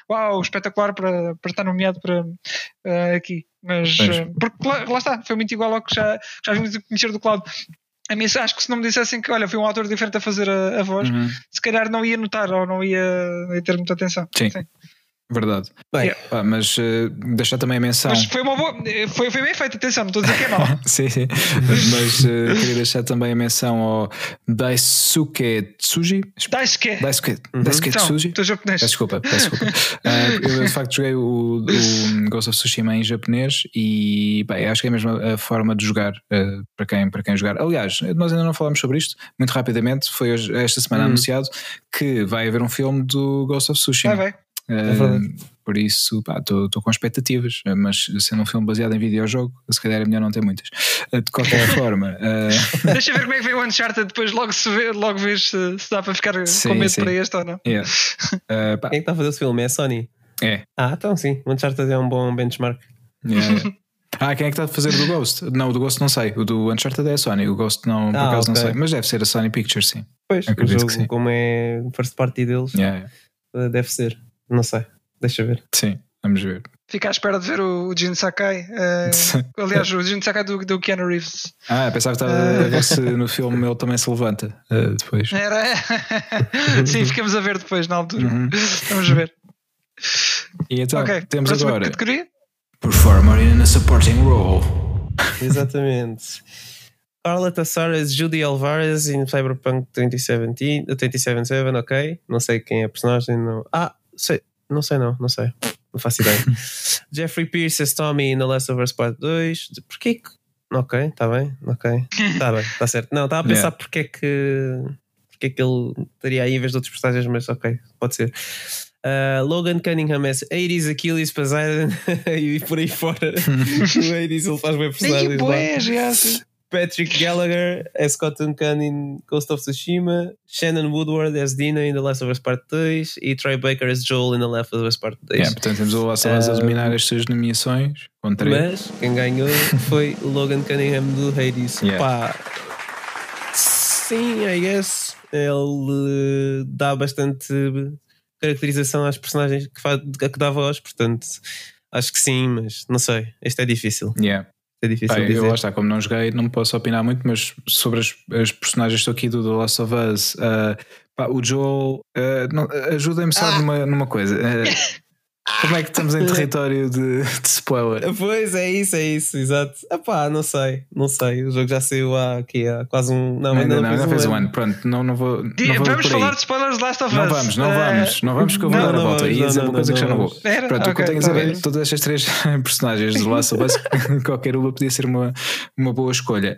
uau, espetacular para, para estar nomeado para uh, aqui. Mas uh, porque lá, lá, está, foi muito igual ao que já, já vimos conhecer do Cloud. A mim, acho que se não me dissessem que olha, foi um ator diferente a fazer a, a voz, uhum. se calhar não ia notar ou não ia, ia ter muita atenção. Sim. Sim. Verdade. Bem, yeah. ah, mas uh, deixar também a menção. Mas foi uma boa. Foi, foi bem feito, atenção, não estou a dizer que é mau. (laughs) sim, sim. mas uh, queria deixar também a menção ao Daisuke Tsuji. Daisuke. Daisuke, uhum. Daisuke então, Tsuji. Estou japonês. Peço desculpa, desculpa. (laughs) uh, eu de facto joguei o, o, Ghost of Tsushima em japonês e bem, acho que é a mesma forma de jogar para, quem, para quem jogar. Aliás, nós ainda não falámos sobre isto, muito rapidamente. Foi hoje, esta semana uhum. anunciado que vai haver um filme do Ghost of Tsushima. Vai, vai. É por isso, estou com expectativas, mas sendo um filme baseado em videojogo, se calhar é melhor não ter muitas. Eh, de qualquer (laughs) forma. Uh... Deixa ver como é que vem o Uncharted, depois logo, se vê, logo vês se, se dá para ficar sim, com medo sim. para este ou não. (laughs) Yeah. Uh, Quem é que está a fazer esse filme? É a Sony? É. Ah, então sim, o Uncharted é um bom benchmark. Yeah, Ah, quem é que está a fazer do Ghost? Não, o do Ghost não sei. O do Uncharted é a Sony. O Ghost não, por ah, acaso okay. não sei. Mas deve ser a Sony Pictures, sim. Pois, Acredito o jogo, que sim. como é first party deles, yeah. deve ser. Não sei. Deixa ver. Sim, vamos ver. Fica à espera de ver o, Jin Sakai. Uh, (laughs) aliás, o Jin Sakai do, do Keanu Reeves. Ah, pensava que estava uh, a ver se no filme ele também se levanta uh, depois. Era. (laughs) Sim, ficamos a ver depois na altura. Uhum. Vamos ver. E então, okay. temos agora. Categoria? Performer in a supporting role. Exatamente. Carla Soares, Judy Alvarez em Cyberpunk 2017, 2077, ok. Não sei quem é a personagem. Não. Ah, sei. Não sei, não, não sei. Não faço ideia. (laughs) Jeffrey Pierce as Tommy no Last of Us Part 2. Porquê que. Ok, está bem, ok. Está bem, está certo. Não, estava a pensar yeah. porque é que. Porque é que ele estaria aí em vez de outros personagens, mas ok, pode ser. Uh, Logan Cunningham é 80s Achilles Poseidon (laughs) e por aí fora. (laughs) no 80s ele faz bem personagens. Pois, Patrick Gallagher as Cotton Khan in Ghost of Tsushima, Shannon Woodward as Dina in The Last of Us Part 2 e Troy Baker as Joel in The Last of Us Part 2. Yeah, portanto, temos o Last of Us a dominar as suas nomeações. Mas quem ganhou foi Logan Cunningham do Hades. Yeah. Pá, sim, I guess. Ele dá bastante caracterização às personagens que, faz, que dá voz, portanto acho que sim, mas não sei. Este é difícil. Yeah. É difícil Bem, dizer. Eu, está, como não joguei, não posso opinar muito, mas sobre as, as personagens aqui do The Last of Us, uh, pá, o Joel, uh, ajuda-me só ah. numa, numa coisa. Uh, (laughs) Como é que estamos em território de, de, spoiler? Pois é isso, é isso, exato. Epá, não sei, não sei. O jogo já saiu há, aqui, há quase um. Não, ainda, não, ainda fez um ano. Pronto, não, não vou. Não vou vamos falar de spoilers de Last of Us. Não vamos, não vamos, não vamos que eu vou dar a volta. Ia dizer uma coisa que já não vou. Pronto, o que eu tenho a dizer é todas estas três (laughs) personagens de Last of Us, (laughs) qualquer uma podia ser uma, uma boa escolha.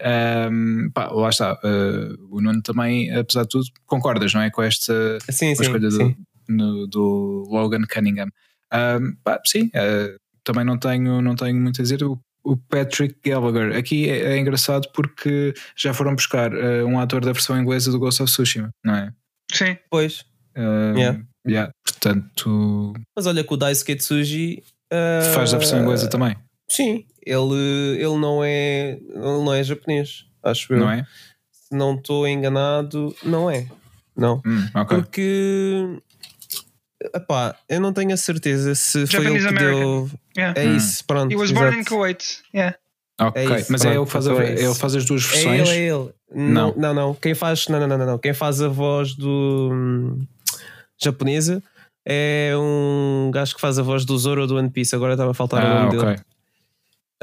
Um, pá, lá está. Uh, o Nuno também, apesar de tudo, concordas, não é? Com esta sim, a escolha sim. Do, no, do Logan Cunningham. Um, pá, sim, uh, também não tenho, não tenho muito a dizer. O, o Patrick Gallagher aqui é, é, engraçado porque já foram buscar uh, um ator da versão inglesa do Ghost of Tsushima, não é? Sim. Pois. Uh, yeah. Yeah, portanto. Mas olha que o Daisuke Tsuji uh, faz a versão inglesa também. Sim, ele, ele não é ele não é japonês, acho eu. Não é? Se não estou enganado, não é. Não. Hum, okay. Porque epá, eu não tenho a certeza se Japanese foi ele que deu. Yeah. É hum. isso, pronto. He was born in Kuwait. Yeah. Ok, é isso, mas pronto, é ele que faz, a, é ele faz as duas versões. É ele, é ele. Não, não, não. Quem faz. Não, não, não, não. Quem faz a voz do. Hum, japonesa é um gajo que faz a voz do Zoro do One Piece. Agora estava a faltar ah, o nome okay. dele.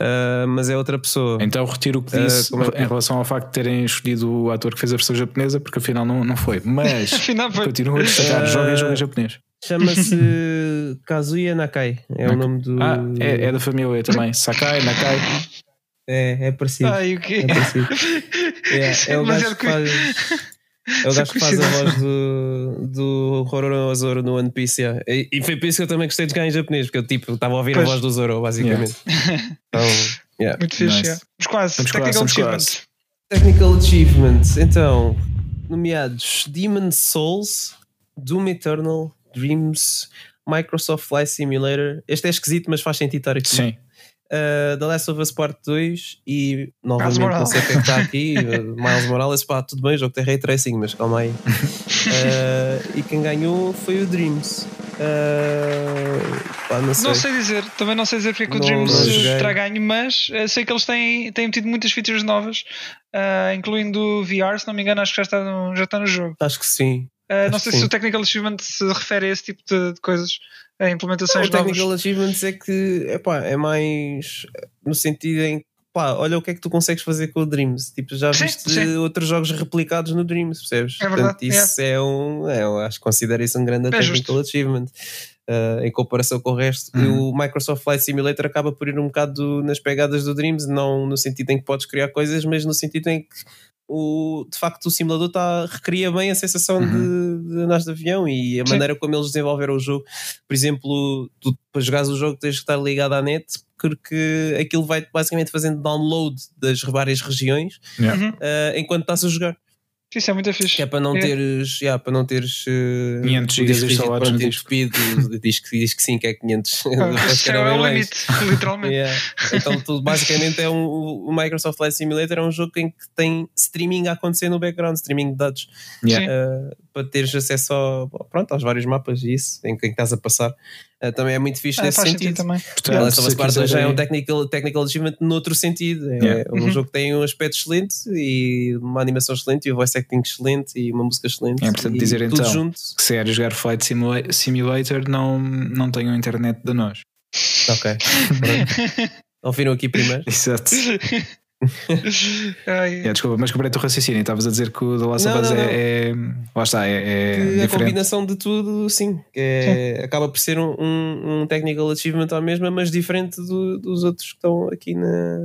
Uh, mas é outra pessoa. Então retiro o que disse uh, é? em relação ao facto de terem escolhido o ator que fez a versão japonesa, porque afinal não, não foi. (laughs) Mas afinal foi. continuo a destacar: uh, joga joga japonês. Chama-se (laughs) Kazuya Nakai. É Nakai. o nome do. Ah, é, é da família também. Sakai, Nakai. É, é parecido. Ai, o quê? É parecido. (laughs) é, é o gajo que faz. É o gajo que faz a voz do, do Hororo Zoro no One Piece. Yeah. E, e, foi por isso que eu também gostei de ganhar em japonês, porque eu tipo, estava a ouvir pois. a voz do Zoro, basicamente. Yeah. (laughs) então, yeah. Muito fixe. Nice. Yeah. Mas quase, Vamos Technical quase, Achievement. Technical Achievement. Então, nomeados Demon Souls, Doom Eternal, Dreams, Microsoft Flight Simulator. Este é esquisito, mas faz sentido estar aqui. Sim uh, The Last of Us Part 2 e novamente não sei quem é está aqui, (laughs) Miles Morales, pá, tudo bem, o jogo tem ray tracing, mas calma aí. (laughs) Uh, e quem ganhou foi o Dreams. Uh, pá, não, sei. não, sei. dizer, também não sei dizer porque é que o Dreams terá ganho, mas sei que eles têm, têm tido muitas features novas, uh, incluindo VR, se não me engano, acho que já está no, já está no jogo. Acho que sim. Uh, não sei se o Technical Achievement se refere a esse tipo de, de coisas, a implementações não, O Technical Achievements é que epá, é mais no sentido em pá, olha o que é que tu consegues fazer com o Dreams. Tipo, já sim, viste sim. outros jogos replicados no Dreams, percebes? É verdade. Portanto, isso é, é um, é, eu acho que considero isso um grande é Technical justo. Achievement. Uh, em comparação com o resto, uhum. o Microsoft Flight Simulator acaba por ir um bocado nas pegadas do Dreams, não no sentido em que podes criar coisas, mas no sentido em que o, de facto o simulador tá, recria bem a sensação uhum. de, de andar de avião e a Sim. maneira como eles desenvolveram o jogo. Por exemplo, tu para jogares o jogo tens que estar ligado à net porque aquilo vai basicamente fazendo download das várias regiões yeah. uh, enquanto estás a jogar. Isso é muito fixe. Que é para não é. teres, yeah, para não teres uh, 500 GB instalados no. Speed, diz, que, diz que sim, que é 500. Ah, (laughs) é o limite, literalmente. (laughs) yeah. Então, tu, basicamente, é um, o Microsoft Flight Simulator é um jogo em que tem streaming a acontecer no background, streaming de dados. Yeah. Uh, para teres acesso ao, pronto, aos vários mapas e isso, em que estás a passar. Uh, também é muito fixe ah, nesse sentido. Também. Portanto, Last of Us Part 2 já é um technical, technical achievement noutro sentido. É yeah. um uhum. jogo que tem um aspecto excelente e uma animação excelente e o voice acting excelente e uma música excelente. É importante dizer então junto. que se era jogar Flight Simulator não, não tenham internet de nós. Ok. (laughs) Ouviram aqui primeiro? Exato. (laughs) (laughs) é, desculpa, mas comprei o teu raciocínio. Estavas a dizer que o The Last of Us é, é, Lá está, é. é a combinação de tudo, sim. É, sim. Acaba por ser um, um, technical achievement à mesma, mas diferente do, dos outros que estão aqui na,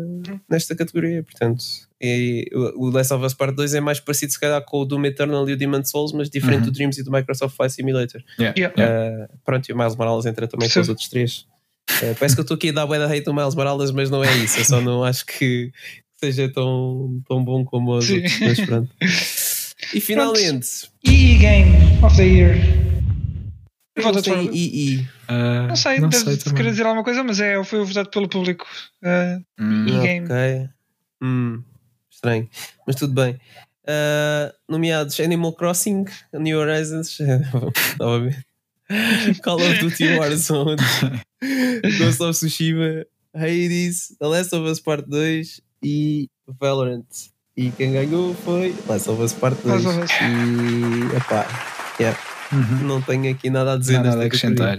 nesta categoria. Portanto, e o Last of Us Part 2 é mais parecido, se calhar, com o Doom Eternal e o Demon Souls, mas diferente uhum. do Dreams e do Microsoft Flight Simulator. Yeah. Yeah. Uh, pronto, e o Miles Morales entra também sim. com os outros três. Uh, parece que eu estou aqui a dar bué da hate no Miles Morales, mas não é isso. Eu só não acho que seja tão, tão bom como os outros, mas pronto. (laughs) E finalmente. EE Game of the Year. Eu tem EE. Uh, não sei, não deve sei querer dizer alguma coisa, mas é, foi votado pelo público. Uh, hum, EE Game. Ok. Hum, estranho. Mas tudo bem. Uh, nomeados Animal Crossing, New Horizons, (laughs) novamente. Call of Duty (laughs) Warzone, Ghost of Tsushima, Hades, The Last of Us Part 2 e Valorant. E quem ganhou foi Last of Us Part 2. E epá, yeah. Uhum. não tenho aqui nada a dizer. Nada a acrescentar.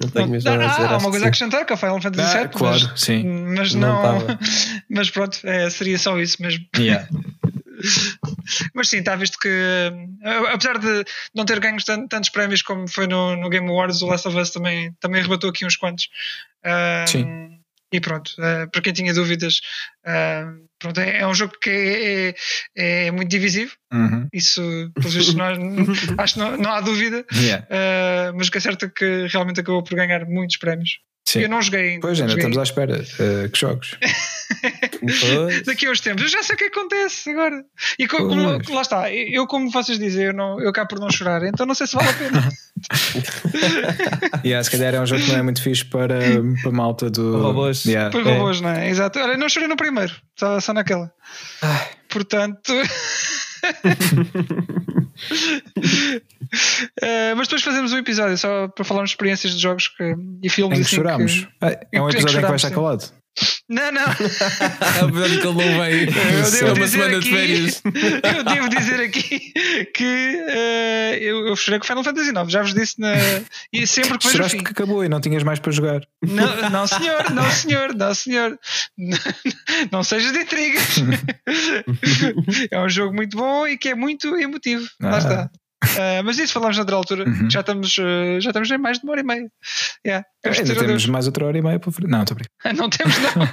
Não tenho mesmo nada a dizer. Há uma coisa a acrescentar que é o Final Fantasy VII. Ah, claro, mas, sim. Mas não. não (laughs) mas pronto, é, seria só isso mesmo. Yeah. (laughs) mas sim, está visto que apesar de não ter ganho tantos prémios como foi no, no Game Awards, o Last of Us também, também rebatou aqui uns quantos. sim e pronto, uh, para quem tinha dúvidas, uh, pronto, é, é, um jogo que é, é, é muito divisivo. Uhum. Isso, pelos vistos, não, (laughs) acho que não, não há dúvida. Yeah. Uh, mas o que é certo é que realmente acabou por ganhar muitos prémios. Sim. Eu não joguei. Pois, ainda joguei. estamos à espera. Uh, que jogos? (laughs) Daqui a uns tempos. Eu já sei o que acontece agora. E como, como, lá está, eu, como vocês dizem, eu, não, eu cá por não chorar, então não sei se vale a pena. (laughs) yeah, se calhar é um jogo que não é muito fixe para, para malta do. Robôs. Yeah. Para robôs, é. não é? Exato. Olha, não chorei no primeiro, só, só naquela. Ai. Portanto. (laughs) uh, (laughs) mas depois fazemos um episódio só para falarmos de experiências de jogos que, e filmes em que assim choramos. Que, é um episódio em que, vai estar calado. Não, não. (laughs) é verdade que ele não veio. Eu devo, é dizer aqui, (laughs) eu devo dizer aqui que uh, eu, eu chorei com Final Fantasy IX. Já vos disse na, e sempre que vejo o que acabou e não tinhas mais para jogar. Não, não senhor, não senhor, não senhor. Não, (laughs) não sejas de intrigas. é um jogo muito bom e que é muito emotivo. Ah. Lá está. Uh, mas isso falamos noutra altura. Uhum. Já, estamos, uh, já estamos em mais de uma hora e meia. Yeah. Ainda temos mais outra hora e meia para Não, estou (laughs) Não temos, não.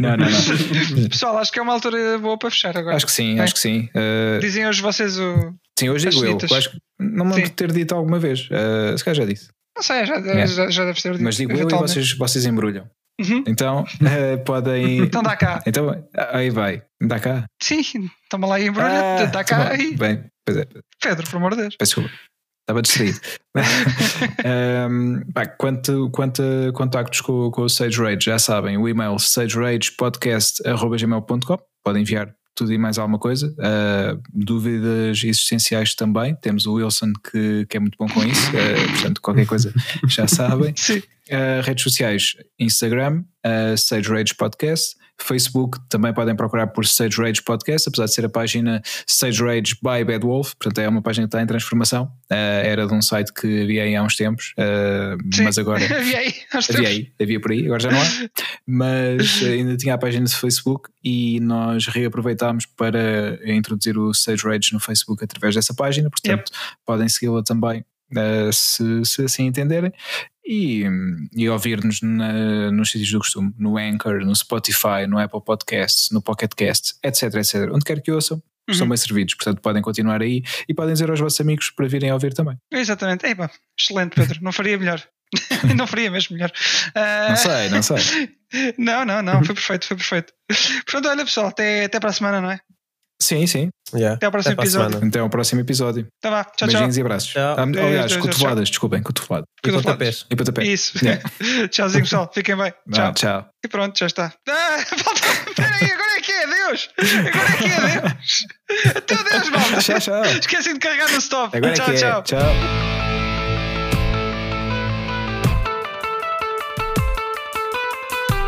(laughs) não, não, não. (laughs) Pessoal, acho que é uma altura boa para fechar agora. Acho que sim, é? acho que sim. Uh... Dizem hoje vocês o. Sim, hoje digo eu. Acho que não me lembro de ter dito alguma vez. Se calhar já disse. Não sei, já, yeah. já, já deve ter dito. Mas digo eu e vocês, vocês embrulham. Uhum. Então uh, (laughs) podem. Então dá cá. Então aí vai. Dá cá. Sim, toma lá e embrulha. Ah, dá cá. Tá Bem, pois é. Pedro, por amor de Deus. Peço desculpa. Estava distraído. (laughs) um, pá, quanto, quanto a contactos com, com o Sage Rage, já sabem, o e-mail sageragepodcast.gmail.com podem enviar tudo e mais alguma coisa. Uh, dúvidas existenciais também. Temos o Wilson que, que é muito bom com isso, uh, portanto, qualquer coisa já sabem. (laughs) Sim. Uh, redes sociais: Instagram, uh, Sage Rage Podcast. Facebook também podem procurar por Sage Rage Podcast, apesar de ser a página Sage Rage by Bad Wolf, portanto é uma página que está em transformação. Uh, era de um site que havia aí há uns tempos, uh, mas agora. (laughs) havia aí, (laughs) havia aí, havia por aí, agora já não há. Mas ainda tinha a página de Facebook e nós reaproveitámos para introduzir o Sage Rage no Facebook através dessa página, portanto yep. podem segui-la também. Uh, se, se assim entenderem e, e ouvir-nos nos sítios do costume, no Anchor, no Spotify, no Apple Podcasts, no Pocket Casts, etc, etc. Onde quer que ouçam, uhum. estão bem servidos, portanto podem continuar aí e podem dizer aos vossos amigos para virem a ouvir também. Exatamente, Epa, excelente Pedro, não faria melhor. (laughs) não faria mesmo melhor. Uh... Não sei, não sei. (laughs) não, não, não, foi perfeito, foi perfeito. Portanto, olha pessoal, até, até para a semana, não é? Sim, sim. Yeah. Até ao próximo Até episódio. Até ao próximo episódio. Tá vá. Tchau, Beijinhos tchau. e abraços. Tchau. Ah, aliás, cotoveladas, desculpem, cotovelada. E pontapés. E pontapés. Isso. (laughs) Yeah. (laughs) Tchauzinho, pessoal. Fiquem bem. Tchau. tchau. E pronto, já está. (laughs) Ah, Peraí, agora é que é Deus. Agora é que é Deus. Até Deus, malta. Tchau, tchau. Esqueci de carregar no stop. Agora tchau, é que tchau. É. Tchau.